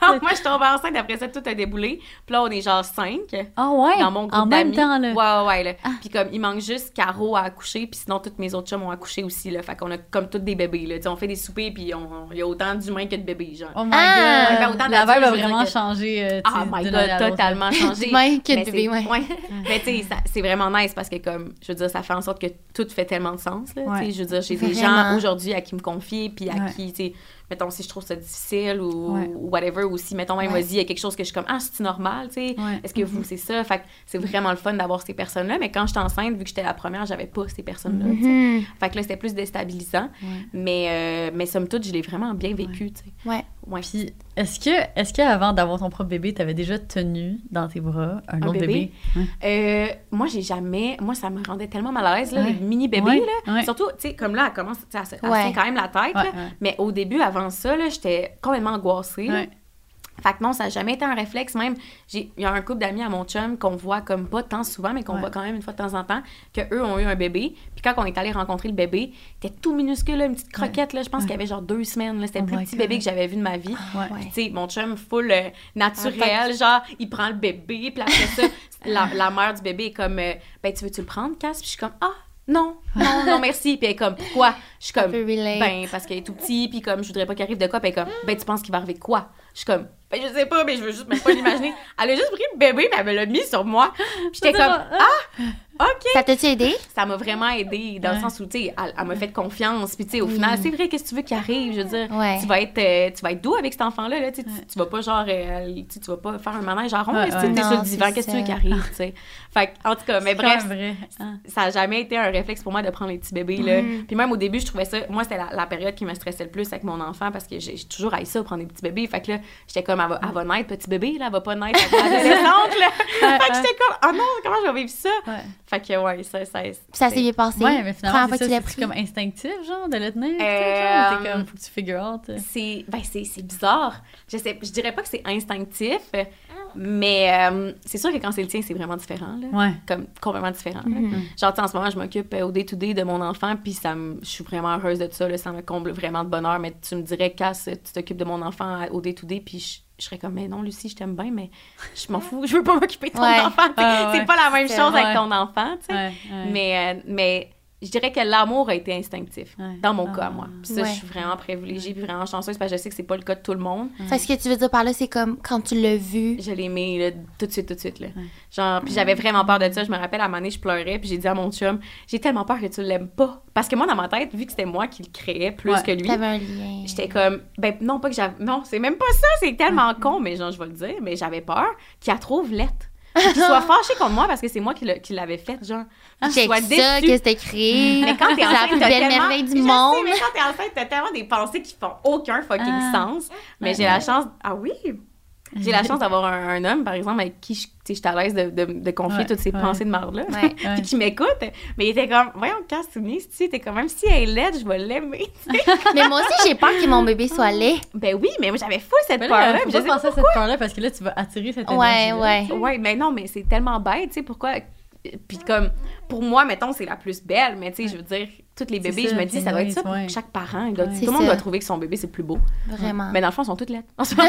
S1: quand moi, je tombe enceinte, après ça, tout a déboulé. Puis là, on est genre cinq
S2: Ah ouais?
S1: dans mon groupe
S2: en même
S1: d'amis.
S2: temps, là. Ah.
S1: Ouais, ouais, ouais. là. Puis comme, il manque juste Caro à accoucher, puis sinon, tous mes autres chums ont accouché aussi, là. Fait qu'on a comme tous des bébés, là. Tu sais, on fait des soupers, puis on- il y a autant d'humains que de bébés, genre.
S2: Oh my
S3: Ah!
S2: god.
S1: Ben, autant
S2: la vibe a vraiment
S1: que-
S2: changé. euh,
S1: Ah
S2: sais,
S1: my god, totalement changé.
S3: D'humain que de
S1: Mais
S3: bébé,
S1: c'est-
S3: ouais.
S1: Mais tu sais, ça- c'est vraiment nice parce que comme, je veux dire, ça fait en sorte que tout fait tellement de sens, là.
S2: Ouais.
S1: Tu sais, je veux dire, j'ai des gens aujourd'hui à qui me confier, puis à
S2: Ouais.
S1: qui, tu sais, mettons, si je trouve ça difficile ou,
S2: Ouais.
S1: ou whatever, ou si, mettons, même, vas-y, il y a quelque chose que je suis comme, ah, c'est normal, tu sais. Est-ce que vous, c'est ça? Fait que c'est vraiment le fun d'avoir ces personnes-là. Mais quand j'étais enceinte, vu que j'étais la première, j'avais pas ces personnes-là, sais.
S3: Mhm.
S1: Fait que là, c'était plus déstabilisant. Mais, euh, mais somme toute, je l'ai vraiment bien vécu, tu sais.
S3: Ouais.
S2: Puis, est-ce que, est-ce qu'avant d'avoir ton propre bébé, t'avais déjà tenu dans tes bras un,
S1: Un
S2: autre bébé?
S1: bébé? Euh, moi, j'ai jamais. Moi, ça me rendait tellement mal à l'aise, là,
S2: Ouais.
S1: les mini-bébés,
S2: Ouais,
S1: là. Surtout, tu sais, comme là, elle commence, tu elle, se- elle tient quand même la tête, là. Mais au début, avant ça, là, j'étais complètement angoissée. Fait que non, ça n'a jamais été un réflexe. Même, j'ai- il y a un couple d'amis à mon chum qu'on voit comme pas tant souvent, mais qu'on
S2: Ouais.
S1: voit quand même une fois de temps en temps, qu'eux ont eu un bébé. Puis quand on est allé rencontrer le bébé, il était tout minuscule, une petite croquette, là, je pense
S2: Ouais.
S1: qu'il avait genre deux semaines. C'était
S2: Oh
S1: le plus
S2: my
S1: petit
S2: God.
S1: bébé que j'avais vu de ma vie.
S2: Ouais.
S3: Ouais.
S1: Puis, tu sais, mon chum full euh, naturel,
S3: Ah,
S1: genre, il prend le bébé, puis après ça, la, la mère du bébé est comme, euh, ben, tu veux-tu le prendre, Cass? Puis je suis comme, ah, non, non, non, merci. Puis elle est comme, pourquoi? Je suis comme, ben, parce qu'il est tout petit, puis comme, je voudrais pas qu'il arrive de quoi, puis elle est comme, ben, tu penses qu'il va arriver de quoi? Je suis comme, ben, je sais pas, mais je veux juste même pas l'imaginer. Elle a juste pris le bébé, puis elle me l'a mis sur moi. Puis j'étais comme, ah! OK!
S3: Ça t'a-tu aidé?
S1: Ça m'a vraiment aidé dans le
S2: Ouais.
S1: sens où, tu sais, elle, elle m'a fait confiance. Puis, tu sais, au final, c'est vrai, qu'est-ce que tu veux qu'il arrive? Je veux dire,
S3: Ouais.
S1: tu, vas être, euh, tu vas être doux avec cet enfant-là. Là, tu, tu vas pas, genre, euh, tu vas pas faire un manège genre,
S2: Ouais,
S1: ouais, tu
S2: ouais.
S1: t'es sur le divan, qu'est-ce que tu veux qu'il arrive? tu sais? Fait que, en tout cas, mais
S2: C'est
S1: bref,
S2: hein.
S1: ça a jamais été un réflexe pour moi de prendre les petits bébés là.
S3: Mhm.
S1: Puis même au début, je trouvais ça moi c'était la, la période qui me stressait le plus avec mon enfant parce que j'ai toujours haï ça prendre des petits bébés. Fait que là, j'étais comme elle va, elle va naître petit bébé là, elle va pas naître elle va adolescente là. Fait que j'étais comme oh non, comment je vais vivre ça?
S2: Ouais.
S1: Fait que ouais, ça ça
S3: Puis ça s'est bien passé.
S2: Ouais, mais finalement, c'est ça,
S3: pris.
S2: comme instinctif, genre, de le tenir.
S1: Euh.
S2: T'es comme, faut que tu figure out. euh?
S1: c'est ben c'est c'est bizarre. Je sais je dirais pas que c'est instinctif, mais euh, c'est sûr que quand c'est le tien, c'est vraiment différent là.
S2: Ouais.
S1: Comme complètement différent. là.
S3: Mhm.
S1: Genre, tu sais, en ce moment, je m'occupe euh, au day-to-day de mon enfant, puis ça me- je suis vraiment heureuse de ça, là, ça me comble vraiment de bonheur. Mais tu me dirais, Cass, tu t'occupes de mon enfant à- au day-to-day, puis je, je serais comme, mais non, Lucie, je t'aime bien, mais je m'en fous, je veux pas m'occuper de ton
S3: Ouais.
S1: enfant.
S2: Ah, ouais.
S1: C'est pas la même
S3: C'est
S1: chose
S2: vrai.
S1: avec ton enfant, tu sais.
S2: Ouais, ouais.
S1: Mais, euh, mais je dirais que l'amour a été instinctif,
S2: Ouais.
S1: dans mon
S2: Ah.
S1: cas, moi. Puis ça,
S3: Ouais.
S1: je suis vraiment privilégiée, puis vraiment chanceuse, parce que je sais que c'est pas le cas de tout le monde.
S3: Fait que ce que tu veux dire par là, c'est comme quand tu l'as vu.
S1: Je l'ai aimé là, tout de suite, tout de suite. Là.
S2: Ouais.
S1: Genre, puis j'avais vraiment peur de ça. Je me rappelle, à un moment donné, je pleurais, puis j'ai dit à mon chum, j'ai tellement peur que tu l'aimes pas. Parce que moi, dans ma tête, vu que c'était moi qui le créais plus
S2: Ouais.
S1: que lui, j'étais comme, ben non, pas que j'avais. Non, c'est même pas ça, c'est tellement con, mais genre, je vais le dire, mais j'avais peur qu'il la trouve lettre. Qu'il soit fâché contre moi parce que c'est moi qui l'a- qui l'avais faite, genre. Soit
S3: ça,
S1: déçu.
S3: que c'était créé.
S1: Mais quand t'es
S3: C'est la
S1: enceinte,
S3: plus
S1: t'as
S3: belle
S1: tellement...
S3: merveille du
S1: sais,
S3: monde.
S1: mais quand t'es enceinte, t'as tellement des pensées qui font aucun fucking
S2: Ah.
S1: sens. Mais j'ai la chance... Ah oui? J'ai la chance d'avoir un, un homme, par exemple, avec qui je tu suis à l'aise de, de, de confier
S2: Ouais,
S1: toutes ces
S2: ouais.
S1: pensées de marde-là.
S3: Ouais.
S2: Ouais.
S1: Puis qui m'écoute. Mais il était comme, voyons, casse Soumise, tu sais, t'es comme, même si elle est laide, je vais l'aimer.
S3: Mais moi aussi, j'ai peur que mon bébé soit laid.
S1: ben oui, mais moi, j'avais fou cette peur-là. je
S2: pas
S1: sais
S2: penser à cette peur-là parce que là, tu vas attirer cette
S3: Ouais,
S2: énergie.
S3: ouais.
S1: Ouais, mais non, mais c'est tellement bête, tu sais, pourquoi. Puis comme, pour moi, mettons, c'est la plus belle, mais tu sais, je veux dire, tous les bébés,
S2: ça,
S1: je me dis, ça doit être ça pour
S2: ouais.
S1: chaque parent. doit-
S2: Ouais.
S1: Tout le monde
S3: ça.
S1: doit trouver que son bébé, c'est le plus beau.
S3: Vraiment.
S1: Mais dans le fond, ils sont toutes lettres.
S3: non,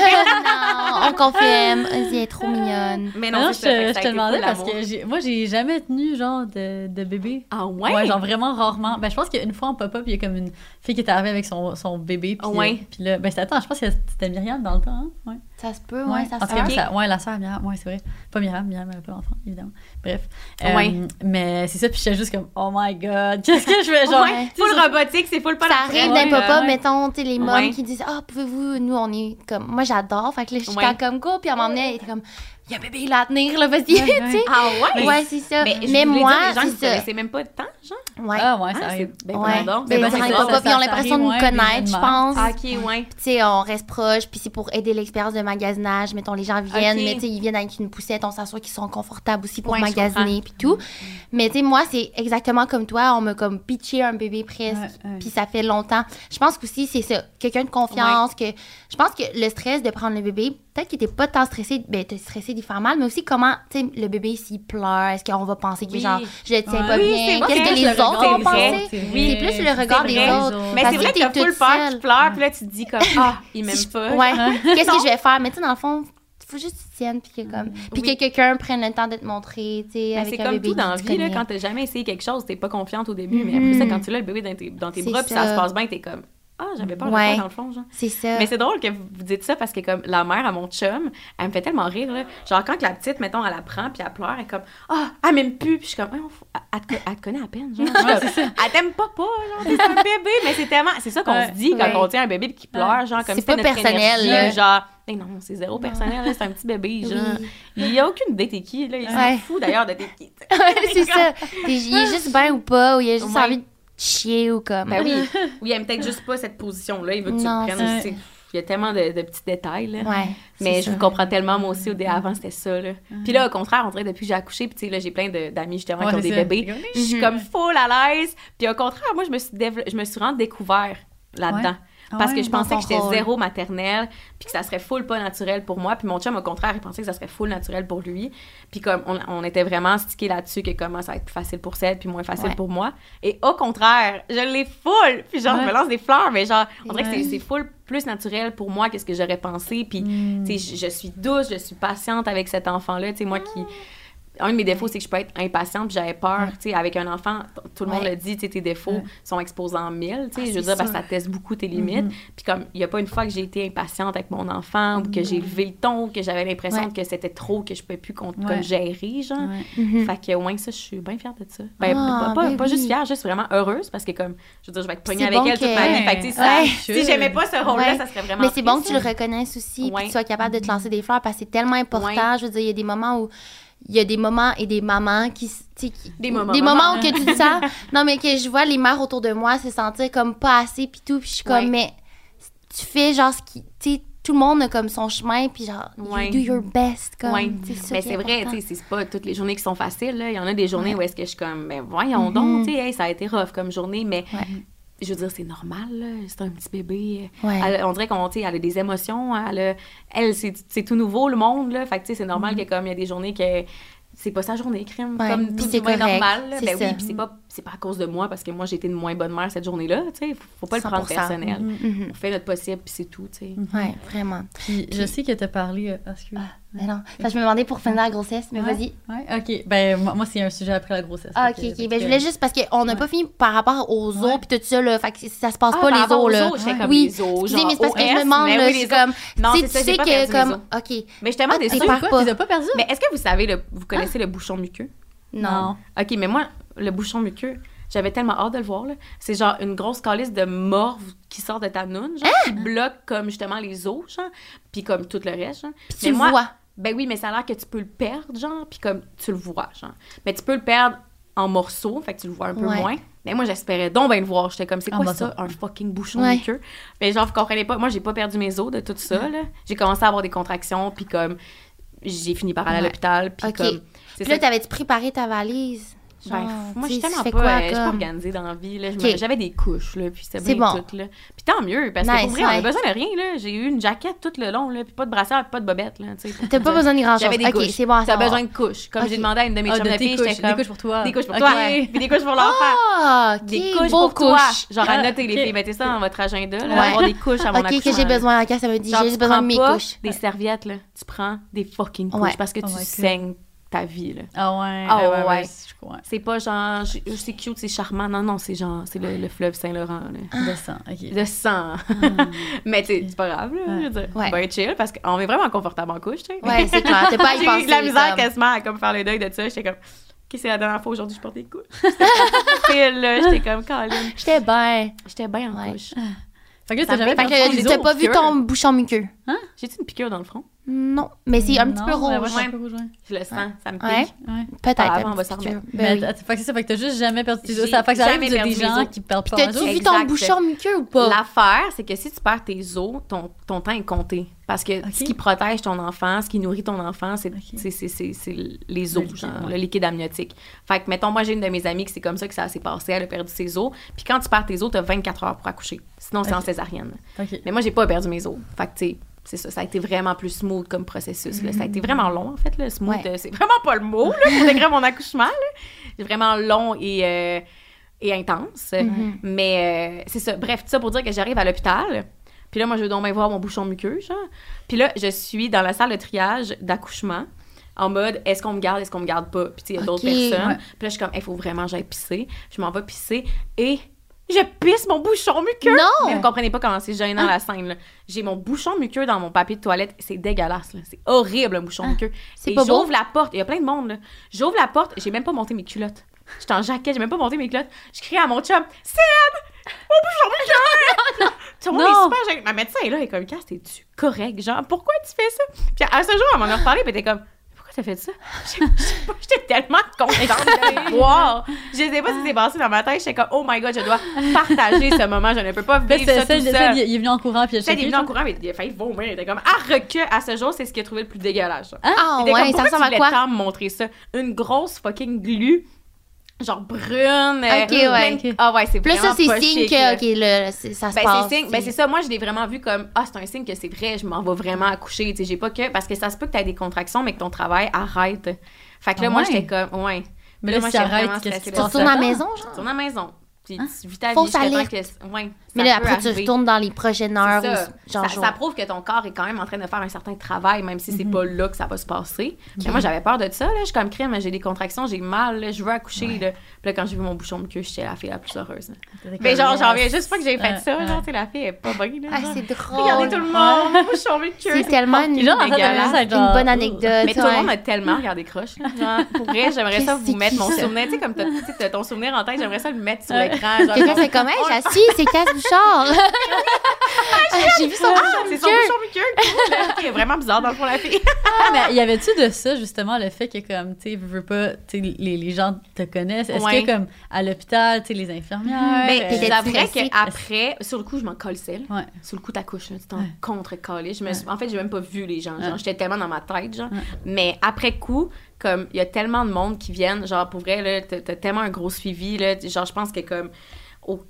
S3: on confirme. Elle est trop mignonne.
S1: mais
S2: Non,
S1: non,
S2: je,
S1: ça,
S2: te- je demandais parce que j'ai- moi, j'ai jamais tenu genre de, de bébé.
S1: Ah ouais?
S2: genre vraiment rarement. Ben, je pense qu'une fois en pop-up, il y a comme une fille qui est arrivée avec son, son bébé. Puis,
S1: Ouais.
S2: euh, puis là, ben, attends, je pense que c'était Myriam dans le temps. Hein? Ouais.
S3: Ça se peut, ouais, ça se peut.
S2: ouais, la sœur à Myriam, ouais, c'est vrai. Pas Myriam, Myriam avait pas d'enfant, évidemment. Bref.
S1: Ouais.
S2: Euh, mais c'est ça, puis j'étais juste comme, oh my god, qu'est-ce que je fais? Genre,
S1: ouais, full
S2: ça-
S1: robotique, c'est full pas
S3: Ça arrive d'un
S2: ouais.
S3: mettons, tu les mômes
S1: Ouais.
S3: qui disent Ah, pouvez-vous, nous, on est comme. Moi, j'adore. Fait que là, je suis
S1: Ouais.
S3: comme go, puis moment donné, elle était comme Il y a un bébé là à tenir, là, vas-y, tu
S2: Ouais, ouais.
S3: sais.
S1: Ah ouais?
S3: Ouais, c'est ça.
S1: Mais,
S3: Mais, moi, c'est ça.
S1: même pas de temps, genre.
S3: Ouais.
S2: Ah, ouais, ça
S1: Ah,
S2: arrive.
S1: c'est- ben,
S3: ouais.
S1: pardon.
S3: Ben,
S2: Ben, ça-
S3: ils ont l'impression de nous connaître, je pense.
S1: Ah, ok, ouais.
S3: Puis, tu sais, on reste proche, puis c'est pour aider l'expérience de magasinage. Mettons, les gens viennent, mais tu sais, ils viennent avec une poussette, on s'assoit qu'ils sont confortables aussi pour magasiner, puis tout. Mais tu sais, moi, c'est exactement comme toi, on m'a comme pitché un bébé presque, puis ça fait longtemps. Je pense qu'aussi, c'est ça, quelqu'un de confiance, que je pense que le stress de prendre le bébé, peut-être qu'il était pas tant stressé, ben, t'es stressé d'y faire mal, mais aussi comment, tu sais, le bébé, s'il pleure, est-ce qu'on va penser que
S1: Oui.
S3: genre, je le tiens
S2: Ouais.
S3: pas
S1: Oui,
S3: bien, qu'est-ce que les
S1: le
S3: autres vont penser?
S1: autres,
S2: c'est
S3: plus le regard des autres.
S1: Mais c'est vrai que t'as full peur, tu pleures, puis là, tu te dis comme, ah, il m'aime pas.
S3: Ouais. Qu'est-ce que je vais faire? Mais tu sais, dans le fond, faut juste que tu tiennes, puis que, comme... puis
S1: Oui.
S3: que quelqu'un prenne le temps de te montrer, tu sais,
S1: c'est comme
S3: bébé
S1: tout dans la vie, là, quand t'as jamais essayé quelque chose, t'es pas confiante au début, mais après ça, quand tu l'as le bébé dans tes, dans tes bras, puis ça
S3: ça.
S1: se passe bien, t'es comme, ah, j'avais peur de ça dans le fond, genre.
S3: C'est ça.
S1: Mais c'est drôle que vous dites ça parce que comme la mère à mon chum, elle me fait tellement rire là. Genre quand la petite mettons elle apprend puis elle pleure, elle est comme ah, elle m'aime plus puis je suis comme Ah, elle, te, elle te connaît à peine genre.
S2: Ouais, c'est ça.
S1: Elle t'aime pas pas genre, c'est un bébé mais c'est tellement c'est ça qu'on
S2: Ouais.
S1: se dit quand
S3: Ouais.
S1: on tient un bébé qui pleure genre comme
S3: C'est
S1: si
S3: pas
S1: c'était notre
S3: personnel,
S1: énergie,
S3: là.
S1: genre Eh non, c'est zéro personnel, c'est un petit bébé, genre.
S3: Oui.
S1: Il y a aucune idée t'es qui, là. Il s'en
S3: Ouais.
S1: fout d'ailleurs de t'es qui.
S3: c'est ça. Il est juste bien ou pas, ou il a juste
S1: Ouais.
S3: envie de chier ou comme...
S1: Ben oui, oui, il aime peut-être juste pas cette position-là. Il veut que tu
S3: Non,
S1: le prennes. tu sais. Il y a tellement de, de petits détails, là.
S3: Ouais.
S1: Mais je vous comprends tellement, moi aussi, au dé avant, c'était ça, là. Puis là, au contraire, on dirait depuis que j'ai accouché, puis tu sais, là, j'ai plein d'amis, justement,
S2: Ouais,
S1: qui ont des
S2: ça.
S1: bébés. Je suis comme full à l'aise. Puis au contraire, moi, je me suis, dévelop- je me suis vraiment découvert là-dedans.
S2: Ouais. Ah
S1: Parce
S2: ouais,
S1: que je pensais que j'étais zéro maternelle, puis que ça serait full pas naturel pour moi. Puis mon chum, au contraire, il pensait que ça serait full naturel pour lui. Puis comme on, on était vraiment stické là-dessus, que comment ça va être plus facile pour Ced, puis moins facile
S3: Ouais.
S1: pour moi. Et au contraire, je l'ai full. Puis genre, je me lance des fleurs, mais genre, on dirait que c'est- c'est full plus naturel pour moi que ce que j'aurais pensé. Puis,
S2: Mm.
S1: tu sais, je, je suis douce, je suis patiente avec cet enfant-là. Tu sais, moi qui. Un de mes défauts, c'est que je peux être impatiente, j'avais peur, tu sais, avec un enfant, tout le monde le dit, tu sais, tes défauts sont exposés en mille, tu sais.
S3: Ah,
S1: je veux dire, que ça teste beaucoup tes limites.
S2: Mhm.
S1: Puis comme, il y a pas une fois que j'ai été impatiente avec mon enfant ou que j'ai levé le ton ou que j'avais l'impression que c'était trop, que je pouvais plus comme gérer, genre.
S3: Mhm.
S1: Fait que, au moins, ça, je suis bien fière de ça. Ben,
S3: Ah,
S1: pas,
S3: ben
S1: pas juste fière, juste vraiment heureuse parce que, comme, je veux dire, je vais être pognée avec elle toute ma
S3: que-
S1: vie. Fait que, si j'aimais pas ce rôle-là, ça serait vraiment.
S3: Mais c'est bon que tu le reconnaisses aussi, que tu sois capable de te lancer des fleurs parce que c'est tellement important. Je veux dire, il y a des moments où il y a des moments et des mamans qui,
S1: Des moments,
S3: des moments où que tu dis ça. Non, mais que je vois les mères autour de moi se sentir comme pas assez puis tout, puis je suis comme
S1: Ouais.
S3: mais tu fais genre ce qui tu sais tout le monde a comme son chemin puis genre
S1: Ouais.
S3: you do your best comme
S1: Ouais. Mais c'est
S3: est
S1: vrai, tu sais, c'est pas toutes les journées qui sont faciles. Là. Il y en a des journées où est-ce que je suis comme, ben voyons
S3: Mhm.
S1: donc, tu sais, hey, ça a été rough comme journée, mais. Je veux dire, c'est normal, là. c'est un petit bébé.
S3: Ouais.
S1: Elle- on dirait qu'on, elle a des émotions, elle, a- elle c'est, tout nouveau, le monde, là. Fait que, tu sais, c'est normal que comme il y a des journées que c'est pas sa journée, crime,
S3: Ouais,
S1: comme tout
S3: correct,
S1: normal. là. Ben
S3: ça.
S1: oui, puis c'est pas, c'est pas à cause de moi, parce que moi, j'ai été une moins bonne mère cette journée-là, tu sais. Faut, pas le prendre
S3: 100%.
S1: personnel.
S3: Mhm.
S1: On fait notre possible, puis c'est tout, tu sais.
S3: Ouais, vraiment.
S2: Puis, je sais que t'as parlé. euh, excuse.
S3: Mais non, Fait que je me demandais pour finir la grossesse, mais
S2: Ouais.
S3: vas-y.
S2: Ouais, ok. Ben, moi, moi, c'est un sujet après la grossesse.
S3: Ah, ok,
S2: que-
S3: ok. Ben, je voulais juste parce qu'on n'a
S2: Ouais.
S3: pas fini par rapport aux os puis tout ça, là. Fait que ça se passe
S1: Ah,
S3: pas les os, là.
S1: comme
S3: Oui,
S1: les os, genre
S3: mais c'est parce que je me
S1: OS,
S3: demande,
S1: mais
S3: là, je comme.
S1: Non,
S3: tu
S1: c'est
S3: sais, que, comme.
S1: os.
S3: Ok.
S1: Mais je tellement
S3: Ah,
S1: déçue.
S3: pas-
S2: perdu?
S1: Mais est-ce que vous savez, le, vous connaissez le bouchon muqueux?
S3: Non.
S1: OK, mais moi, le bouchon muqueux, j'avais tellement hâte de le voir. là. C'est genre une grosse calice de morve qui sort de ta noune, genre, qui bloque comme justement les os, genre, puis comme tout le reste, genre.
S3: Puis
S1: Mais
S3: tu le
S1: moi-
S3: vois.
S1: Ben oui, mais ça a l'air que tu peux le perdre, genre, puis comme tu le vois, genre. Mais tu peux le perdre en morceaux, fait que tu le vois un peu
S3: Ouais.
S1: moins. Mais moi, j'espérais donc bien le voir. J'étais comme, c'est
S2: En
S1: quoi
S2: bas
S1: ça,
S2: ça.
S1: un fucking bouchon
S3: Ouais.
S1: muqueux? Mais genre, vous comprenez pas, moi, j'ai pas perdu mes os de tout ça, là. J'ai commencé à avoir des contractions, puis comme, j'ai fini par aller à
S3: Ouais.
S1: l'hôpital, puis
S3: Ok.
S1: comme... c'est
S3: Puis là, t'avais-tu préparé ta valise?
S1: Ben,
S3: Genre,
S1: moi, je suis tellement pas,
S3: quoi,
S1: euh, je suis pas
S3: comme?
S1: organisée dans la vie. Là. J'avais des couches, là, puis c'était bien
S3: bon.
S1: tout. Là. Puis tant mieux, parce que
S3: Nice,
S1: pour vrai, on a besoin de rien. là. J'ai eu une jaquette tout le long, là, puis pas de brassière, puis pas de bobette. Là.
S3: T'as pas besoin de grand.
S1: J'avais des
S3: Ok,
S1: couches.
S3: c'est bon
S1: T'as besoin de couches. Comme j'ai demandé à une de mes
S2: Ah,
S1: chums
S2: de
S1: filles,
S2: couches,
S1: j'étais
S2: des
S1: comme...
S2: couches pour toi.
S1: Des couches pour toi, puis des couches pour l'enfant.
S3: Ah.
S1: Des couches pour toi. Genre, à noter, les filles, mettez ça dans votre agenda, avoir des couches à mon
S3: Ok, que j'ai besoin. Ok, ça dit,
S1: Genre,
S3: j'ai besoin de mes couches.
S1: des serviettes, là. Tu prends des fucking couches parce que
S2: Oh
S1: tu saignes ta vie, là.
S2: Ah ouais.
S1: Ah
S2: ouais,
S1: ouais.
S2: ouais, je crois.
S1: C'est pas genre, j'ai- c'est cute, c'est charmant. Non, non, c'est genre, c'est le, le fleuve Saint-Laurent, là.
S2: De sang, ok.
S1: De sang. Mais tu c'est pas grave, là. Je veux dire,
S3: Ouais.
S1: ben chill, parce qu'on est vraiment confortable en couche, tu sais.
S3: Ouais, c'est clair. T'as pas à y
S1: J'ai
S3: penser.
S1: de la misère
S3: comme-
S1: quasiment à comme faire le deuil de ça. J'étais comme, OK, c'est la dernière fois aujourd'hui que je porte des couches. Phil, là, j'étais comme, Colin.
S3: J'étais bien.
S1: J'étais bien en
S3: Ouais.
S1: couche.
S2: Fait que là, t'as jamais
S3: Fait que
S1: os
S3: pas vu ton bouchon muqueux?
S1: J'ai-tu une piqûre dans le front?
S3: Non. Mais c'est un petit
S2: Non,
S3: peu rouge.
S2: ouais, c'est un peu rouge, ouais.
S1: Je le sens, ça me pique.
S3: Ouais.
S2: Ouais.
S3: Peut-être. Un
S1: on va s'en remettre.
S3: Ben
S2: Mais fait que c'est ça, fait que t'as juste jamais perdu tes os. Ça fait que ça arrive des gens
S1: os.
S2: qui perdent pas
S3: T'as-tu vu ton bouchon muqueux ou pas?
S1: L'affaire, c'est que si tu perds tes os, ton, ton temps est compté. Parce que ce qui protège ton enfant, ce qui nourrit ton enfant, c'est
S2: Ok.
S1: c'est- c'est- c'est- c'est les
S2: Le
S1: os,
S2: liquide,
S1: genre,
S2: ouais.
S1: le liquide amniotique. Fait que, mettons, moi, j'ai une de mes amies que c'est comme ça que ça s'est passé. Elle a perdu ses os. Puis quand tu perds tes os, t'as 24 heures pour accoucher. Sinon, c'est en césarienne. Mais moi, j'ai pas perdu mes os. Fait que, tu sais, c'est ça. Ça a été vraiment plus smooth comme processus. là. Ça a été vraiment long, en fait. Le smooth,
S3: Ouais.
S1: euh, c'est vraiment pas le mot là, pour décrire mon accouchement. là. C'est vraiment long et, euh, et intense.
S3: Mhm.
S1: Mais euh, c'est ça. Bref, tout ça pour dire que j'arrive à l'hôpital. Puis là, moi, je veux donc bien voir mon bouchon muqueux, genre. Puis là, je suis dans la salle de triage d'accouchement en mode est-ce qu'on me garde, est-ce qu'on me garde pas? Puis il y a d'autres personnes.
S2: Ouais.
S1: Puis là, je suis comme il faut vraiment que j'aille pisser. Je m'en vais pisser et je pisse mon bouchon muqueux.
S3: Non!
S1: Mais vous comprenez pas comment c'est gênant la scène. là. J'ai mon bouchon muqueux dans mon papier de toilette. C'est dégueulasse. là. C'est horrible, un bouchon muqueux.
S3: c'est
S1: Et
S3: pas beau?
S1: j'ouvre la porte. Il y a plein de monde. là. J'ouvre la porte. J'ai même pas monté mes culottes. J'étais en jaquette. J'ai même pas monté mes culottes. Je crie à mon chum C'est Mon bouchon muqueux! Tout le monde
S2: Non.
S1: est super gêné. Ma médecin est là. Elle est comme Cass, t'es-tu correct? Genre, pourquoi tu fais ça? Puis à ce jour, elle m'en a reparlé. Puis elle était comme t'as fait ça? J'étais tellement contente de voir. Je sais pas ce qui s'est passé dans ma tête. J'étais comme, oh my god, je dois partager ce moment. Je ne peux pas vivre
S2: c'est
S1: ça tout
S2: ça,
S1: seul.
S2: il est venu en courant puis il checké,
S1: venu en courant, mais il a failli vomir. Il était comme, ah, recul, à ce jour, c'est ce qu'il a trouvé le plus dégueulasse.
S3: Ah
S1: Il
S3: ouais, ça ressemble à quoi?
S1: tant me montrer ça? Une grosse fucking glu, genre brune. euh,
S3: Ok, ouais.
S1: Ah ouais, c'est vraiment
S3: ça, c'est signe que, OK, là, ça se
S1: Ben,
S3: passe.
S1: c'est signe. Ben, c'est ça. Moi, je l'ai vraiment vu comme, ah, c'est un signe que c'est vrai, je m'en vais vraiment accoucher. Tu sais, j'ai pas que. Parce que ça se peut que tu aies des contractions, mais que ton travail arrête. Fait que là,
S2: Ah
S1: moi,
S2: ouais?
S1: j'étais comme, ouais.
S2: Mais
S1: Là,
S2: là,
S1: moi, j'étais vraiment stressée
S3: Tu retournes à la maison, genre?
S1: retourne à la maison. Puis
S2: Hein?
S1: tu vis ta
S3: Fausse
S1: vie jusqu'à temps
S3: alerte.
S1: que... Ouais,
S3: Mais là, après, tu
S1: arriver.
S3: retournes dans les prochaines heures.
S1: Ça.
S3: ou genre,
S1: ça, ça prouve que ton corps est quand même en train de faire un certain travail, même si c'est pas là que ça va se passer. Mais moi, j'avais peur de ça. Là. Je suis comme crème, j'ai des contractions, j'ai mal, là, je veux accoucher. Là. Puis là, quand j'ai vu mon bouchon de queue, j'étais la fille la plus heureuse. Mais genre, j'en reviens juste pas que j'ai fait ça. Genre, tu la fille est pas bonne.
S3: Ah, c'est drôle.
S1: Regardez tout le monde, mon bouchon de queue.
S3: C'est tellement une, une bonne anecdote.
S1: Mais tout le monde m'a tellement regardé croche. pour vrai, j'aimerais ça vous mettre mon souvenir. Tu sais, comme tu ton souvenir en tête, j'aimerais ça le mettre sur
S2: Ouais.
S1: Genre,
S3: Quelqu'un
S1: comme-
S3: fait comme, hey, j'assis, c'est Casse Bouchard. Ah, J'ai vu son
S1: Ah,
S3: bouchon
S1: c'est son bouchon là. Ok, vraiment bizarre dans le fond, la fille.
S2: Ah, mais y avait-tu de ça, justement, le fait que, comme, tu sais, veux, pas, tu les, les gens te connaissent? Est-ce
S1: Ouais.
S2: que, comme, à l'hôpital, tu sais, les infirmières.
S1: Mais
S2: euh,
S1: j'avouerais
S3: stressée?
S1: qu'après, sur le coup, je m'en collais.
S2: Ouais.
S1: Sur le coup, t'accouches, tu t'en
S2: Ouais.
S1: contre-collais. En fait, j'ai même pas vu les gens. J'étais tellement dans ma tête, genre. Mais après coup, comme, il y a tellement de monde qui viennent, genre, pour vrai, là, t'as tellement un gros suivi, là. Genre, je pense que, comme, au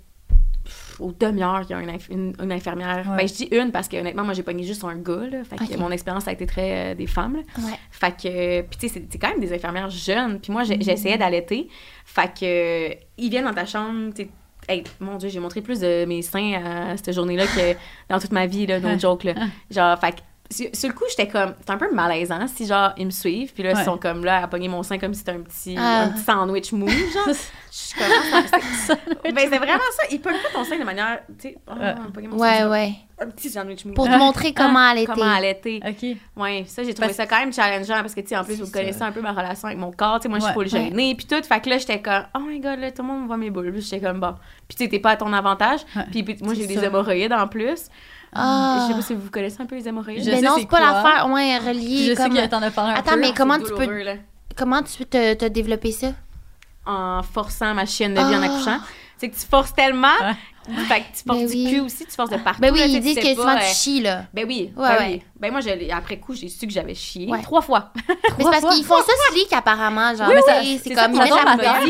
S1: au demi-heure, il y a une, inf- une- une infirmière.
S2: Ouais.
S1: Ben, je dis une parce que honnêtement, moi, j'ai pogné juste un gars. Là, fait que mon expérience a été très euh, des femmes. là.
S3: Ouais.
S1: Fait que, puis tu sais, c'est- quand même des infirmières jeunes. Puis moi,
S2: Mm.
S1: j'essayais d'allaiter. Fait que, ils viennent dans ta chambre, tu Hey, mon Dieu, j'ai montré plus de mes seins à cette journée-là que dans toute ma vie, là, no
S2: Ouais.
S1: joke, là. Genre, fait sur, le coup, j'étais comme, c'est un peu malaisant si, genre, ils me suivent, puis là,
S2: Ouais.
S1: ils sont comme là, à pogner mon sein comme si c'était un petit,
S3: Ah.
S1: un petit sandwich mou, genre. Je suis comme, ah, c'est- ben, c'est vraiment ça. Ils pognent pas ton sein de manière, tu sais, oh,
S2: Ouais.
S1: pogner mon
S3: Ouais,
S1: sein,
S3: ouais.
S1: un petit sandwich mou.
S3: Pour te montrer comment elle était.
S1: Comment allaiter.
S2: OK.
S1: Ouais, ça, j'ai trouvé
S2: Parce-
S1: ça quand même challengeant parce que, tu sais, en plus, vous connaissez un peu ma relation avec mon corps. Tu sais, moi, je suis pas le gênée, puis tout. Fait que là, j'étais comme, oh my god, là, tout le monde voit mes boules. Puis j'étais comme, bon. Puis, tu sais, t'es pas à ton avantage.
S2: Ouais.
S1: Puis, puis moi, j'ai des hémorroïdes en plus.
S3: Ah.
S1: Je sais pas si vous connaissez un peu les hémorroïdes.
S2: Je
S3: mais
S2: sais
S3: non,
S2: c'est
S3: pas l'affaire. Ouais,
S2: Je
S3: relié.
S2: sais
S3: Comme...
S2: que t'en as parlé un
S3: Attends,
S2: peu.
S3: mais comment tu peux-
S1: là.
S3: Comment tu peux te, te développer ça?
S1: En forçant ma chienne de vie en
S3: Ah.
S1: accouchant. C'est que tu forces tellement.
S2: Ouais.
S1: Fait que tu forces
S3: Ben
S1: du
S3: oui.
S1: cul aussi, tu forces de partout.
S3: Ben oui,
S1: là,
S3: ils
S1: tu
S3: disent que
S1: pas,
S3: souvent tu
S1: euh,
S3: chies, là.
S1: Ben oui,
S3: Ouais,
S1: ben
S3: ouais.
S1: oui. Ben moi, je- après coup, j'ai su que j'avais chié.
S3: Ouais.
S1: Trois fois.
S3: Mais c'est parce qu'ils font ça slick, apparemment. Genre,
S1: Oui, oui, c'est ça,
S3: comme
S1: ça
S3: ils mettent la.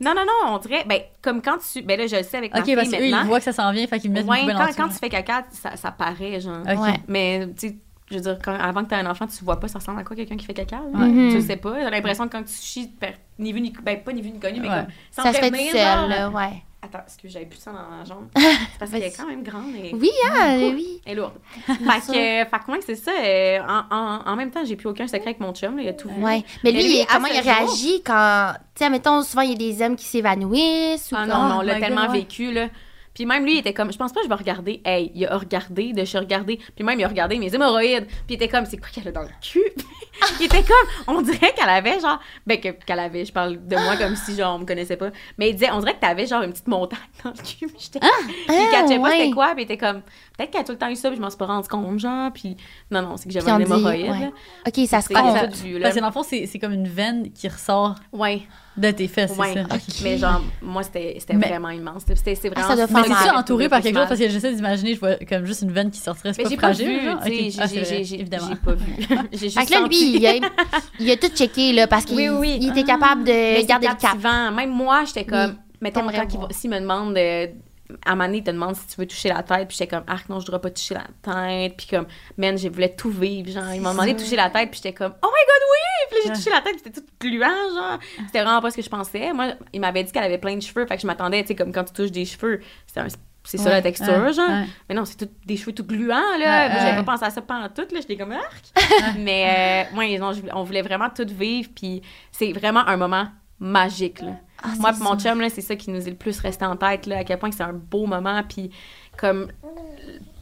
S1: Non, non, non, on dirait, ben, comme quand tu. Ben là, je le sais avec ma
S2: OK,
S1: fille
S2: parce qu'eux,
S1: maintenant.
S2: ils voient que ça s'en vient, fait qu'ils mettent une
S1: quand, quand tu fais caca, ça, paraît, genre. Mais, tu sais, je veux dire, quand- avant que tu aies un enfant, tu vois pas ça ressemble à quoi quelqu'un qui fait caca. là?
S3: Ouais. Mhm.
S1: Tu sais pas. T'as l'impression que quand tu chies, ni vu ni ben pas ni vu ni connu, mais
S2: Ouais.
S1: comme sans
S3: Ça se fait tout seul,
S1: genre.
S3: là, ouais.
S1: Attends, parce que j'avais plus sang dans la jambe? C'est parce qu'elle est quand même grande et
S3: Oui, ah, oui.
S1: elle est lourde. fait que, fait que moi, c'est ça. euh, en, en, en même temps, j'ai plus aucun secret avec mon chum. là, il a tout vu.
S3: Ouais. Mais lui, comment il
S1: jour-
S3: réagit quand. Tu sais, mettons, souvent, il y a des hommes qui s'évanouissent ou
S1: Ah
S3: comme-
S1: non, mais on
S2: Oh
S1: l'a
S2: my
S1: tellement vécu, là. Puis même lui, il était comme, je pense pas que je vais regarder. Hey, il a regardé, de chez regarder. Puis même, il a regardé mes hémorroïdes. Puis il était comme, c'est quoi qu'elle a dans le cul? il était comme, on dirait qu'elle avait genre, ben que- qu'elle avait, je parle de moi comme si genre on me connaissait pas. Mais il disait, on dirait que t'avais genre une petite montagne dans le cul. Puis j'étais, puis il
S3: Ah,
S1: catchait pas c'était quoi. Puis il était comme, peut-être qu'elle a tout le temps eu ça, puis je m'en suis pas rendu compte, genre. Puis non, non, c'est que j'avais un hémorroïde.
S3: ouais. Ok, ça se
S2: Ah,
S3: compte.
S1: vu, là.
S2: Parce que dans le fond, c'est comme une veine qui ressort
S1: Ouais,
S2: de tes fesses,
S1: ouais.
S2: c'est ça.
S1: Mais genre, moi, c'était
S2: Mais-
S1: vraiment immense. C'était c'est
S3: Ah,
S1: vraiment.
S3: ça doit
S2: Mais
S3: faire mal.
S2: c'est-tu entouré par quelque chose? Parce que j'essaie d'imaginer, je vois comme juste une veine qui sortirait, c'est
S1: Mais
S2: pas
S1: j'ai pas
S2: fragile,
S1: vu, tu j'ai-
S2: Ah,
S1: j'ai- j'ai
S2: évidemment.
S1: j'ai pas vu. j'ai juste
S3: Fait que là, lui, il a, tout checké, là, parce qu'il était capable
S1: Mais
S3: de garder le cap.
S1: Même moi, j'étais comme, mettons,
S3: t'aimerais
S1: quand il va-
S3: voir.
S1: s'il me demande, à un moment donné, il te demande si tu veux toucher la tête, puis j'étais comme, arc, non, je voudrais pas toucher la tête, puis comme, man, je voulais tout vivre, genre, il m'a demandé de toucher la tête, puis j'étais comme, oh my god, oui! Puis j'ai touché la tête, c'était tout gluant, genre, c'était vraiment pas ce que je pensais. Moi, il m'avait dit qu'elle avait plein de cheveux, fait que je m'attendais, tu sais, comme quand tu touches des cheveux, c'est un- c'est ça la texture,
S2: Ouais,
S1: genre.
S2: ouais.
S1: Mais non, c'est tout des cheveux tout gluants, là. Moi, J'avais pas pensé à ça pendant tout, là. J'étais comme arc. Mais, euh, je- on voulait vraiment tout vivre, puis c'est vraiment un moment magique, là.
S3: Ah,
S1: Moi mon chum, là, c'est ça qui nous est le plus resté en tête, là, à quel point que c'est un beau moment, puis comme...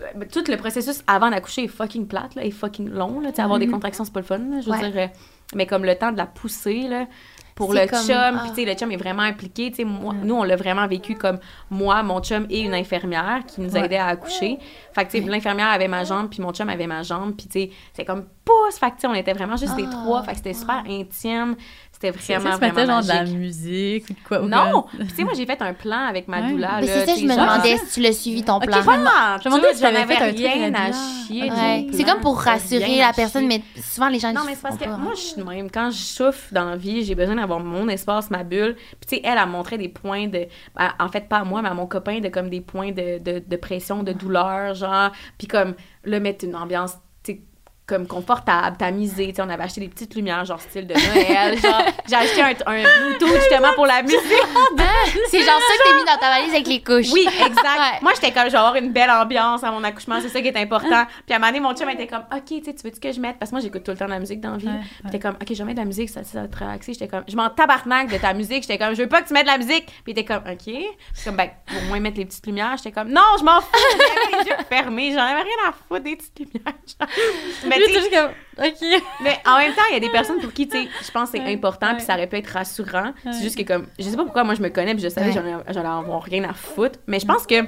S1: euh, Tout le processus avant d'accoucher est fucking plate, là, est fucking long, là. Avoir des contractions, c'est pas le fun, là, je veux
S3: Mm-hmm. Ouais.
S1: dire. euh, mais comme le temps de la pousser, là, pour le
S3: comme-
S1: chum,
S3: ah.
S1: puis tu sais, le chum est vraiment impliqué, tu sais, nous, on l'a vraiment vécu comme moi, mon chum et une infirmière qui nous
S2: Ouais.
S1: aidait à accoucher. Fait que, tu sais, l'infirmière avait ma jambe, puis mon chum avait ma jambe, puis tu sais, c'est comme pouce, fait que, tu sais, on était vraiment juste les
S3: Ah.
S1: trois, fait que c'était super intime, c'était vraiment,
S2: ça,
S1: vraiment
S2: genre de la
S1: magique.
S2: musique ou de quoi? ou
S1: Non! tu sais, moi, j'ai fait un plan avec ma doula.
S3: C'est ça, je me
S1: genre-
S3: demandais si tu l'as suivi ton plan.
S1: Pas
S2: Je me demandais si t'avais
S1: j'en avais
S2: fait un truc
S1: rien à chier.
S3: Ouais. C'est comme pour rassurer la personne, mais souvent les gens
S1: Non, mais c'est parce que moi, je suis même. Quand je souffre dans la vie, j'ai besoin d'avoir mon espace, ma bulle. Puis, tu sais, elle, elle montrait des points de. en fait, pas à moi, mais à mon copain, de comme des points de, de, de pression, de douleur, genre. Puis, comme, le mettre une ambiance, comme confortable, tamisé. Tu sais, on avait acheté des petites lumières, genre style de Noël. genre, j'ai acheté un, un Bluetooth justement pour la musique.
S3: C'est genre ça que t'as mis dans ta valise avec les couches.
S1: Oui, exact.
S3: Ouais.
S1: Moi, j'étais comme, je vais avoir une belle ambiance à mon accouchement, c'est ça qui est important. Puis à un moment donné, mon chum était comme, OK, tu sais, tu veux-tu que je mette? Parce que moi, j'écoute tout le temps de la musique dans la vie.
S2: Ouais,
S1: Puis t'es comme, OK, je vais mettre de la musique, ça, ça va te relaxer. J'étais comme, je m'en tabarnak de ta musique. J'étais comme, je veux pas que tu mettes de la musique. Puis était comme, OK. Puis comme, ben, au moins mettre les petites lumières. J'étais comme, non, je m'en fous. J'avais les yeux fermés. J'en avais rien à foutre des petites lumières. Genre. Mais
S2: juste comme, OK.
S1: en même temps, il y a des personnes pour qui, tu sais, je pense que c'est
S2: Ouais,
S1: important, puis ça aurait pu être rassurant.
S2: Ouais.
S1: C'est juste que, comme, je sais pas pourquoi moi je me connais, puis je savais que j'allais avoir rien à foutre. Mais je pense que,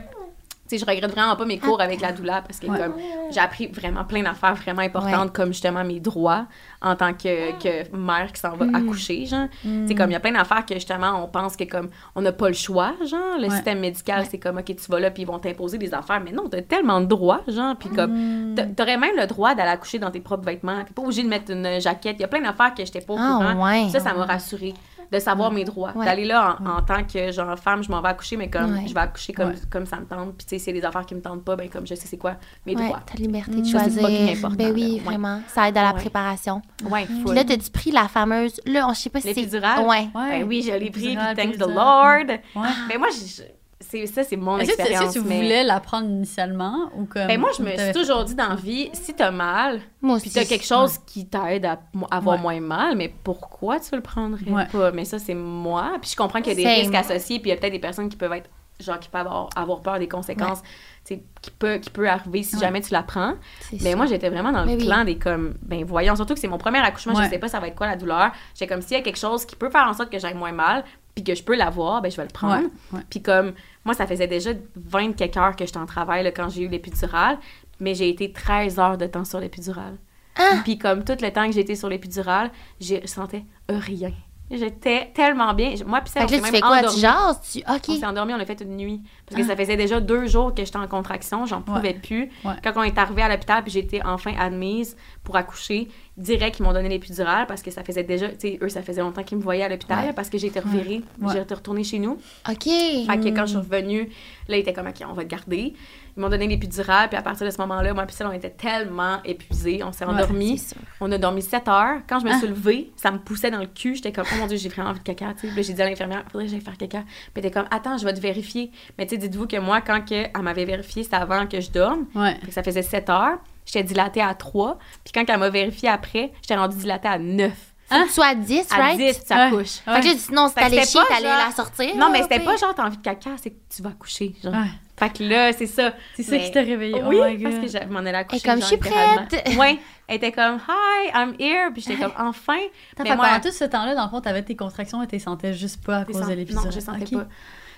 S1: sais, je regrette vraiment pas mes cours avec la doula parce que,
S2: Ouais.
S1: comme, j'ai appris vraiment plein d'affaires vraiment importantes, comme justement mes droits en tant que, que mère qui s'en va
S2: Mm.
S1: accoucher, genre. Tu sais, comme, il y a plein d'affaires que, justement, on pense que, comme, on n'a pas le choix, genre. Le
S2: Ouais.
S1: système médical, c'est comme, OK, tu vas là, puis ils vont t'imposer des affaires. Mais non, t'as tellement de droits, genre. Puis, comme,
S2: Mm.
S1: t'a- t'aurais même le droit d'aller accoucher dans tes propres vêtements. T'es pas obligé de mettre une jaquette. Il y a plein d'affaires que j'étais pas au
S3: Ah,
S1: courant. Ça, ça m'a rassurée de savoir mes droits.
S3: Ouais.
S1: D'aller là en, en tant que genre femme, je m'en vais accoucher, mais comme
S3: Ouais.
S1: je vais accoucher comme,
S2: Ouais.
S1: comme ça me tente. Puis tu sais, s'il y a des affaires qui me tentent pas, ben comme je sais c'est quoi mes
S3: Ouais,
S1: droits.
S3: ta liberté de.
S1: Ça, c'est
S3: choisir.
S1: important,
S3: Ben oui,
S1: là. Ouais.
S3: vraiment. Ça aide à la
S1: Ouais.
S3: préparation.
S1: Ouais,
S3: Puis
S1: full.
S3: là, t'as-tu pris la fameuse. Là, on- je sais pas si c'est. Ouais.
S2: Ouais.
S1: Ben oui, je l'ai pris, puis thanks the. Lord.
S2: Ouais.
S1: Mais moi, je- je- c'est ça, c'est mon
S2: Est-ce que, est-ce
S1: expérience.
S2: que tu
S1: mais-
S2: voulais la prendre initialement ou comme.
S1: Ben moi, je me suis toujours dit dans la vie, si t'as mal,
S3: Moi
S1: puis
S3: aussi.
S1: t'as quelque chose qui t'aide à avoir
S2: Ouais.
S1: moins mal, mais pourquoi tu le prendrais
S2: Ouais.
S1: pas? Mais ça, c'est moi. Puis je comprends qu'il y a des risques associés, puis il y a peut-être des personnes qui peuvent être, genre, qui peuvent avoir, avoir peur des conséquences, tu sais, qui peut, qui peut arriver si
S2: Ouais.
S1: jamais tu la prends. Mais
S3: ça.
S1: moi, j'étais vraiment dans le
S3: Mais oui.
S1: clan des comme, ben voyons, surtout que c'est mon premier accouchement,
S2: Ouais.
S1: je sais pas ça va être quoi la douleur. J'étais comme, s'il y a quelque chose qui peut faire en sorte que j'aille moins mal, puis que je peux l'avoir, ben je vais le prendre. Puis comme, moi, ça faisait déjà 20 quelques heures que j'étais en travail là, quand j'ai eu l'épidurale, mais j'ai été 13 heures de temps sur l'épidurale.
S3: Ah!
S1: Puis comme tout le temps que j'étais sur l'épidurale, je sentais rien. J'étais tellement bien. Moi, puis ça,
S3: Fait
S1: on s'est
S3: tu
S1: même
S3: fais quoi? Tu jases? Tu...
S1: On
S3: OK.
S1: s'est endormi, on a fait une nuit. Parce que ça faisait déjà deux jours que j'étais en contraction, j'en pouvais
S2: Ouais.
S1: plus.
S2: Ouais.
S1: Quand on est arrivé à l'hôpital, puis j'étais enfin admise pour accoucher, direct, ils m'ont donné l'épidurale parce que ça faisait déjà, tu sais, eux, ça faisait longtemps qu'ils me voyaient à l'hôpital
S3: Ouais.
S1: parce que j'étais revirée,
S2: Ouais.
S1: j'étais retournée chez nous.
S3: OK.
S1: Fait que quand je suis revenue, là, ils étaient comme, OK, on va te garder. Ils m'ont donné l'épidurale, puis à partir de ce moment-là, moi, puis ça, on était tellement épuisés. On s'est endormis. On a dormi 7 heures. Quand je me
S2: Ah.
S1: suis levée, ça me poussait dans le cul. J'étais comme, oh mon Dieu, j'ai vraiment envie de caca. Puis j'ai dit à l'infirmière, faudrait que j'aille faire caca. Puis elle était comme, attends, je vais te vérifier. Mais tu sais, dites-vous que moi, quand que elle m'avait vérifié, c'était avant que je dorme.
S2: Ouais.
S1: Ça faisait 7 heures. J'étais dilatée à 3. Puis quand elle m'a vérifié après, j'étais rendue dilatée à 9.
S3: Faut que tu sois à 10,
S1: À
S3: right?
S1: 10, ça
S2: Ouais.
S1: couche.
S3: Fait que là, sinon, si t'allais
S1: c'était
S3: chier, t'allais
S1: genre-
S3: la sortir.
S1: Non, mais c'était pas genre, t'as envie de caca, c'est que tu vas coucher. Genre.
S2: Ouais.
S1: Fait que là, c'est ça.
S2: C'est ça qui t'a réveillé.
S1: Oui,
S2: oh my
S1: parce
S2: God.
S1: que je m'en allais accoucher.
S3: comme,
S1: genre,
S3: je suis prête.
S1: Ouais. Elle était comme, hi, I'm here. Puis j'étais comme, enfin. Mais
S2: fait
S1: moi-
S2: pendant tout ce temps-là, dans le fond, t'avais tes contractions et tu sentais juste pas à cause de l'épisode.
S1: Non, je sentais pas.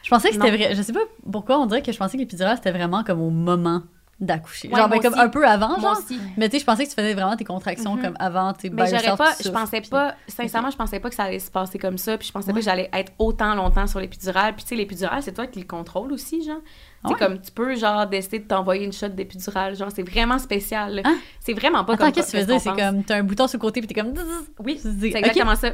S2: Je pensais que c'était vrai. Je sais pas pourquoi on dirait que je pensais que l'épidural c'était vraiment comme au moment d'accoucher.
S1: Ouais,
S2: genre, ben, comme
S1: aussi.
S2: un peu avant,
S1: Moi
S2: genre.
S1: aussi.
S2: Mais tu sais, je pensais que tu faisais vraiment tes contractions
S1: Mhm.
S2: comme avant, sais,
S1: Mais
S2: by
S1: j'aurais pas, je pensais pas, sincèrement, je pensais pas que ça allait se passer comme ça. Puis je pensais pas que j'allais être autant longtemps sur l'épidurale. Puis tu sais, l'épidurale, c'est toi qui le contrôle aussi, genre.
S2: Ouais.
S1: comme tu peux, genre, décider de t'envoyer une shot d'épidurale. Genre, c'est vraiment spécial.
S2: Hein?
S1: C'est vraiment pas
S2: Attends,
S1: comme
S2: qu'est-ce que tu veux dire? C'est comme, t'as un bouton sur le côté, puis t'es comme.
S1: Oui, c'est exactement ça.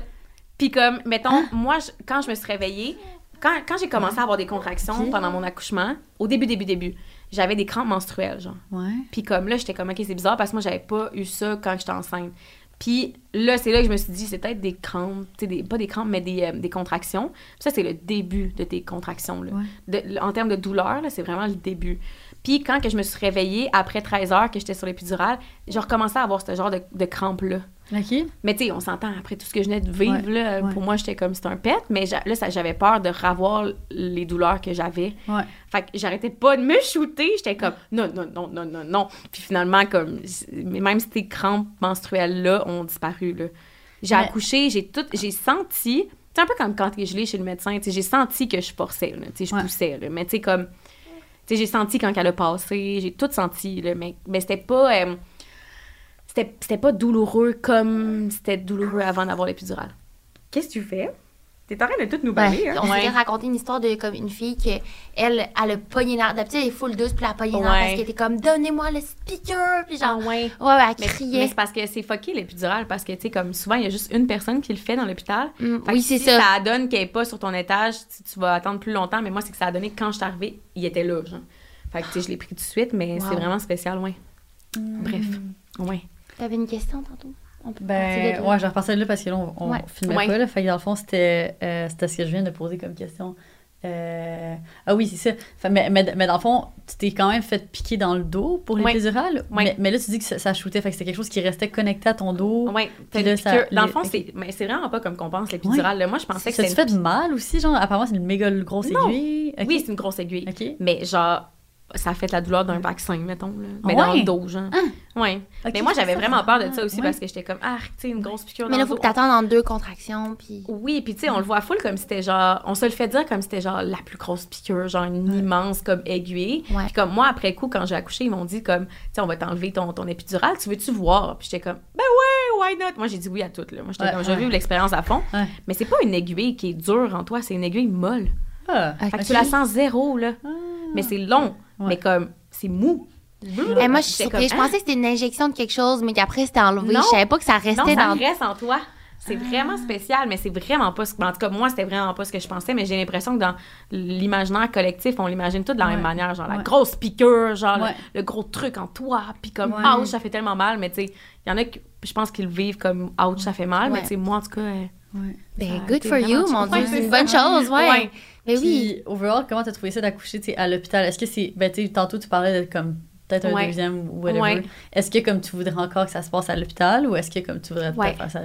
S1: Puis comme, mettons,
S2: Hein?
S1: moi, je- quand je me suis réveillée, quand, quand j'ai commencé à avoir des contractions pendant mon accouchement, au début, début, début, j'avais des crampes menstruelles, genre.
S2: Ouais.
S1: Puis comme là, j'étais comme, OK, c'est bizarre parce que moi, j'avais pas eu ça quand j'étais enceinte. Puis là, c'est là que je me suis dit, c'est peut-être des crampes, des, pas des crampes, mais des, euh, des contractions. Puis ça, c'est le début de tes contractions. Là.
S2: Ouais.
S1: De- en termes de douleur, là, c'est vraiment le début. Puis quand que je me suis réveillée, après 13 heures que j'étais sur l'épidurale, j'ai recommencé à avoir ce genre de, de crampes-là.
S2: OK.
S1: Mais tu sais, on s'entend, après tout ce que je venais de vivre,
S2: Ouais,
S1: là,
S2: ouais.
S1: pour moi, j'étais comme, c'est un pet. Mais là, ça- j'avais peur de revoir les douleurs que j'avais.
S2: Ouais.
S1: Fait que j'arrêtais pas de me shooter. J'étais comme, non, non, non, non, non, non. Puis finalement, comme, même ces crampes menstruelles-là ont disparu, là. J'ai
S2: Mais-
S1: accouché, j'ai tout, j'ai senti, c'est un peu comme quand t'es gelé chez le médecin, tu sais, j'ai senti que je forçais, là, tu sais, je poussais, là. Mais tu sais, comme, tu sais, j'ai senti quand elle a passé, j'ai tout senti, là. Mais, mais c'était pas, euh, c'était c'était pas douloureux comme c'était douloureux avant d'avoir l'épidurale. Qu'est-ce que tu fais? T'es en train de tout nous
S3: Ben,
S1: baler, hein?
S3: on
S2: Ouais.
S3: s'était raconté une histoire de comme une fille que elle, elle a pogné l'air. D'habitude, elle est full douce, puis elle a pogné
S1: Ouais.
S3: parce qu'elle était comme donnez-moi le speaker, puis genre.
S1: Ah ouais.
S3: Ouais, ouais, elle
S1: Mais,
S3: criait.
S1: mais c'est parce que c'est fucké l'épidurale parce que tu sais comme souvent il y a juste une personne qui le fait dans l'hôpital.
S3: Mm,
S1: Fait
S3: oui,
S1: que
S3: c'est
S1: si
S3: ça.
S1: ça donne qu'elle est pas sur ton étage, tu, tu vas attendre plus longtemps mais moi c'est que ça a donné que quand je suis arrivée, il était là genre. Fait que tu sais je l'ai pris tout de suite mais
S3: Wow.
S1: c'est vraiment spécial ouais. Bref. Ouais.
S3: T'avais une question tantôt? On peut partir de
S2: Ben,
S3: là.
S2: ouais, je repassais là parce que là, on, on
S3: Ouais.
S2: filmait
S1: Ouais.
S2: pas. Là, fait que dans le fond, c'était euh, c'était ce que je viens de poser comme question. Euh, Ah oui, c'est ça. Fait, mais, mais, mais dans le fond, tu t'es quand même fait piquer dans le dos pour
S1: Ouais.
S2: l'épidurale.
S1: Ouais.
S2: Mais, mais là, tu dis que ça, ça shootait. Fait que c'était quelque chose qui restait connecté à ton dos.
S1: Ouais,
S2: Puis là,
S1: que,
S2: ça-
S1: dans le fond, c'est mais c'est vraiment pas comme qu'on pense l'épidurale. là. Moi, je pensais que
S2: Ça te
S1: c'était
S2: fait mal aussi, genre? Apparemment, c'est une méga grosse aiguille.
S1: Oui, c'est une grosse aiguille.
S2: OK.
S1: Mais genre, ça fait la douleur d'un vaccin, mettons. Là. Mais
S2: Ouais.
S1: dans le dos, genre. Ouais.
S2: Ok,
S1: mais moi, j'avais vraiment peur de ça aussi
S2: ouais.
S1: parce que j'étais comme, ah, tu sais, une grosse piqûre
S3: Mais là, faut que t'attendes en deux contractions, puis...
S1: Oui, puis tu sais, on le voit full comme c'était genre, on se le fait dire comme c'était genre la plus grosse piqûre, genre une immense comme aiguille.
S3: Ouais.
S1: Puis comme moi, après coup, quand j'ai accouché, ils m'ont dit comme, tu sais, on va t'enlever ton, ton épidural, tu veux-tu voir? Puis j'étais comme, ben ouais, why not? Moi, j'ai dit oui à tout, là. Moi, j'étais
S2: Ouais,
S1: comme, je veux
S2: ouais.
S1: vivre l'expérience à fond.
S2: Ouais.
S1: Mais c'est pas une aiguille qui est dure en toi, c'est une aiguille molle.
S2: Ah,
S3: Ok.
S1: Fait que tu la sens zéro, là.
S2: Ah.
S1: Mais c'est long,
S2: Ouais.
S1: mais comme, c'est mou.
S3: Eh, moi, je suis
S1: J'étais
S3: surprise.
S1: comme,
S3: Je pensais que c'était une injection de quelque chose, mais qu'après, c'était enlevé.
S1: Non.
S3: Je savais pas que ça
S1: Non,
S3: restait
S1: ça
S3: dans...
S1: reste en toi. C'est vraiment spécial, mais c'est vraiment pas ce que. En tout cas, moi, c'était vraiment pas ce que je pensais, mais j'ai l'impression que dans l'imaginaire collectif, on l'imagine tout de la
S2: Ouais.
S1: même manière. Genre, la grosse piqûre, genre, le-
S2: Ouais.
S1: le, gros truc en toi, puis comme,
S2: Ouais.
S1: ouch, ça fait tellement mal, mais tu sais, il y en a qui, je pense qu'ils le vivent comme, ouch, ça fait mal, mais tu sais, moi, en tout cas. euh,
S2: Ouais.
S3: Ben, good for you, mon. Dieu. C'est une bonne chose, ouais. Mais oui.
S2: Puis, overall, comment t'as trouvé ça d'accoucher à l'hôpital? Est-ce que c'est. Ben, tu sais, tantôt, tu parlais de comme peut-être un
S1: Ouais.
S2: deuxième ou whatever.
S1: Ouais.
S2: Est-ce que comme tu voudrais encore que ça se passe à l'hôpital ou est-ce que comme tu voudrais
S1: Ouais.
S2: faire ça.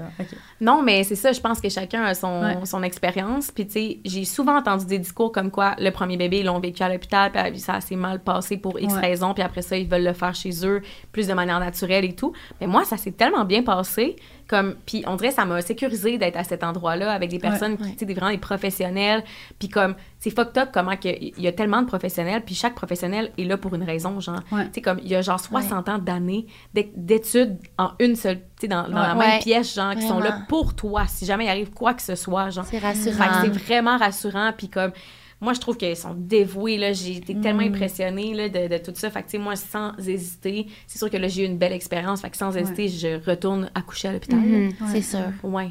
S1: Non, mais c'est ça, je pense que chacun a son, expérience. Puis, tu sais, j'ai souvent entendu des discours comme quoi le premier bébé, ils l'ont vécu à l'hôpital, puis ça s'est mal passé pour X raisons, puis après ça, ils veulent le faire chez eux, plus de manière naturelle et tout. Mais moi, ça s'est tellement bien passé. Comme, puis on dirait ça m'a sécurisé d'être à cet endroit-là avec des personnes, qui,
S3: Ouais.
S1: tu sais, des, vraiment des professionnels. Puis comme, c'est fucked up comment que- il y a tellement de professionnels, puis chaque professionnel est là pour une raison, genre.
S2: Ouais.
S1: Tu sais, comme, il y a genre 60 ans d'années d'é- d'études en une seule, tu sais, dans, dans la
S2: Ouais.
S1: même
S3: Ouais.
S1: pièce, genre, qui sont là pour toi, si jamais il arrive quoi que ce soit, genre.
S3: C'est rassurant.
S1: c'est vraiment rassurant, puis comme... Moi, je trouve qu'ils sont dévoués, là. J'ai été tellement
S2: Mm.
S1: impressionnée, là, de, de tout ça. Fait que, tu sais, moi, sans hésiter, c'est sûr que là, j'ai eu une belle expérience. Fait que sans hésiter, je retourne accoucher à l'hôpital.
S3: Mhm,
S2: Ouais.
S3: C'est sûr.
S1: Ouais.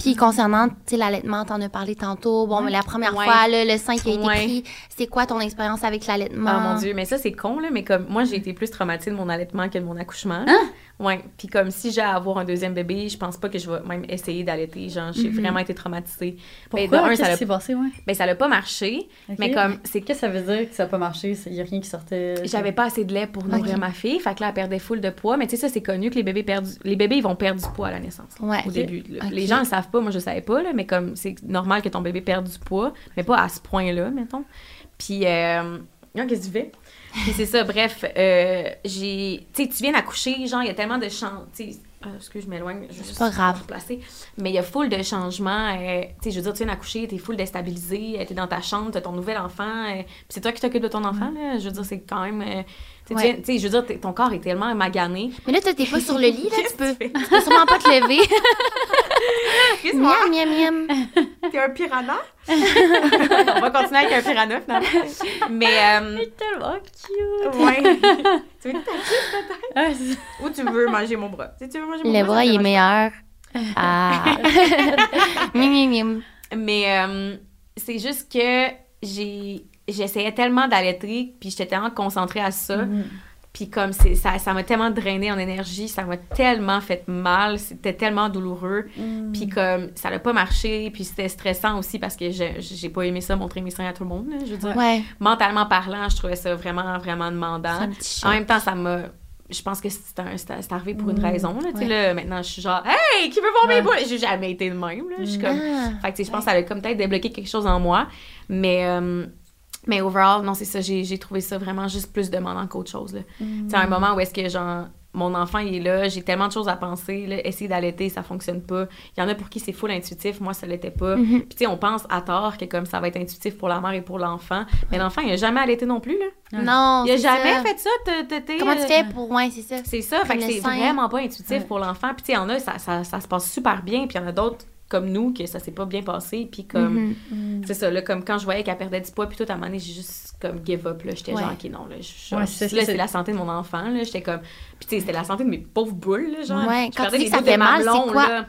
S3: Puis concernant, tu sais, l'allaitement, t'en as parlé tantôt. Bon, mais la première
S1: Ouais.
S3: fois, là, le sein qui a été
S1: Ouais.
S3: pris, c'est quoi ton expérience avec l'allaitement?
S1: Ah mon Dieu, mais ça, c'est con, là. Mais comme, moi, j'ai été plus traumatisée de mon allaitement que de mon accouchement.
S2: Hein?
S1: Ouais. Puis comme, si j'ai à avoir un deuxième bébé, je pense pas que je vais même essayer d'allaiter. Genre, j'ai
S3: Mhm.
S1: vraiment été traumatisée.
S2: Pourquoi?
S1: Ben, de un,
S2: Qu'est-ce
S1: ça
S2: qui s'est passé, ouais?
S1: Ben, ça l'a pas marché. Mais comme, c'est
S2: Qu'est-ce que ça veut dire que ça n'a pas marché? Il n'y a rien qui sortait.
S1: J'avais pas assez de lait pour nourrir ma fille, fait que là, elle perdait full de poids. Mais tu sais, ça, c'est connu que les bébés perdent... Les bébés, ils vont perdre du poids à la naissance. là,
S3: Ouais.
S1: Au
S3: Ok.
S1: début. Les gens ne savent pas, moi, je savais pas, là, mais comme c'est normal que ton bébé perde du poids, mais pas à ce point-là, mettons. Puis, euh... non, qu'est-ce que tu fais? Puis c'est ça, bref, euh, j'ai... Tu sais, tu viens d'accoucher, genre, il y a tellement de changements... Ah, excuse, je m'éloigne. je juste
S3: pas grave.
S1: me replacer. Mais il y a full de changements. euh, tu sais, je veux dire, tu viens d'accoucher, t'es full déstabilisé, euh, t'es dans ta chambre, t'as ton nouvel enfant. euh, puis c'est toi qui t'occupes de ton enfant, là. Je veux dire, c'est quand même... tu sais, tu
S3: Ouais.
S1: tu sais, je veux dire, ton corps est tellement magané.
S3: Mais là, toi, t'es pas sur le lit, là,
S1: Qu'est-ce
S3: tu peux,
S1: que tu
S3: tu peux sûrement pas te lever.
S1: Excuse-moi,
S3: miam, miam, miam.
S1: t'es un piranha? On va continuer avec un piranha, finalement. Mais, euh,
S2: tellement cute!
S1: ouais. tu veux que t'as-
S2: Ah, c'est-
S1: ou tu veux manger mon bras? Si tu veux manger mon
S3: Le
S1: bras,
S3: il est meilleur. Ah. miam, miam, miam.
S1: Mais euh, c'est juste que j'ai j'essayais tellement d'allaiter, puis j'étais tellement concentrée à ça.
S2: Mhm.
S1: Puis comme ça ça m'a tellement drainé en énergie, ça m'a tellement fait mal, c'était tellement douloureux.
S2: Mhm.
S1: Puis comme ça n'a pas marché, puis c'était stressant aussi parce que j'ai pas aimé ça montrer mes seins à tout le monde, là, je veux dire.
S3: Ouais,
S1: Mentalement parlant, je trouvais ça vraiment vraiment demandant. En même temps, ça m'a je pense que c'est arrivé pour une
S2: Mm.
S1: raison là,
S3: Ouais.
S1: là, maintenant je suis genre hey, qui veut voir mes
S2: Ouais.
S1: boules? J'ai jamais été de même là, je suis
S2: Mm.
S1: comme
S3: Ah.
S1: fait que, tu sais, je pense que ça a comme peut-être débloqué quelque chose en moi. Mais, euh, mais overall, non, c'est ça. J'ai j'ai trouvé ça vraiment juste plus demandant qu'autre chose. sais, à un moment où est-ce que, genre, mon enfant, il est là, j'ai tellement de choses à penser. Là, essayer d'allaiter, ça fonctionne pas. Il y en a pour qui c'est full intuitif. Moi, ça l'était pas.
S3: Mhm.
S1: Puis, tu sais, on pense à tort que comme ça va être intuitif pour la mère et pour l'enfant. Mais l'enfant, il a jamais allaité non plus. Là.
S3: Non,
S1: Il a
S3: c'est
S1: jamais
S3: ça.
S1: fait ça. t'es,
S3: Comment
S1: euh,
S3: tu fais pour... Ouais, c'est ça.
S1: c'est ça, fait que c'est vraiment pas intuitif
S2: Ouais.
S1: pour l'enfant. Puis, tu sais, il y en a, ça, ça, ça se passe super bien. Puis, il y en a d'autres comme nous que ça s'est pas bien passé. Puis, comme.
S3: Mhm.
S2: Mhm.
S1: C'est ça, là, comme quand je voyais qu'elle perdait du poids, puis tout, à un moment donné, j'ai juste comme give up, là. J'étais
S3: Ouais.
S1: genre, OK, non, là,
S2: Ouais, c'est
S1: la santé de mon enfant, là. J'étais comme... Puis, tu sais, c'était la santé de mes pauvres boules, là, genre.
S3: Ouais,
S1: Je
S3: quand tu dis que ça fait mal, c'est quoi?
S1: là.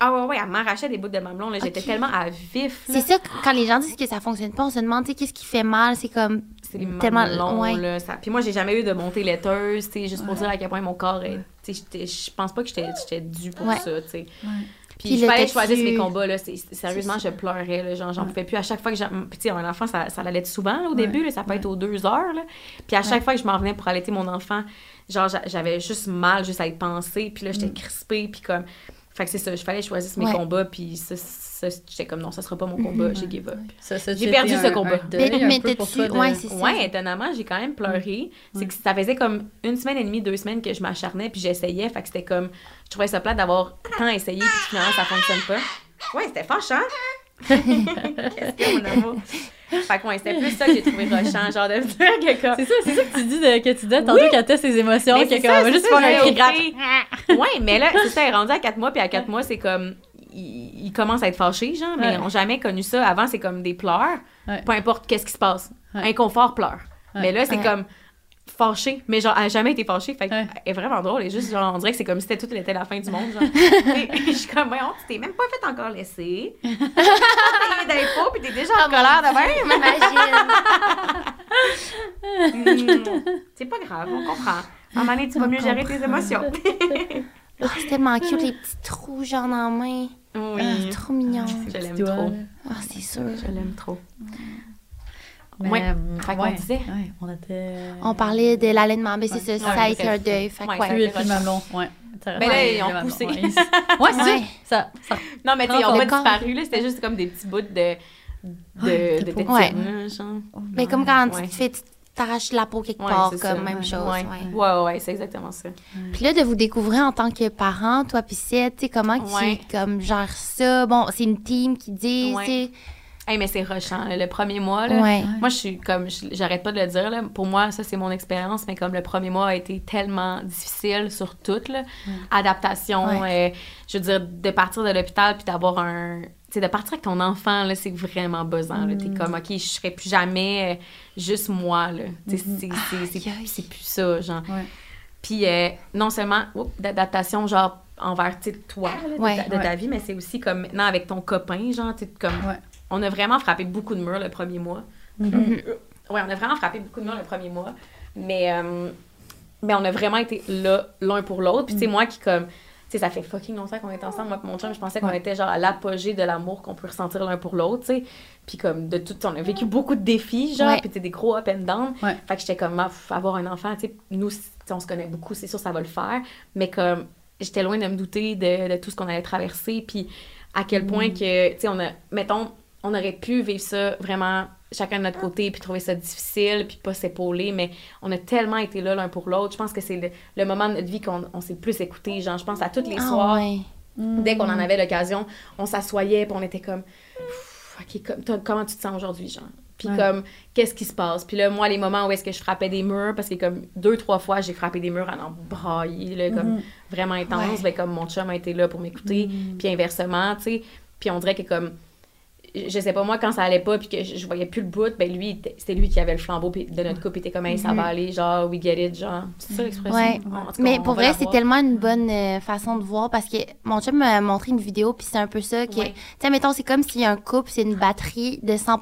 S1: Ah ouais, ouais, elle m'arrachait des bouts de mamelon, là. J'étais tellement à vif, là.
S3: C'est ça, quand les gens disent que ça fonctionne pas, on se demande, tu sais, qu'est-ce qui fait mal? C'est comme...
S1: c'est
S3: Tellement-
S1: longs,
S3: ouais.
S1: là. Ça... Puis moi, j'ai jamais eu de montée laiteuse, tu sais, juste pour dire à quel point mon corps est... Tu sais, je pense pas que j'étais j'étais due pour
S3: Ouais.
S1: ça, tu sais. Puis, il fallait que je
S3: textu-
S1: choisisse mes combats, là. Sérieusement, je pleurais, là. Genre, j'en pouvais plus. À chaque fois que j'ai... Puis, tu sais, un enfant, ça, ça l'allait souvent, là, au début, là. Ça peut être aux deux heures, là. Puis, à chaque fois que je m'en venais pour allaiter mon enfant, genre, j'a- j'avais juste mal juste à y penser. Puis là, j'étais crispée, puis comme... Fait que c'est ça, il fallait que je choisisse mes
S3: Ouais.
S1: combats, puis ça, ça, j'étais comme, non, ça sera pas mon combat, j'ai give up. J'ai perdu
S2: un-
S1: ce
S2: un
S1: combat.
S2: deuil
S3: Mais-
S2: de-
S3: ouais, c'est ça.
S1: Ouais, étonnamment, j'ai quand même pleuré. C'est que ça faisait comme une semaine et demie, deux semaines que je m'acharnais, puis j'essayais. Fait que c'était comme. Je trouvais ça plate d'avoir tant essayé, puis finalement, ça fonctionne pas. Ouais, c'était fâchant. Qu'est-ce que mon amour? Fait que ouais, c'était plus ça que j'ai trouvé rochant, genre de me dire que comme.
S2: C'est ça, c'est ça que tu dis de, que tu disais tantôt quand t'as ses émotions,
S1: Mais
S2: que comme, on juste faire un cri grave.
S1: Ouais, mais là, c'est ça, elle est rendue à 4 mois, puis à 4 mois, c'est comme. Il, il commence à être fâché, genre, mais
S2: Ouais.
S1: ils n'ont jamais connu ça. Avant, c'est comme des pleurs.
S2: Ouais.
S1: Peu importe qu'est-ce qui se passe.
S2: Ouais.
S1: Inconfort, pleure.
S2: Ouais.
S1: Mais là, c'est
S3: Ouais.
S1: comme fâché, mais genre, elle a jamais été fâchée. Fait
S2: Ouais.
S1: qu'elle est vraiment drôle. Et juste, genre, on dirait que c'est comme si c'était tout était la fin du monde, genre. Je suis comme, voyons, tu t'es même pas fait encore laisser. Tu payé d'impôts, puis t'es déjà en colère de même.
S3: Imagine.
S1: C'est pas grave, on comprend. À un moment donné, tu vas mieux gérer tes émotions.
S3: Oh, c'est tellement cute, les petits trous, genre, dans la main.
S1: oui.
S3: C'est trop mignon.
S1: Je l'aime trop.
S3: Ah, c'est sûr.
S1: Je l'aime trop.
S2: Mais,
S1: Ouais.
S2: euh,
S1: Fait qu'on
S2: ouais,
S1: disait.
S2: ouais, on était.
S3: On parlait de l'allaitement, mais c'est
S2: Ouais.
S3: ça, ça a été un deuil. Fait
S1: Ouais,
S3: ouais.
S2: Lui et puis. Ça-
S1: Ben là, ils ont poussé.
S2: Ouais, c'est
S3: Ouais.
S2: ça.
S1: Non, mais ils ont pas disparu, là. C'était juste comme des petits bouts de. de.
S2: Ouais,
S1: de genre.
S3: Mais comme quand tu te fais, t'arraches la peau quelque
S1: Ouais,
S3: part, comme
S1: ça.
S3: même
S2: Ouais.
S3: chose.
S1: Ouais,
S3: ouais.
S1: ouais, ouais, ouais, c'est exactement ça.
S3: Puis là, de vous découvrir en tant que parent, toi puis tu sais, comment
S1: Ouais.
S3: tu comme, gères ça? Bon, c'est une team qui dit,
S1: Ouais.
S3: tu sais.
S1: Hey, mais c'est rushant, là, le premier mois, là.
S3: Ouais.
S1: Moi, je suis comme, j'arrête pas de le dire, là. Pour moi, ça, c'est mon expérience, mais comme le premier mois a été tellement difficile sur tout, là. Adaptation, euh, je veux dire, de partir de l'hôpital puis d'avoir un. Tu sais, de partir avec ton enfant, là, c'est vraiment buzzant, là. T'es comme, OK, je serai plus jamais euh, juste moi, là. Sais, c'est- plus ça, genre. Puis euh, non seulement d'adaptation, genre, envers, tu sais, toi, là, de,
S3: Ouais.
S1: ta, de ta vie, mais c'est aussi comme maintenant avec ton copain, genre, tu comme.
S2: Ouais.
S1: On a vraiment frappé beaucoup de murs le premier mois.
S3: Mm-hmm.
S1: Ouais, on a vraiment frappé beaucoup de murs le premier mois. Mais, euh, mais on a vraiment été là, l'un pour l'autre. Puis, tu sais,
S3: Mm.
S1: moi qui, comme. Tu sais, ça fait fucking longtemps qu'on est ensemble, moi et mon chum. Je pensais qu'on était genre à l'apogée de l'amour qu'on peut ressentir l'un pour l'autre, tu sais. Puis, comme, de tout. On a vécu beaucoup de défis, genre.
S3: Ouais.
S1: Puis, tu sais, des gros up and down.
S2: Ouais.
S1: Fait que j'étais comme, ah, avoir un enfant, tu sais, nous, tu sais, on se connaît beaucoup, c'est sûr, ça va le faire. Mais comme, j'étais loin de me douter de, de tout ce qu'on allait traverser. Puis, à quel point que, tu sais, on a, mettons, on aurait pu vivre ça vraiment chacun de notre côté, puis trouver ça difficile, puis pas s'épauler, mais on a tellement été là l'un pour l'autre. Je pense que c'est le, le moment de notre vie qu'on on s'est le plus écouté. Genre, je pense à tous les
S3: Ah,
S1: soirs,
S3: ouais.
S1: dès qu'on en avait l'occasion, on s'assoyait, puis on était comme, OK, comme- comment tu te sens aujourd'hui, genre? Puis
S2: Ouais.
S1: comme, qu'est-ce qui se passe? Puis là, moi, les moments où est-ce que je frappais des murs, parce que comme deux, trois fois, j'ai frappé des murs à en brailler, là, comme
S2: Mhm.
S1: vraiment intense, ben, comme mon chum a été là pour m'écouter, puis inversement, tu sais. Puis on dirait que comme, je sais pas, moi, quand ça allait pas, puis que je, je voyais plus le bout, ben lui, c'était lui qui avait le flambeau puis de notre couple, il était comme, ça va aller, genre, we get it, genre. C'est ça l'expression?
S3: Ouais.
S1: Cas,
S3: Mais
S1: on
S3: pour vrai, c'est tellement une bonne euh, façon de voir parce que mon chum m'a montré une vidéo, puis c'est un peu ça que.
S1: Ouais.
S3: Tu sais, mettons, c'est comme si un couple, c'est une batterie de 100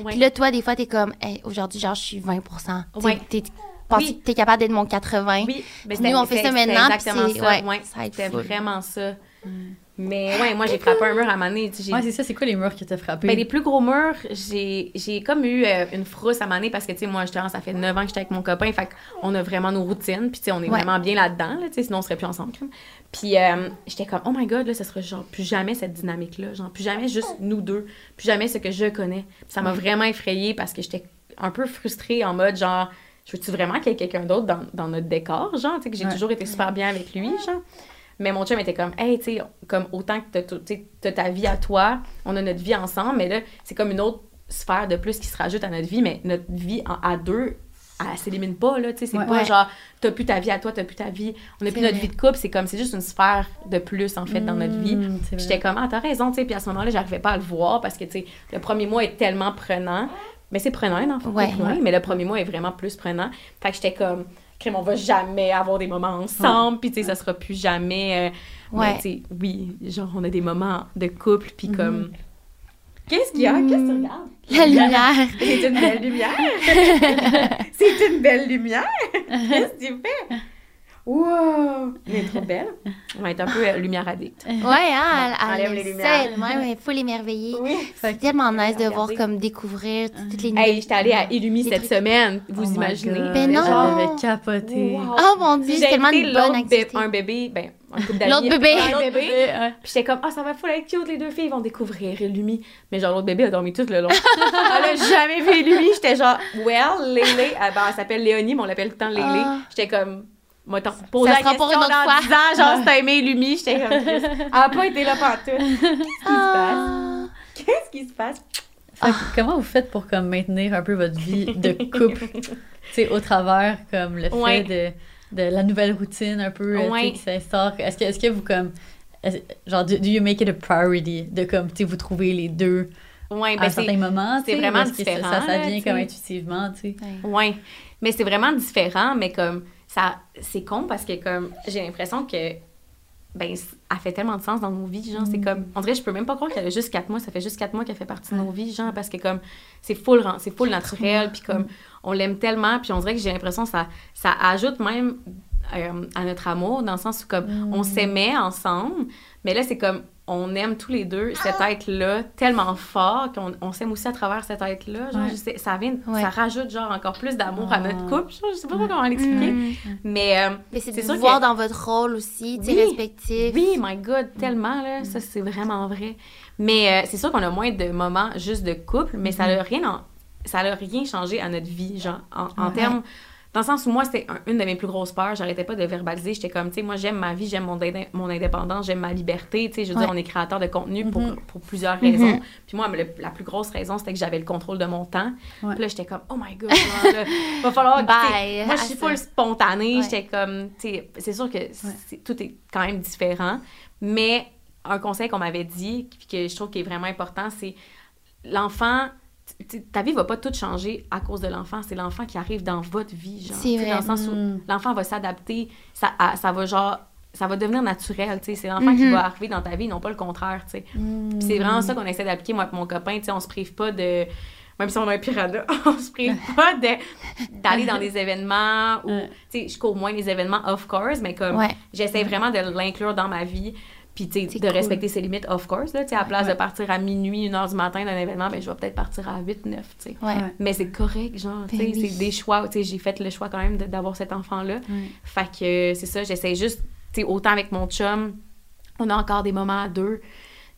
S1: Ouais.
S3: Puis là, toi, des fois, t'es comme, hey, aujourd'hui, genre, je suis 20 Tu sais,
S1: Ouais.
S3: T'es, penses
S1: Oui.
S3: que t'es capable d'être mon 80
S1: Oui, mais
S3: Nous, on fait ça
S1: c'était
S3: maintenant,
S1: ça.
S3: ça
S1: c'était
S3: full.
S1: vraiment ça. Mais ouais, moi, j'ai frappé un mur à un moment donné,
S2: Ouais, c'est ça, c'est quoi les murs qui t'ont frappé?
S1: Ben, les plus gros murs, j'ai comme eu euh, une frousse à un moment donné parce que, tu sais, moi, justement, ça fait 9 ans que j'étais avec mon copain, fait qu'on a vraiment nos routines, puis, tu sais, on est
S3: Ouais.
S1: vraiment bien là-dedans, là, tu sais, sinon on serait plus ensemble. Puis, euh, j'étais comme, oh my god, là, ça sera genre plus jamais cette dynamique-là, genre plus jamais juste nous deux, plus jamais ce que je connais. Puis ça m'a vraiment effrayée parce que j'étais un peu frustrée en mode, genre, je veux-tu vraiment qu'il y ait quelqu'un d'autre dans, dans notre décor, genre, tu sais, que j'ai
S2: Ouais.
S1: toujours été super bien avec lui, genre. Mais mon chum était comme, hey, tu sais, comme autant que tu t'as ta vie à toi, on a notre vie ensemble, mais là, c'est comme une autre sphère de plus qui se rajoute à notre vie, mais notre vie en- à deux, elle s'élimine pas, là, tu sais, c'est
S2: Ouais.
S1: pas
S3: Ouais.
S1: genre, t'as plus ta vie à toi, t'as plus ta vie, on a plus notre
S3: vrai.
S1: vie de couple, c'est comme, c'est juste une sphère de plus, en fait, dans notre vie.
S2: Vrai.
S1: J'étais comme, ah, t'as raison, tu sais, puis à ce moment-là, j'arrivais pas à le voir parce que, tu sais, le premier mois est tellement prenant, mais c'est prenant, un enfant,
S3: Ouais.
S1: ouais, mais le premier mois est vraiment plus prenant. Fait que j'étais comme, crème, on va jamais avoir des moments ensemble, puis tu sais, ça sera plus jamais. euh,
S3: Ouais.
S1: mais, oui, genre, on a des moments de couple, puis comme. Qu'est-ce qu'il y a? Qu'est-ce que tu regardes?
S3: La lumière.
S1: C'est une belle lumière. C'est une belle lumière. Qu'est-ce que tu fais? Wow! Elle est trop belle. On va être un peu euh, lumière addict.
S3: Ouais, hein, elle, elle
S1: les
S3: est
S1: lumières.
S3: seule. Ouais, ouais, faut l'émerveiller.
S1: Oui.
S3: C'est tellement nice de voir comme découvrir toutes les
S1: Hey, j'étais allée à Illumi cette
S3: trucs.
S1: semaine. Vous
S2: Oh
S1: imaginez?
S3: Ben non.
S2: J'avais capoté.
S1: Wow.
S3: Oh mon dieu,
S1: J'ai
S3: c'est tellement une bonne activité.
S1: un bébé, ben, un couple d'amis.
S3: L'autre bébé.
S1: Bébé.
S2: Ouais.
S1: Puis j'étais comme, ah, ça va full être cute, les deux filles vont découvrir Illumi. Mais genre, l'autre bébé a dormi tout le long. elle a jamais vu Illumi. J'étais genre, well, Lélé, ah, ben, elle s'appelle Léonie, mais on l'appelle tout le temps Lélé.
S3: Ah.
S1: J'étais comme, moi, t'en posé la question dans
S3: fois.
S1: 10 ans, genre, si t'as aimé Illumi. J'étais comme, Chris, elle a pas été là partout. Qu'est-ce qui se passe?
S3: Ah.
S1: Qu'est-ce qui se passe?
S2: Fait comment vous faites pour comme maintenir un peu votre vie de couple, tu sais, au travers comme le fait de, de la nouvelle routine un peu euh,
S1: Ouais.
S2: qui s'instaure? Est-ce que, est-ce que vous comme genre do, do you make it a priority de comme tu sais vous trouvez les deux
S1: Ouais,
S2: à
S1: ben,
S2: un
S1: c'est
S2: certain moment,
S1: c'est vraiment différent,
S2: Ça, ça
S1: là,
S2: vient
S1: tu
S2: comme intuitivement, tu sais?
S3: Ouais,
S1: mais c'est vraiment différent, mais comme ça, c'est con parce que comme j'ai l'impression que ben elle fait tellement de sens dans nos vies, genre c'est comme on dirait je peux même pas croire qu'elle a juste quatre mois, ça fait juste quatre mois qu'elle fait partie de nos vies, genre parce que comme c'est full c'est full naturel puis comme on l'aime tellement puis on dirait que j'ai l'impression que ça ça ajoute même euh, à notre amour dans le sens où comme on s'aimait ensemble, mais là c'est comme on aime tous les deux cet être-là tellement fort qu'on on s'aime aussi à travers cet être-là. Genre,
S2: Ouais.
S1: je sais, ça vient,
S3: Ouais.
S1: ça rajoute genre encore plus d'amour à
S2: Ah.
S1: notre couple. Genre, je sais pas comment l'expliquer.
S3: Mm.
S1: Mais euh,
S3: Mais c'est de voir
S1: que-
S3: dans votre rôle aussi,
S1: Oui.
S3: respectif.
S1: oui, my God, tellement là, ça c'est vraiment vrai. Mais euh, c'est sûr qu'on a moins de moments juste de couple, mais ça n'a rien, en- ça n'a rien changé à notre vie, genre en, en
S2: Ouais.
S1: termes. Dans le sens où moi, c'était un- une de mes plus grosses peurs. J'arrêtais pas de verbaliser. J'étais comme, tu sais, moi, j'aime ma vie, j'aime mon, indé- mon indépendance, j'aime ma liberté. Tu sais, je veux
S3: Ouais.
S1: dire, on est créateur de contenu pour,
S2: Mhm.
S1: pour plusieurs raisons.
S3: Mhm.
S1: Puis moi, le- la plus grosse raison, c'était que j'avais le contrôle de mon temps.
S2: Ouais.
S1: Puis là, j'étais comme, oh my God, là, va falloir.
S3: Bye
S1: moi, je suis full spontanée.
S3: Ouais.
S1: J'étais comme, tu sais, c'est sûr que tout est quand même différent. Mais un conseil qu'on m'avait dit, puis que je trouve qui est vraiment important, c'est l'enfant. Ta vie va pas tout changer à cause de l'enfant. C'est l'enfant qui arrive dans votre vie, genre.
S3: C'est.
S1: Dans le sens où
S2: Mm.
S1: l'enfant va s'adapter, ça, à- ça va genre, ça va devenir naturel, tu sais. C'est l'enfant qui
S3: Mhm.
S1: va arriver dans ta vie, non pas le contraire, tu sais. Puis c'est vraiment ça qu'on essaie d'appliquer, moi et mon copain, tu sais, on se prive pas de... Même si on a un piranha, on se prive pas de- d'aller dans des événements où,
S2: Ouais.
S1: tu sais, je cours moins les événements, of course, mais comme
S3: Ouais.
S1: j'essaie vraiment de l'inclure dans ma vie, puis tu sais,
S3: C'est
S1: de
S3: cool.
S1: respecter ses limites, of course, là, à la place
S2: Ouais.
S1: de partir à minuit, une heure du matin d'un événement, ben je vais peut-être partir à 8, 9, tu sais.
S3: Ouais.
S1: Mais c'est correct, genre, tu
S3: Ben oui.
S1: c'est des choix, tu sais, j'ai fait le choix quand même de- d'avoir cet enfant-là.
S2: Ouais.
S1: Fait que c'est ça, j'essaie juste, tu sais, autant avec mon chum, on a encore des moments à deux.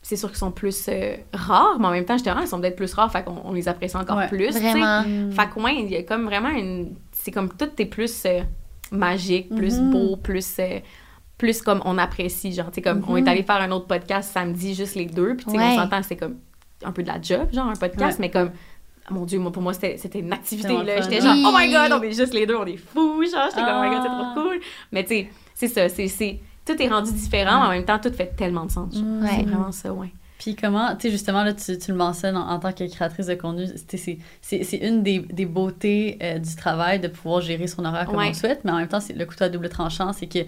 S1: C'est sûr qu'ils sont plus euh, rares, mais en même temps, j'étais ah, ils sont peut-être plus rares, fait qu'on on les apprécie encore
S2: Ouais.
S1: plus.
S3: Vraiment.
S2: Mm.
S1: Fait que, ouais, il y a comme vraiment une. C'est comme tout est plus euh, magique, plus
S2: Mhm.
S1: beau, plus. euh, plus comme on apprécie, genre, tu sais, comme on est allé faire un autre podcast samedi, juste les deux, puis tu sais,
S3: Ouais.
S1: on s'entend, c'est comme un peu de la job, genre, un podcast,
S2: Ouais.
S1: mais comme, ah, mon Dieu, moi, pour moi, c'était une activité, là. J'étais genre, oh my god, on est juste les deux, on est fous, genre, j'étais comme, oh my god, c'est
S2: Ah.
S1: trop cool. Mais tu sais, c'est ça, c'est. c'est- Tout est rendu différent, mais en même temps, tout fait tellement de sens. genre.
S2: Mm.
S1: C'est
S3: Ouais.
S1: vraiment ça, ouais.
S2: Puis comment, tu sais, justement, là, tu, tu le mentionnes en, en tant que créatrice de contenu, c'est- c'est- c'est c'est une des, des beautés euh, du travail de pouvoir gérer son horaire comme
S1: Ouais.
S2: on le souhaite, mais en même temps, c'est le couteau à double tranchant, c'est que,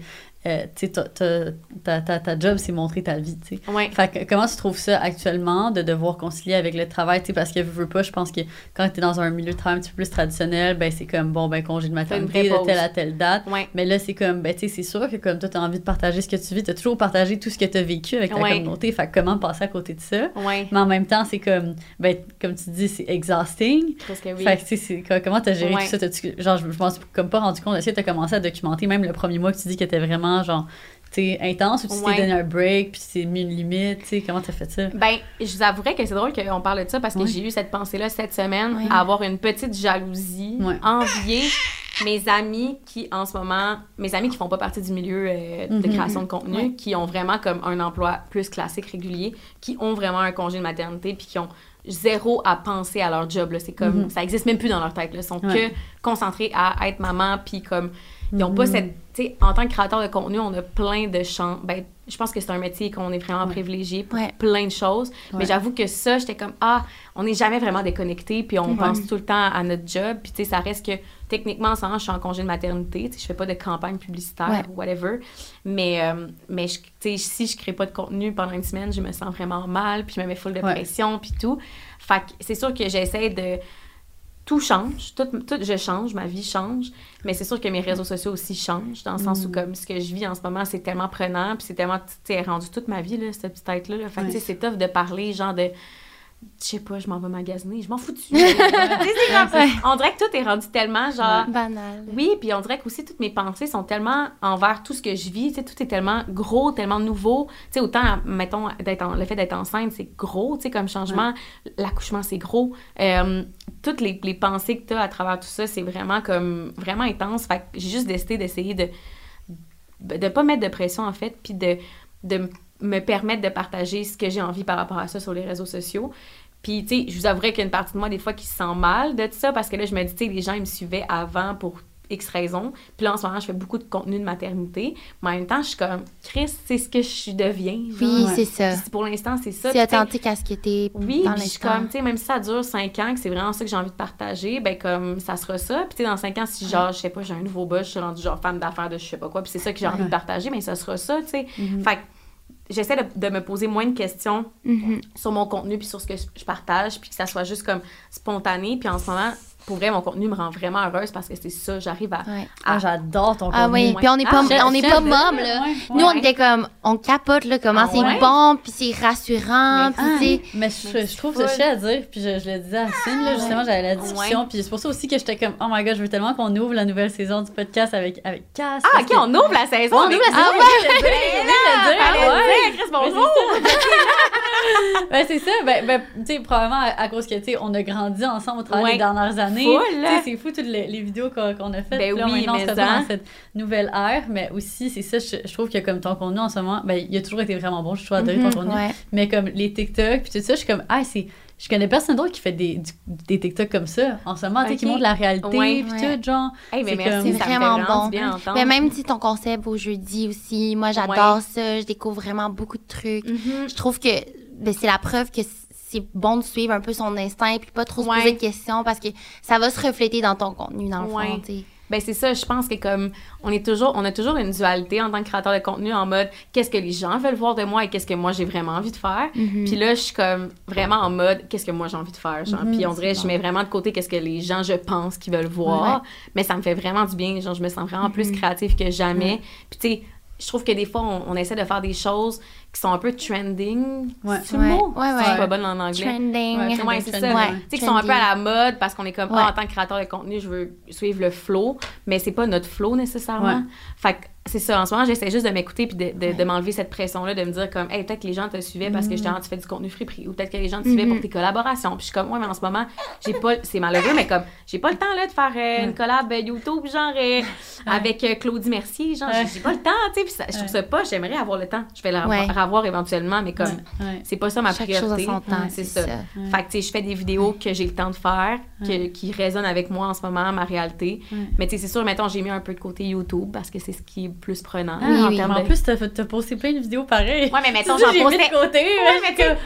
S2: euh, tu ta, job, c'est montrer ta vie, tu sais.
S1: Ouais.
S2: Fait que comment tu trouves ça actuellement de devoir concilier avec le travail, tu sais, parce que veux, veux pas, je pense que quand tu es dans un milieu de travail un petit peu plus traditionnel, ben c'est comme, bon, ben congé de maternité de telle à telle date,
S1: Ouais.
S2: mais là, c'est comme, ben, tu sais, c'est sûr que comme toi, tu as envie de partager ce que tu vis, tu as toujours partagé tout ce que tu as vécu avec ta
S1: Ouais.
S2: communauté. Fait que comment passer à côté de ça?
S1: Ouais.
S2: Mais en même temps, c'est comme, ben, comme tu dis, c'est exhausting.
S1: Parce que oui.
S2: Fait que, tu sais, comment t'as géré tout ça? T'as-tu- genre, je je pense comme pas rendu compte. Que t'as commencé à documenter même le premier mois que tu dis que t'étais vraiment, genre, tu sais, intense ou tu
S1: Ouais.
S2: t'es donné un break puis tu t'es mis une limite, tu sais, comment t'as fait ça?
S1: Ben, je vous avouerais que c'est drôle qu'on parle de ça parce que
S2: Ouais.
S1: j'ai eu cette pensée-là cette semaine,
S3: Ouais.
S1: à avoir une petite jalousie, envier mes amis qui, en ce moment, mes amis qui font pas partie du milieu euh, de
S2: Mhm.
S1: création de contenu, qui ont vraiment comme un emploi plus classique, régulier, qui ont vraiment un congé de maternité, puis qui ont zéro à penser à leur job. là. C'est comme,
S2: Mhm.
S1: ça existe même plus dans leur tête. Là. Ils sont que concentrés à être maman, puis comme Ils ont pas cette. Tu sais, en tant que créateur de contenu, on a plein de champs. Ben, je pense que c'est un métier qu'on est vraiment
S2: Ouais.
S1: privilégié pour
S3: Ouais.
S1: plein de choses.
S2: Ouais.
S1: Mais j'avoue que ça, j'étais comme, ah, on n'est jamais vraiment déconnecté, puis on pense tout le temps à notre job. Puis, tu sais, ça reste que, techniquement, en ce moment, je suis en congé de maternité. Je fais pas de campagne publicitaire ou whatever. Mais, euh, mais je- tu sais, si je crée pas de contenu pendant une semaine, je me sens vraiment mal, puis je me mets full de pression, puis tout. Fait c'est sûr que j'essaie de tout change, tout, tout je change, ma vie change, mais c'est sûr que mes réseaux sociaux aussi changent, dans le sens
S2: Mm.
S1: où comme ce que je vis en ce moment, c'est tellement prenant, puis c'est tellement, tu sais, rendu toute ma vie, là, cette petite tête-là. là. Fait tu sais, c'est tough de parler, genre de, je sais pas, je m'en vais magasiner, je m'en fous dessus. On dirait que tout est rendu tellement, genre,
S3: Banal.
S1: oui, puis on dirait que aussi toutes mes pensées sont tellement envers tout ce que je vis, tu sais, tout est tellement gros, tellement nouveau. Tu sais, autant, mettons, en- le fait d'être enceinte, c'est gros, tu sais, comme changement. L'accouchement, c'est gros. Euh, toutes les, les pensées que tu as à travers tout ça, c'est vraiment comme, vraiment intense. Fait que j'ai juste décidé d'essayer de de pas mettre de pression, en fait, puis de, de me permettre de partager ce que j'ai envie par rapport à ça sur les réseaux sociaux. Puis, tu sais, je vous avouerai qu'il y a une partie de moi, des fois, qui se sent mal de tout ça, parce que là, je me dis, tu sais, les gens, ils me suivaient avant pour X raisons. Puis là, en ce moment, je fais beaucoup de contenu de maternité. Mais en même temps, je suis comme, Chris, c'est ce que je deviens. genre.
S3: Oui, c'est ça.
S1: Puis pour l'instant, c'est ça.
S3: C'est authentique à ce que t'es
S1: oui,
S3: dans
S1: puis je suis comme, tu sais, même si ça dure 5 ans, que c'est vraiment ça que j'ai envie de partager, ben comme, ça sera ça. Puis tu sais, dans 5 ans, si genre, je sais pas, j'ai un nouveau boss, je suis rendue genre femme d'affaires de je sais pas quoi, puis c'est ça que j'ai envie de partager, mais ça sera ça, tu sais. Fait que j'essaie de, de me poser moins de questions
S3: Mhm.
S1: sur mon contenu puis sur ce que je partage, puis que ça soit juste comme spontané. Puis en ce moment, pour vrai, mon contenu me rend vraiment heureuse parce que c'est ça, j'arrive à...
S3: Ouais.
S2: Ah, j'adore ton
S3: Ah
S2: contenu.
S3: oui,
S1: ouais.
S3: puis on n'est
S1: Ah,
S3: pas,
S1: je-
S3: on n'est
S2: je-
S3: pas
S2: je-
S3: mom,
S2: ouais,
S3: là.
S2: ouais.
S3: Nous, on était comme, on capote, là, comment
S1: Ah
S3: c'est
S1: ouais?
S3: bon, puis c'est rassurant,
S1: Mais-
S3: puis
S2: Ah,
S3: tu sais.
S2: mais je,
S1: Mais
S2: je trouve
S1: c'est
S2: ça chiant à dire, puis je, je le disais à Cine, là, justement, j'avais la discussion, puis c'est pour ça aussi que j'étais comme, oh my god, je veux tellement qu'on ouvre la nouvelle saison du podcast avec, avec Cass.
S1: Ah, OK,
S2: que-
S1: on ouvre la saison!
S2: On
S1: mais-
S2: ouvre la
S1: Ah
S2: saison,
S1: Fallait
S2: ouais. Mais! Ben, c'est ça. Ben, ben tu sais, probablement à, cause que, tu sais, on a grandi ensemble au travers des dernières années. Sais, c'est fou toutes les, les vidéos qu'on qu'on a faites.
S1: Ben
S2: là,
S1: oui,
S2: maintenant, on se
S1: mais
S2: retrouve
S1: ça.
S2: dans cette nouvelle ère. Mais aussi, c'est ça, je, je trouve que comme ton contenu en ce moment, ben, il a toujours été vraiment bon. Je trouve adoré
S1: Mhm,
S2: ton contenu.
S3: Ouais.
S2: Mais comme les TikTok, puis tout ça, je suis comme, ah, c'est. Je connais personne d'autre qui fait des, du- des TikTok comme ça en ce moment, tu sais, qui montre la réalité,
S1: Ouais.
S2: puis
S3: Ouais.
S2: tout, genre.
S1: Hey, mais
S2: C'est
S3: vraiment bon.
S1: bien.
S3: Mais même si ton concept au jeudi aussi, moi j'adore ça, je découvre vraiment beaucoup de trucs.
S1: Mhm.
S3: Je trouve que ben, c'est la preuve que c'est bon de suivre un peu son instinct puis pas trop se poser de questions parce que ça va se refléter dans ton contenu dans le fond, tu sais.
S1: Ben c'est ça, je pense que comme on est toujours on a toujours une dualité en tant que créateur de contenu en mode qu'est-ce que les gens veulent voir de moi et qu'est-ce que moi j'ai vraiment envie de faire.
S3: Mhm.
S1: Puis là je suis comme vraiment en mode qu'est-ce que moi j'ai envie de faire genre
S2: Mhm,
S1: puis on dirait je mets vraiment de côté qu'est-ce que les gens je pense qu'ils veulent voir, mais ça me fait vraiment du bien, genre je me sens vraiment plus
S3: Mhm.
S1: créative que jamais. Puis tu sais je trouve que des fois, on, on essaie de faire des choses qui sont un peu trending.
S2: Ouais.
S1: C'est le mot?
S3: Ouais, ouais,
S1: Je suis
S3: ouais.
S1: pas bonne en anglais.
S3: Trending.
S2: Ouais,
S1: Ouais, c'est ça.
S3: Ouais.
S1: Tu sais, qui sont un peu à la mode parce qu'on est comme,
S3: Ouais.
S1: ah, en tant que créateur de contenu, je veux suivre le flow, mais c'est pas notre flow nécessairement.
S2: Ouais.
S1: Fait que c'est ça. En ce moment, j'essaie juste de m'écouter puis de, de, de m'enlever cette pression-là, de me dire comme, hey, peut-être que les gens te suivaient parce que justement, tu fais du contenu friperie ou peut-être que les gens te suivaient pour
S3: Mhm.
S1: tes collaborations. Puis je suis comme, ouais, mais en ce moment, j'ai pas, c'est malheureux, mais comme, j'ai pas le temps, là, de faire euh, une collab euh, YouTube, genre, euh, avec euh, Claudie Mercier, genre, j'ai pas le temps, tu sais, puis ça- je trouve ça pas, j'aimerais avoir le temps. Je vais la
S3: Ouais.
S1: revoir éventuellement, mais comme, c'est pas ça ma
S3: Chaque
S1: priorité.
S3: chose à son temps,
S1: c'est ça.
S3: ça.
S1: Fait que, tu sais, je fais des vidéos que j'ai le temps de faire, que- qui résonnent avec moi en ce moment, ma réalité. Mais tu sais, c'est sûr, mettons, j'ai mis un peu de côté YouTube parce que c'est ce qui plus prenant.
S2: Ah,
S3: Oui,
S1: en
S3: oui.
S1: termes
S2: Mais en
S1: de-
S2: plus, t'as t'as posté plein de vidéos pareilles.
S1: Ouais, mais mettons, j'en
S2: j'ai mis
S1: postais...
S2: de côté.
S1: Ouais,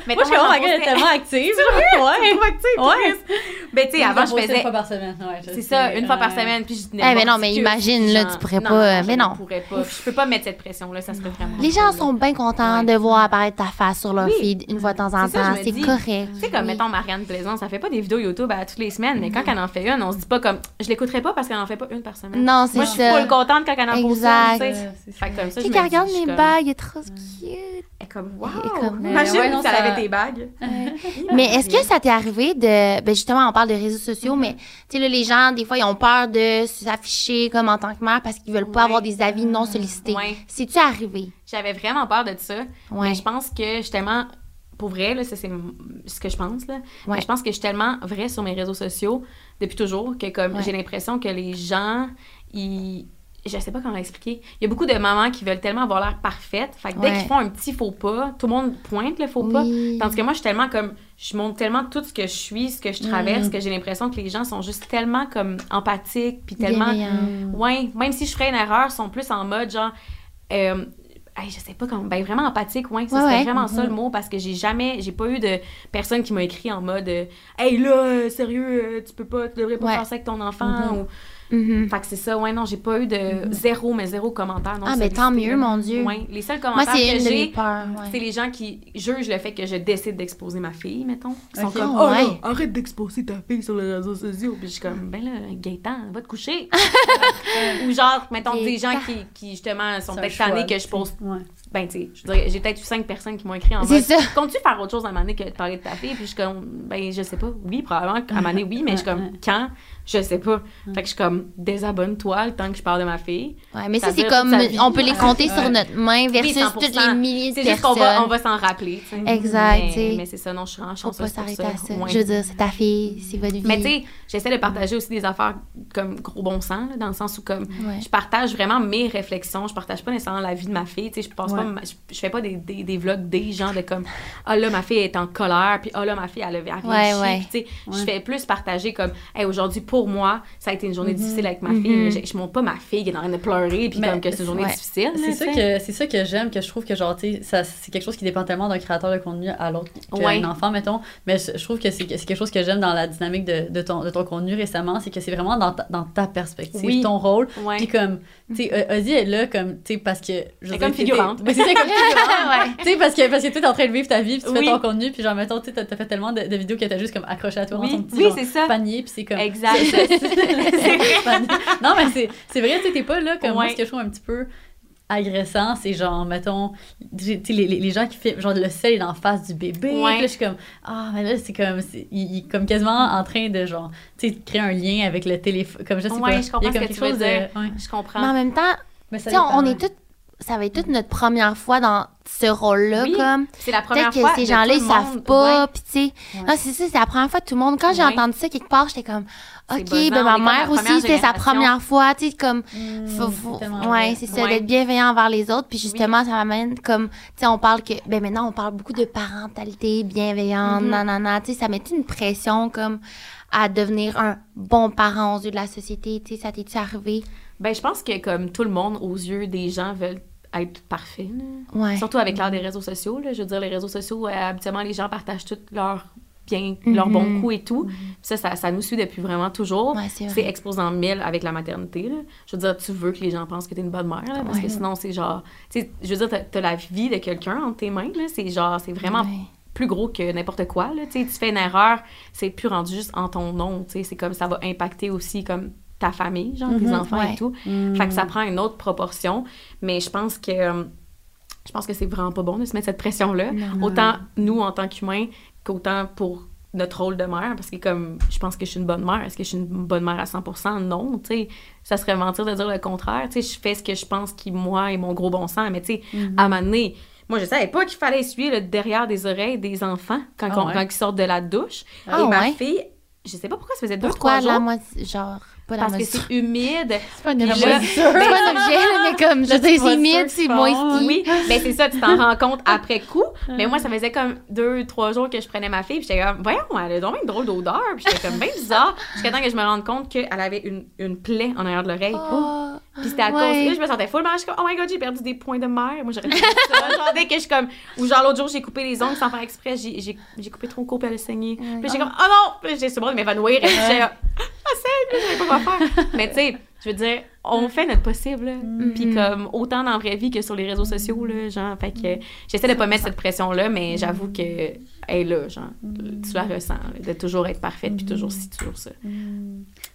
S1: mais
S2: Moi, je suis comme, est
S1: postais-
S2: tellement active. Ouais.
S1: trop actif,
S2: Ouais.
S1: Ben, tu sais, avant, je
S2: Une
S1: faisais...
S2: fois par semaine. Ouais, je
S1: C'est ça, une fois par semaine, puis je tenais
S3: Eh, mais non, mais imagine, là, tu pourrais pas,
S1: non, je
S3: mais
S1: ne
S3: non.
S1: pourrais pas. Je peux pas mettre cette pression-là, ça serait vraiment...
S3: Les gens sont bien contents de voir apparaître ta face sur leur feed une fois de temps en
S1: ça,
S3: temps.
S1: je
S3: C'est correct.
S1: Tu sais, comme, mettons, Marianne Plaisance, ça fait pas des vidéos YouTube à toutes les semaines, mais quand elle en fait une, on se dit pas comme, je l'écouterai pas parce qu'elle en fait pas une par semaine.
S3: Non, c'est
S1: Moi, je suis
S3: ça.
S1: full contente quand elle en pose une, sais. Fait comme ça,
S3: Tu
S1: je
S3: sais
S1: me
S3: qu'elle
S1: dis,
S3: regarde mes bagues, elle est trop cute.
S1: Elle est comme, wow! Imagine si elle avait tes bagues.
S3: Mais est-ce que ça t'est arrivé de. Ben justement, on parle de réseaux sociaux, mais tu sais, là, les gens, des fois, ils ont peur de s'afficher comme en tant que mère parce qu'ils veulent pas avoir des avis non sollicités. C'est-tu arrivé?
S1: J'avais vraiment peur de ça. Mais je pense que je suis tellement. Pour vrai, là, ça c'est ce que je pense. Là.
S3: Ouais.
S1: Mais je pense que je suis tellement vraie sur mes réseaux sociaux depuis toujours que comme
S3: Ouais.
S1: j'ai l'impression que les gens, ils. Je sais pas comment expliquer. Il y a beaucoup de mamans qui veulent tellement avoir l'air parfaite. Fait que dès
S3: Ouais.
S1: qu'ils font un petit faux pas, tout le monde pointe le faux pas. Tandis que moi, je suis tellement comme. Je montre tellement tout ce que je suis, ce que je traverse,
S2: Mm.
S1: que j'ai l'impression que les gens sont juste tellement comme empathiques, puis tellement.
S3: Bienveillant.
S1: Ouais, même si je ferais une erreur, ils sont plus en mode genre. Euh, hey, je sais pas comment. Ben, vraiment empathique, ouais. Ça
S3: Ouais, ouais.
S1: vraiment ça le mot parce que j'ai jamais. J'ai pas eu de personne qui m'a écrit en mode. euh, hey là, euh, sérieux, euh, tu peux pas, tu devrais pas
S3: Ouais.
S1: faire ça avec ton enfant.
S2: Mhm.
S1: ou-
S3: Mhm.
S1: Fait que c'est ça, ouais, non, j'ai pas eu de zéro, mais zéro commentaire. Non,
S3: Ah, mais tant mieux, mon Dieu.
S1: Ouais, les seuls
S3: Moi,
S1: commentaires
S3: c'est
S1: que j'ai,
S3: peurs. ouais.
S1: c'est les gens qui jugent le fait que je décide d'exposer ma fille, mettons. Ils sont comme,
S3: Oh,
S1: oh, là, arrête d'exposer ta fille sur les réseaux sociaux. Puis je suis comme, ben là, Gaëtan, va te coucher. Ou genre, mettons, des gens qui, qui justement, sont peut-être
S2: choix,
S1: tannés que je pose.
S2: Ouais.
S1: Ben, tu sais, je dirais, j'ai peut-être eu cinq personnes qui m'ont écrit en
S3: C'est
S1: mode, comptes-tu faire autre chose à un moment donné que de parler de ta fille? Puis je suis comme, ben, je sais pas. Oui, probablement qu'à un moment donné, oui, mais je suis comme, quand? Je sais pas. Fait que je suis comme, désabonne-toi le temps que je parle de ma fille.
S3: Ouais, mais
S1: Ça
S3: ça, c'est comme. On peut les compter
S2: Ouais.
S3: sur notre main versus
S1: Oui,
S3: toutes
S1: 100%.
S3: les milliers de
S1: C'est
S3: personnes.
S1: juste qu'on va, on va s'en rappeler. tu sais.
S3: Exact,
S1: Mais, c'est ça, non, je suis chanceuse
S3: pas
S1: pour
S3: s'arrêter
S1: ça.
S3: à ça.
S1: Ouais.
S3: Je veux dire, c'est ta fille, c'est votre vie.
S1: Mais tu sais, j'essaie de partager aussi des affaires comme gros bon sens, là, dans le sens où comme
S3: Ouais.
S1: je partage vraiment mes réflexions, je partage pas nécessairement la vie de ma fille, tu sais, je pense pas, je, je fais pas des, des, des vlogs des gens de comme ah là ma fille est en colère, puis ah là ma fille elle a elle
S3: Ouais,
S1: chier.
S3: ouais.
S1: Puis, tu sais, je fais plus partager comme hey, aujourd'hui pour moi, ça a été une journée difficile avec ma fille,
S3: Mhm.
S1: mais je, je montre pas ma fille qui est en train de pleurer puis comme que c'est une journée
S3: ouais.
S1: difficile.
S2: C'est ça
S1: tu
S2: que c'est ça que j'aime que je trouve que genre tu sais c'est quelque chose qui dépend tellement d'un créateur de contenu à l'autre qu'un
S1: Ouais.
S2: enfant mettons mais je je trouve que c'est quelque chose que j'aime dans la dynamique de, de ton de ton contenu récemment c'est que c'est vraiment dans ta, dans ta perspective
S1: Oui.
S2: ton rôle puis comme tu sais euh, Ozzy est là comme tu sais parce que je
S1: comme figurante.
S2: c'est ça comme figurante
S3: Ouais.
S2: tu sais parce que parce que tu es en train de vivre ta vie puis tu fais ton contenu puis genre mettons tu sais t'as t'as fait tellement de, vidéos que t'as juste comme accroché à toi dans ton petit panier puis c'est comme
S1: Exact.
S2: Non, mais c'est, c'est vrai, tu sais, t'es pas là comme moi,
S1: Ouais.
S2: ce que je trouve un petit peu agressant, c'est genre, mettons, les, les, les gens qui filment, genre, le sel est en face du bébé,
S1: Ouais.
S2: puis là, je suis comme, ah, mais là, c'est comme, c'est, il, il est comme quasiment en train de, genre, tu sais, créer un lien avec le téléphone, comme je sais
S1: Ouais,
S2: pas.
S1: je comprends
S2: il y a
S1: ce
S2: comme
S1: que
S2: quelque
S1: tu veux
S2: chose
S1: dire.
S2: de... ouais.
S1: Je comprends.
S3: Mais en même temps,
S2: Mais
S3: tu
S2: ça
S3: sais, on, on est toutes. Ça va être toute notre première fois dans ce rôle-là,
S1: Oui,
S3: comme.
S1: c'est la première
S3: Peut-être
S1: fois
S3: que ces gens-là, ils savent pas, puis tu sais.
S2: Ouais.
S3: Non, c'est ça, c'est la première fois de tout le monde. Quand j'ai entendu ça quelque part, j'étais comme, OK, ben ma mère aussi, c'était sa première fois, tu sais, comme.
S2: Mm,
S3: Faut, faut- ouais, c'est ça,
S1: Ouais.
S3: d'être bienveillant envers les autres. Puis justement, ça m'amène comme, tu sais, on parle que, ben maintenant, on parle beaucoup de parentalité bienveillante,
S1: Mhm.
S3: nanana, tu sais, ça met une pression comme à devenir un bon parent aux yeux de la société, tu sais, ça t'est-tu arrivé?
S1: Ben, je pense que comme tout le monde, aux yeux des gens, veulent être là.
S3: Ouais.
S1: Surtout avec l'ère des réseaux sociaux. Là. Je veux dire, les réseaux sociaux, euh, habituellement, les gens partagent tout leur bien, leurs
S3: Mhm.
S1: bons coups et tout. Puis Ça, ça, ça nous suit depuis vraiment toujours.
S3: Ouais, c'est
S1: exposant mille avec la maternité. Là. Je veux dire, tu veux que les gens pensent que t'es une bonne mère, là, parce
S3: Ouais.
S1: que sinon, c'est genre... je veux dire, t'as, t'as la vie de quelqu'un entre tes mains. Là. C'est genre, c'est vraiment plus gros que n'importe quoi. Là. Tu fais une erreur, c'est plus rendu juste en ton nom. tu sais, C'est comme ça va impacter aussi comme ta famille, genre tes
S2: Mhm,
S1: enfants
S3: ouais.
S1: et tout.
S2: Mm.
S1: Fait que ça prend une autre proportion. Mais je pense que euh, je pense que c'est vraiment pas bon de se mettre cette pression-là. Autant nous en tant qu'humains qu'autant pour notre rôle de mère. Parce que comme je pense que je suis une bonne mère. Est-ce que je suis une bonne mère à 100%? Non, tu sais. Ça serait mentir de dire le contraire. Tu sais, je fais ce que je pense qui, moi, est mon gros bon sens. Mais tu sais,
S2: Mhm.
S1: à un moment donné, moi, je savais pas qu'il fallait essuyer le derrière des oreilles des enfants quand,
S2: Ah
S1: on-
S2: ouais?
S1: quand ils sortent de la douche.
S3: Ah
S1: Et ma
S3: ouais?
S1: fille, je sais pas pourquoi ça faisait deux,
S3: Pourquoi
S1: trois jours.
S3: la moitié, genre, pas la
S1: Parce que c'est humide.
S3: C'est pas
S1: Puis
S3: objet. C'est pas un objet, mais comme, je c'est
S2: ceux
S3: humide, c'est moisi.
S1: Oui, mais c'est ça, tu t'en rends compte après coup. Mais moi, ça faisait comme deux, trois jours que je prenais ma fille, puis j'étais comme, voyons, elle a donc une drôle d'odeur, puis j'étais comme bien bizarre, jusqu'à temps que je me rende compte qu'elle avait une, une plaie en arrière de l'oreille.
S3: Oh,
S1: Puis c'était à cause que je me sentais full mal. Je suis comme, oh my god, j'ai perdu des points de mer. Moi, j'aurais ça. Dès que je suis comme, ou genre l'autre jour, j'ai coupé les ongles sans faire exprès, j'ai j'ai- j'ai coupé trop court, puis elle a saigné. Puis j'ai comme, oh non! Puis j'ai ce bon de m'évanouir, et puis là, ah, c'est, je savais pas quoi faire. Mais tu sais, je veux dire, on fait notre possible, là. Puis comme, autant dans la vraie vie que sur les réseaux sociaux, là, genre, fait que j'essaie de pas mettre cette pression-là, mais j'avoue que, elle est là, genre, tu la ressens, là, de toujours être parfaite, puis toujours si toujours ça.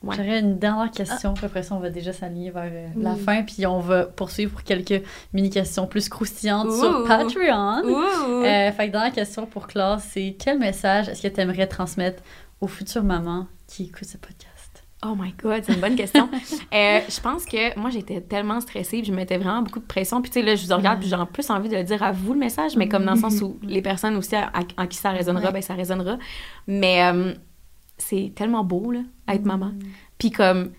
S1: Ouais.
S2: J'aurais une dernière question, puis après ça, on va déjà s'aligner vers euh, la
S1: Oui.
S2: fin, puis on va poursuivre pour quelques mini-questions plus croustillantes
S1: Ouh.
S2: sur Patreon.
S1: Ouh!
S2: Euh, fait que dernière question pour Claire, c'est quel message est-ce que tu aimerais transmettre aux futures mamans qui écoutent ce podcast?
S1: Oh my God, c'est une bonne question. Euh, je pense que moi, j'étais tellement stressée, puis je mettais vraiment beaucoup de pression. Puis tu sais, là, je vous regarde, puis j'ai en plus envie de le dire à vous, le message, mais comme dans le sens où les personnes aussi à- à- en qui ça résonnera,
S3: Ouais.
S1: ben ça résonnera. Mais euh, c'est tellement beau, là, être maman. Puis comme,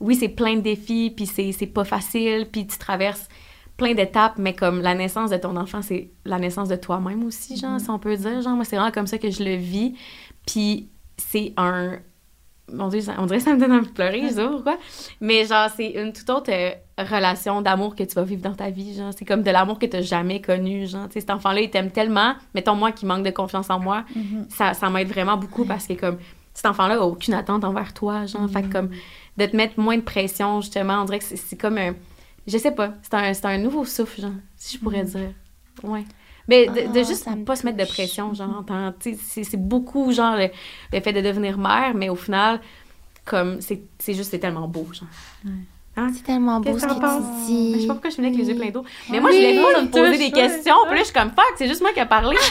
S1: oui, c'est plein de défis, puis c'est c'est pas facile, puis tu traverses plein d'étapes, mais comme la naissance de ton enfant, c'est la naissance de toi-même aussi, genre, si on peut dire. Genre, moi, c'est vraiment comme ça que je le vis. Puis c'est un. Mon Dieu, on dirait que ça me donne envie de pleurer, je sais pas pourquoi. Mais genre, c'est une toute autre euh, relation d'amour que tu vas vivre dans ta vie. Genre, c'est comme de l'amour que tu n'as jamais connu. Genre, tu sais, cet enfant-là, il t'aime tellement. Mettons, moi qui manque de confiance en moi, ça, ça m'aide vraiment beaucoup parce que, comme, cet enfant-là a aucune attente envers toi. Genre, fait que, comme, de te mettre moins de pression, justement, on dirait que c'est- comme un. Je sais pas, c'est un, c'est un nouveau souffle, genre, si je pourrais dire. Ouais. Mais de, de
S3: Ah,
S1: juste
S3: me
S1: pas se mettre de pression, genre, c'est beaucoup, genre, le, le fait de devenir mère, mais au final, comme, c'est c'est juste, c'est tellement beau, genre.
S3: C'est tellement beau
S1: Qu'est-ce
S3: ce
S1: que
S3: tu dis.
S1: Mais je sais pas pourquoi je finis avec les yeux pleins d'eau. Mais
S3: Oui.
S1: moi, je voulais vraiment me poser
S2: touche,
S1: des
S2: ouais.
S1: questions. Puis là, je suis comme, fuck, c'est juste moi qui ai parlé.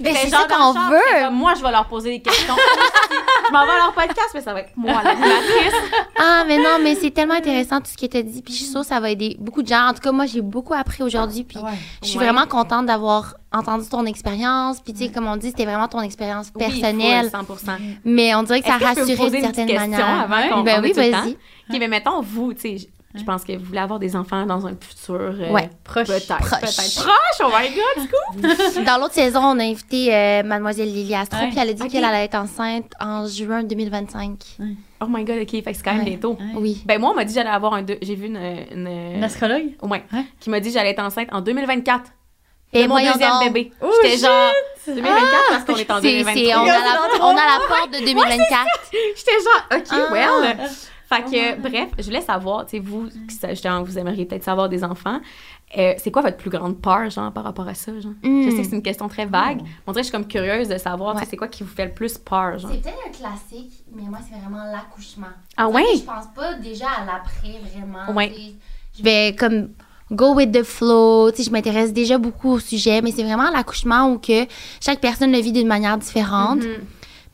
S3: Ben,
S1: J'étais
S3: c'est ça qu'on veut.
S1: moi, je vais leur poser des questions. je m'en vais à leur podcast, mais ça va être moi, l'animatrice.
S3: Ah, mais non, mais c'est tellement intéressant tout ce que tu as dit. Puis je suis sûre que ça va aider beaucoup de gens. En tout cas, moi, j'ai beaucoup appris aujourd'hui. Puis je suis
S1: Ouais.
S3: vraiment contente d'avoir entendu ton expérience. Puis tu sais, comme on dit, c'était vraiment ton expérience personnelle.
S1: Oui, full, 100%.
S3: mais on dirait que ça
S1: que
S3: rassurait d'une certaine
S1: question
S3: manière.
S1: avant qu'on
S3: ben oui, vas-y.
S1: OK, mais mettons, vous, tu sais, je- pense que vous voulez avoir des enfants dans un futur... euh,
S3: Ouais.
S2: Proche.
S1: Peut-être,
S3: Proche.
S1: peut-être. Proche, oh my God, du coup!
S3: Dans l'autre saison, on a invité euh, Mademoiselle Lily Astro.
S2: Ouais.
S3: Puis elle a dit
S1: Ok.
S3: qu'elle allait être enceinte en juin 2025.
S1: Oh my God, OK, fait que c'est quand même
S3: Ouais.
S1: bientôt.
S3: Oui.
S1: Ben moi, on m'a dit que j'allais avoir un... deux- J'ai vu une... une,
S2: Une astrologue?
S1: ouais,
S2: Ouais.
S1: qui m'a dit que j'allais être enceinte en 2024.
S3: Et
S1: mon deuxième
S3: donc.
S1: bébé.
S2: Oh,
S1: J'étais genre 2024 parce qu'on est en
S3: C'est- c'est-
S1: 2023.
S3: on, a la, on a la porte de 2024.
S1: J'étais genre, OK,
S3: Ah.
S1: well. Fait que, bref, je voulais savoir, tu sais, vous, justement, vous aimeriez peut-être savoir des enfants, euh, c'est quoi votre plus grande peur, genre, par rapport à ça, genre?
S3: Mm.
S1: Je sais que c'est une question très vague. On dirait que je suis comme curieuse de savoir, tu sais,
S3: Ouais.
S1: c'est quoi qui vous fait le plus peur, genre?
S3: C'est peut-être un classique, mais moi, c'est vraiment l'accouchement.
S1: Ah ouais?
S3: Je pense pas déjà à l'après, vraiment.
S1: Ouais.
S3: Je vais comme go with the flow. tu sais, Je m'intéresse déjà beaucoup au sujet, mais c'est vraiment l'accouchement où que chaque personne le vit d'une manière différente.
S1: Mhm.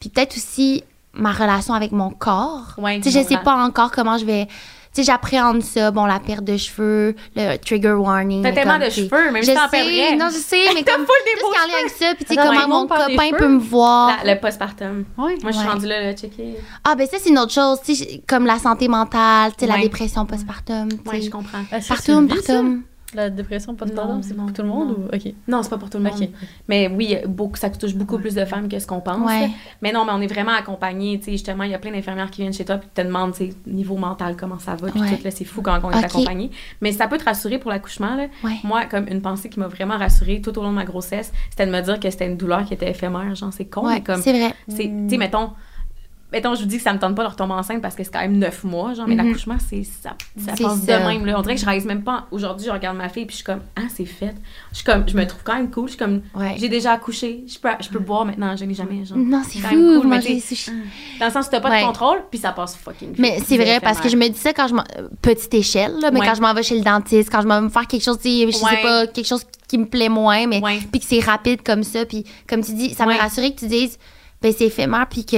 S3: Puis peut-être aussi ma relation avec mon corps.
S1: Ouais,
S3: Tu sais, je sais pas encore comment je vais. Sais, j'appréhende ça. Bon, la perte de cheveux, le trigger warning.
S1: T'as tellement
S3: comme,
S1: de cheveux, même
S3: je
S1: si t'en perdrais.
S3: non, je sais, mais comme est en lien avec ça, puis tu sais, comment
S2: le
S3: mon copain peut me voir.
S1: La- le postpartum.
S2: Oui.
S1: Moi, je suis
S3: Ouais.
S1: rendue là, là, checker.
S3: Ah, ben ça, c'est une autre chose, tu sais, comme la santé mentale, tu sais, la dépression postpartum, sais.
S1: je comprends.
S3: Partout, partout.
S2: La dépression postpartum, c'est pour tout le monde
S1: non.
S2: ou OK.
S1: Non, c'est pas pour tout le monde.
S2: OK.
S1: Mais oui, beaucoup, ça touche beaucoup plus de femmes que ce qu'on pense.
S3: Ouais.
S1: Mais non, mais on est vraiment sais, justement, il y a plein d'infirmières qui viennent chez toi et te demandent, tu sais, niveau mental, comment ça va. Puis
S3: Ouais.
S1: tout, là, c'est fou quand on est
S3: Ok.
S1: accompagné. Mais ça peut te rassurer pour l'accouchement, là.
S3: Ouais.
S1: Moi, comme une pensée qui m'a vraiment rassurée tout au long de ma grossesse, c'était de me dire que c'était une douleur qui était éphémère. Genre, c'est con,
S3: Ouais,
S1: mais comme.
S3: c'est vrai.
S1: c'est Tu sais, mettons. Mettons, je vous dis que ça me tente pas de retomber enceinte parce que c'est quand même neuf mois, genre, mais
S3: Mhm.
S1: l'accouchement, c'est ça, ça passe
S3: ça.
S1: de même, là. On dirait que je réalise même pas. Aujourd'hui, je regarde ma fille puis je suis comme, ah, c'est fait. Je suis comme, je me trouve quand même cool. Je suis comme,
S3: Ouais.
S1: j'ai déjà accouché. Je peux, je peux boire maintenant, je n'ai jamais, genre.
S3: Non, c'est fou,
S1: cool. Dans le sens où t'as pas
S3: Ouais.
S1: de contrôle, puis ça passe fucking.
S3: Mais c'est vrai, parce que je me dis ça quand je m'en... Petite échelle, là, mais
S1: Ouais.
S3: quand je m'en vais chez le dentiste, quand je m'en vais me faire quelque chose, je sais pas, quelque chose qui me plaît moins, mais puis que c'est rapide comme ça, puis comme tu dis, ça m'a rassuré que tu dises, ben c'est éphémère, puis que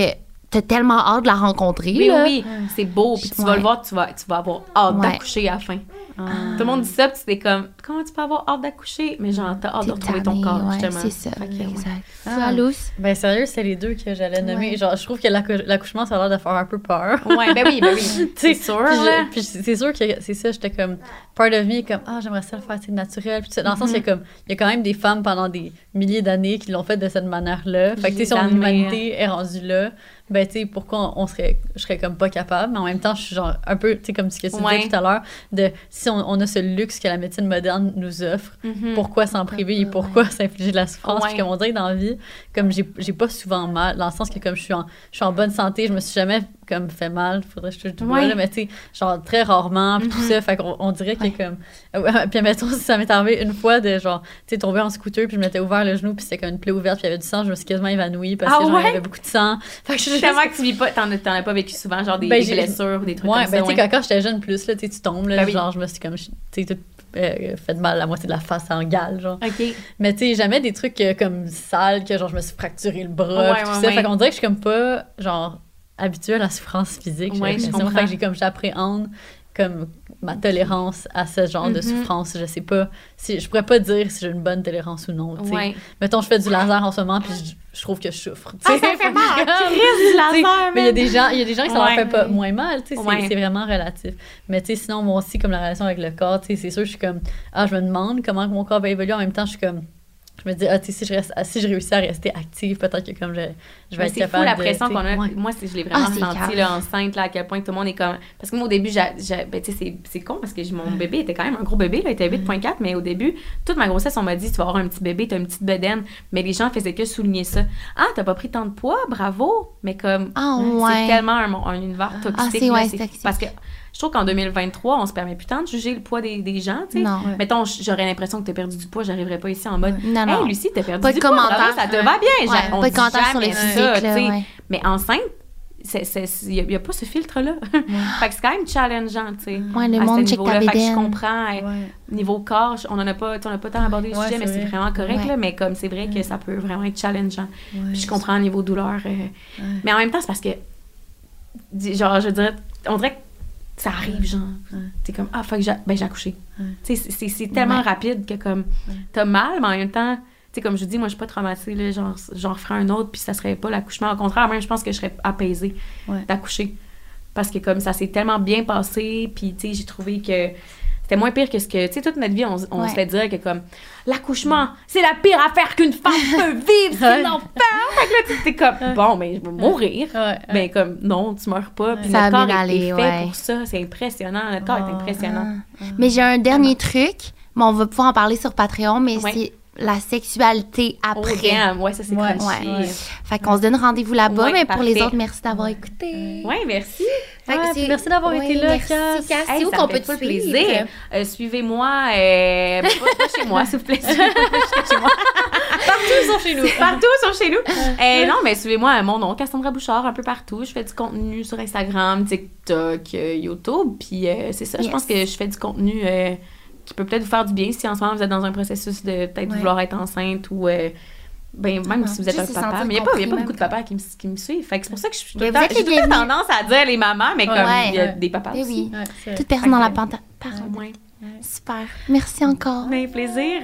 S3: t'as tellement hâte de la rencontrer,
S1: Oui, oui,
S3: là.
S1: oui, c'est beau. Puis tu vas le voir, tu vas, tu vas avoir hâte
S3: Ouais.
S1: d'accoucher à la fin. Tout le monde dit ça, puis t'es comme, comment tu peux avoir hâte d'accoucher? Mais genre, t'as hâte de retrouver ton corps,
S3: ouais,
S1: justement.
S3: c'est ça,
S1: ouais.
S3: exact.
S2: Ah. Ben sérieux, c'est les deux que j'allais nommer.
S3: Ouais.
S2: Genre, je trouve que l'accou- l'accouchement, ça a l'air de faire un peu peur.
S1: Ouais, ben oui, ben oui.
S2: C'est
S1: sûr,
S2: Puis, c'est sûr que c'est ça, j'étais comme part of me est comme ah j'aimerais ça le faire c'est naturel puis dans le sens qu'il y a comme il y a quand même des femmes pendant des milliers d'années qui l'ont fait de cette manière-là. Fait que tu sais si
S1: Milliers
S2: on
S1: d'années.
S2: humanité est rendue là, ben tu sais pourquoi on serait je serais comme pas capable, mais en même temps je suis genre un peu tu sais comme ce que tu
S1: Ouais.
S2: disais tout à l'heure de si on, on a ce luxe que la médecine moderne nous offre,
S1: Mhm.
S2: pourquoi s'en priver et pourquoi s'infliger de la souffrance?
S1: Ouais.
S2: puis comme on dirait dans la vie comme j'ai j'ai pas souvent mal dans le sens que comme je suis en je suis en bonne santé je me suis jamais comme fait mal faudrait que je touche du bois
S1: Ouais.
S2: là, mais tu sais genre très rarement puis tout
S1: Mhm.
S2: ça fait qu'on on dirait qu'il y a comme puis mettons si ça m'est arrivé une fois de genre tu sais tomber en scooter puis je m'étais ouvert le genou puis c'était comme une plaie ouverte puis il y avait du sang je me suis quasiment évanouie parce
S1: Ah
S2: que genre, il
S1: ouais?
S2: y avait beaucoup de sang fait que je suis
S1: que tu vis pas, t'en as, pas vécu souvent, genre des,
S2: Ben,
S1: des blessures ou des trucs
S2: Ouais,
S1: comme
S2: ben
S1: ça.
S2: tu sais,
S1: ouais.
S2: quand, j'étais jeune plus, là, tu sais, tu tombes, là,
S1: Ben oui.
S2: genre, je me suis comme, tu sais, tout euh, fait mal la moitié de la face en gale, genre.
S1: OK.
S2: Mais tu sais, jamais des trucs euh, comme sales, que genre, je me suis fracturé le bras,
S1: Ouais,
S2: tout
S1: ouais,
S2: ça.
S1: ouais.
S2: Fait qu'on dirait que je suis comme pas, genre, habituée à la souffrance physique, j'ai l'impression. que j'ai comme, j'appréhende comme ma tolérance à ce genre de
S1: Mhm.
S2: souffrance. Je sais pas si je pourrais pas dire si j'ai une bonne tolérance ou non.
S1: Ouais.
S2: Mettons, je fais du laser en ce moment, puis je, je trouve que je souffre.
S3: Ah, ça fait mal.
S1: Chris, du laser,
S2: mais il y a des gens, il y a des gens qui ça
S1: Ouais.
S2: leur fait pas moins mal, c'est-
S1: Ouais.
S2: vraiment relatif. Mais tu sais, sinon moi aussi comme la relation avec le corps, c'est sûr je suis comme ah, je me demande comment mon corps va évoluer en même temps, je suis comme je me dis ah, tu sais si je reste si je réussis à rester active, peut-être que comme je je vais
S1: Mais
S2: être
S1: c'est fou
S2: capable
S1: la pression
S2: tu
S1: qu'on a.
S2: ouais.
S1: Moi, c'est- je l'ai vraiment
S3: Ah, c'est
S1: ressenti
S3: grave.
S1: là, enceinte, là, à quel point tout le monde est comme. Parce que moi, au début, ben, tu sais, c'est, c'est con parce que mon bébé était quand même un gros bébé, là, il était 8,4, mais au début, toute ma grossesse, on m'a dit, tu vas avoir un petit bébé, t'as une petite bedaine. Mais les gens faisaient que souligner ça. Ah, t'as pas pris tant de poids, bravo. Mais comme.
S3: Ah,
S1: C'est
S3: ouais.
S1: tellement un, un univers toxique.
S3: Ah, c'est-
S1: là,
S3: ouais,
S1: c'est-
S3: c'est toxique.
S1: Parce que je trouve qu'en 2023, on se permet plus tant de juger le poids des, des gens, tu sais.
S3: Non.
S2: Ouais.
S1: Mettons, j'aurais l'impression que t'as perdu du poids, j'arriverais pas ici en mode.
S3: Non, non.
S1: Hey, Lucie, t'as perdu
S3: Pas de
S1: du poids, bravo,
S3: commentaires.
S1: ça te
S2: Ouais.
S1: va bien.
S3: Ouais,
S1: on
S3: pas de commentaires sur le physique, ouais.
S1: Mais enceinte, il n'y a, pas ce filtre-là. fait que c'est quand même challengeant, tu sais.
S3: Ouais, le
S1: à ce
S3: monde check ta.
S1: Fait que je comprends.
S2: Ouais.
S1: Niveau corps, on en a pas, on a pas tant abordé le
S2: Ouais,
S1: sujet, mais c'est
S2: vrai.
S1: vraiment correct,
S3: Ouais.
S1: là. Mais comme c'est vrai que ça peut vraiment être challengeant.
S2: Ouais.
S1: Puis je comprends au niveau douleur. euh,
S2: Ouais.
S1: Mais en même temps, c'est parce que, genre, je dirais, on dirait que ça arrive, genre. C'est comme, ah, faut que j'ai ben, accouché.
S2: Ouais.
S1: C'est- tellement
S3: Ouais.
S1: rapide que, comme, t'as mal, mais en même temps, tu sais, comme je dis, moi, je suis pas traumatisée, là, genre, j'en referais un autre, puis ça serait pas l'accouchement. Au contraire, même, je pense que je serais apaisée d'accoucher. Parce que, comme, ça s'est tellement bien passé, puis, tu sais, j'ai trouvé que c'était moins pire que ce que, tu sais, toute notre vie, on, on
S3: Ouais.
S1: se fait dire que, comme, l'accouchement, c'est la pire affaire qu'une femme peut vivre, c'est
S2: Ouais.
S1: l'enfer! Fait que là, tu t'es comme, bon, mais je vais mourir.
S2: Ouais, ouais.
S1: Ben, comme, non, tu meurs pas. Puis
S3: Ça
S1: notre corps est- fait
S3: ouais.
S1: pour ça. C'est impressionnant. Notre corps est
S2: Oh.
S1: impressionnant.
S3: Ah. Mais j'ai un dernier truc, mais on va pouvoir en parler sur Patreon, mais
S1: Ouais.
S3: c'est la sexualité
S1: Oh,
S3: après.
S1: damn. Ouais, ça, c'est
S2: Ouais,
S3: ouais.
S1: Ouais,
S3: Fait qu'on se donne rendez-vous là-bas,
S1: Ouais,
S3: mais pour les autres, merci d'avoir écouté.
S1: merci.
S2: Merci d'avoir
S3: ouais,
S2: été là,
S3: merci,
S2: Cass.
S3: Cass.
S1: Hey,
S3: C'est où qu'on peut te
S1: full
S3: suivre?
S1: plaisir. Euh, Suivez-moi. euh, pas, pas chez moi, s'il vous plaît. Chez moi.
S2: Partout sont chez nous.
S1: Partout, sont chez nous. Euh, non, mais suivez-moi à mon nom, Cassandra Bouchard, un peu partout. Je fais du contenu sur Instagram, TikTok, euh, YouTube. Puis euh, c'est ça, je pense que je fais du contenu euh, qui peut peut-être vous faire du bien si en ce moment vous êtes dans un processus de peut-être
S3: Ouais.
S1: vouloir être enceinte ou. Ben, même
S3: Ah,
S1: si vous êtes un papa. Mais il n'y a, pas- y a pas beaucoup de papas qui me, qui me suivent. Fait que c'est pour ça que je suis tout le temps- j'ai tout le tendance à dire les mamans, mais
S2: Ouais.
S1: comme il y a des papas
S3: Eh
S1: aussi.
S3: Toute personne dans la
S1: moins.
S3: Super. Merci encore.
S1: Mais plaisir.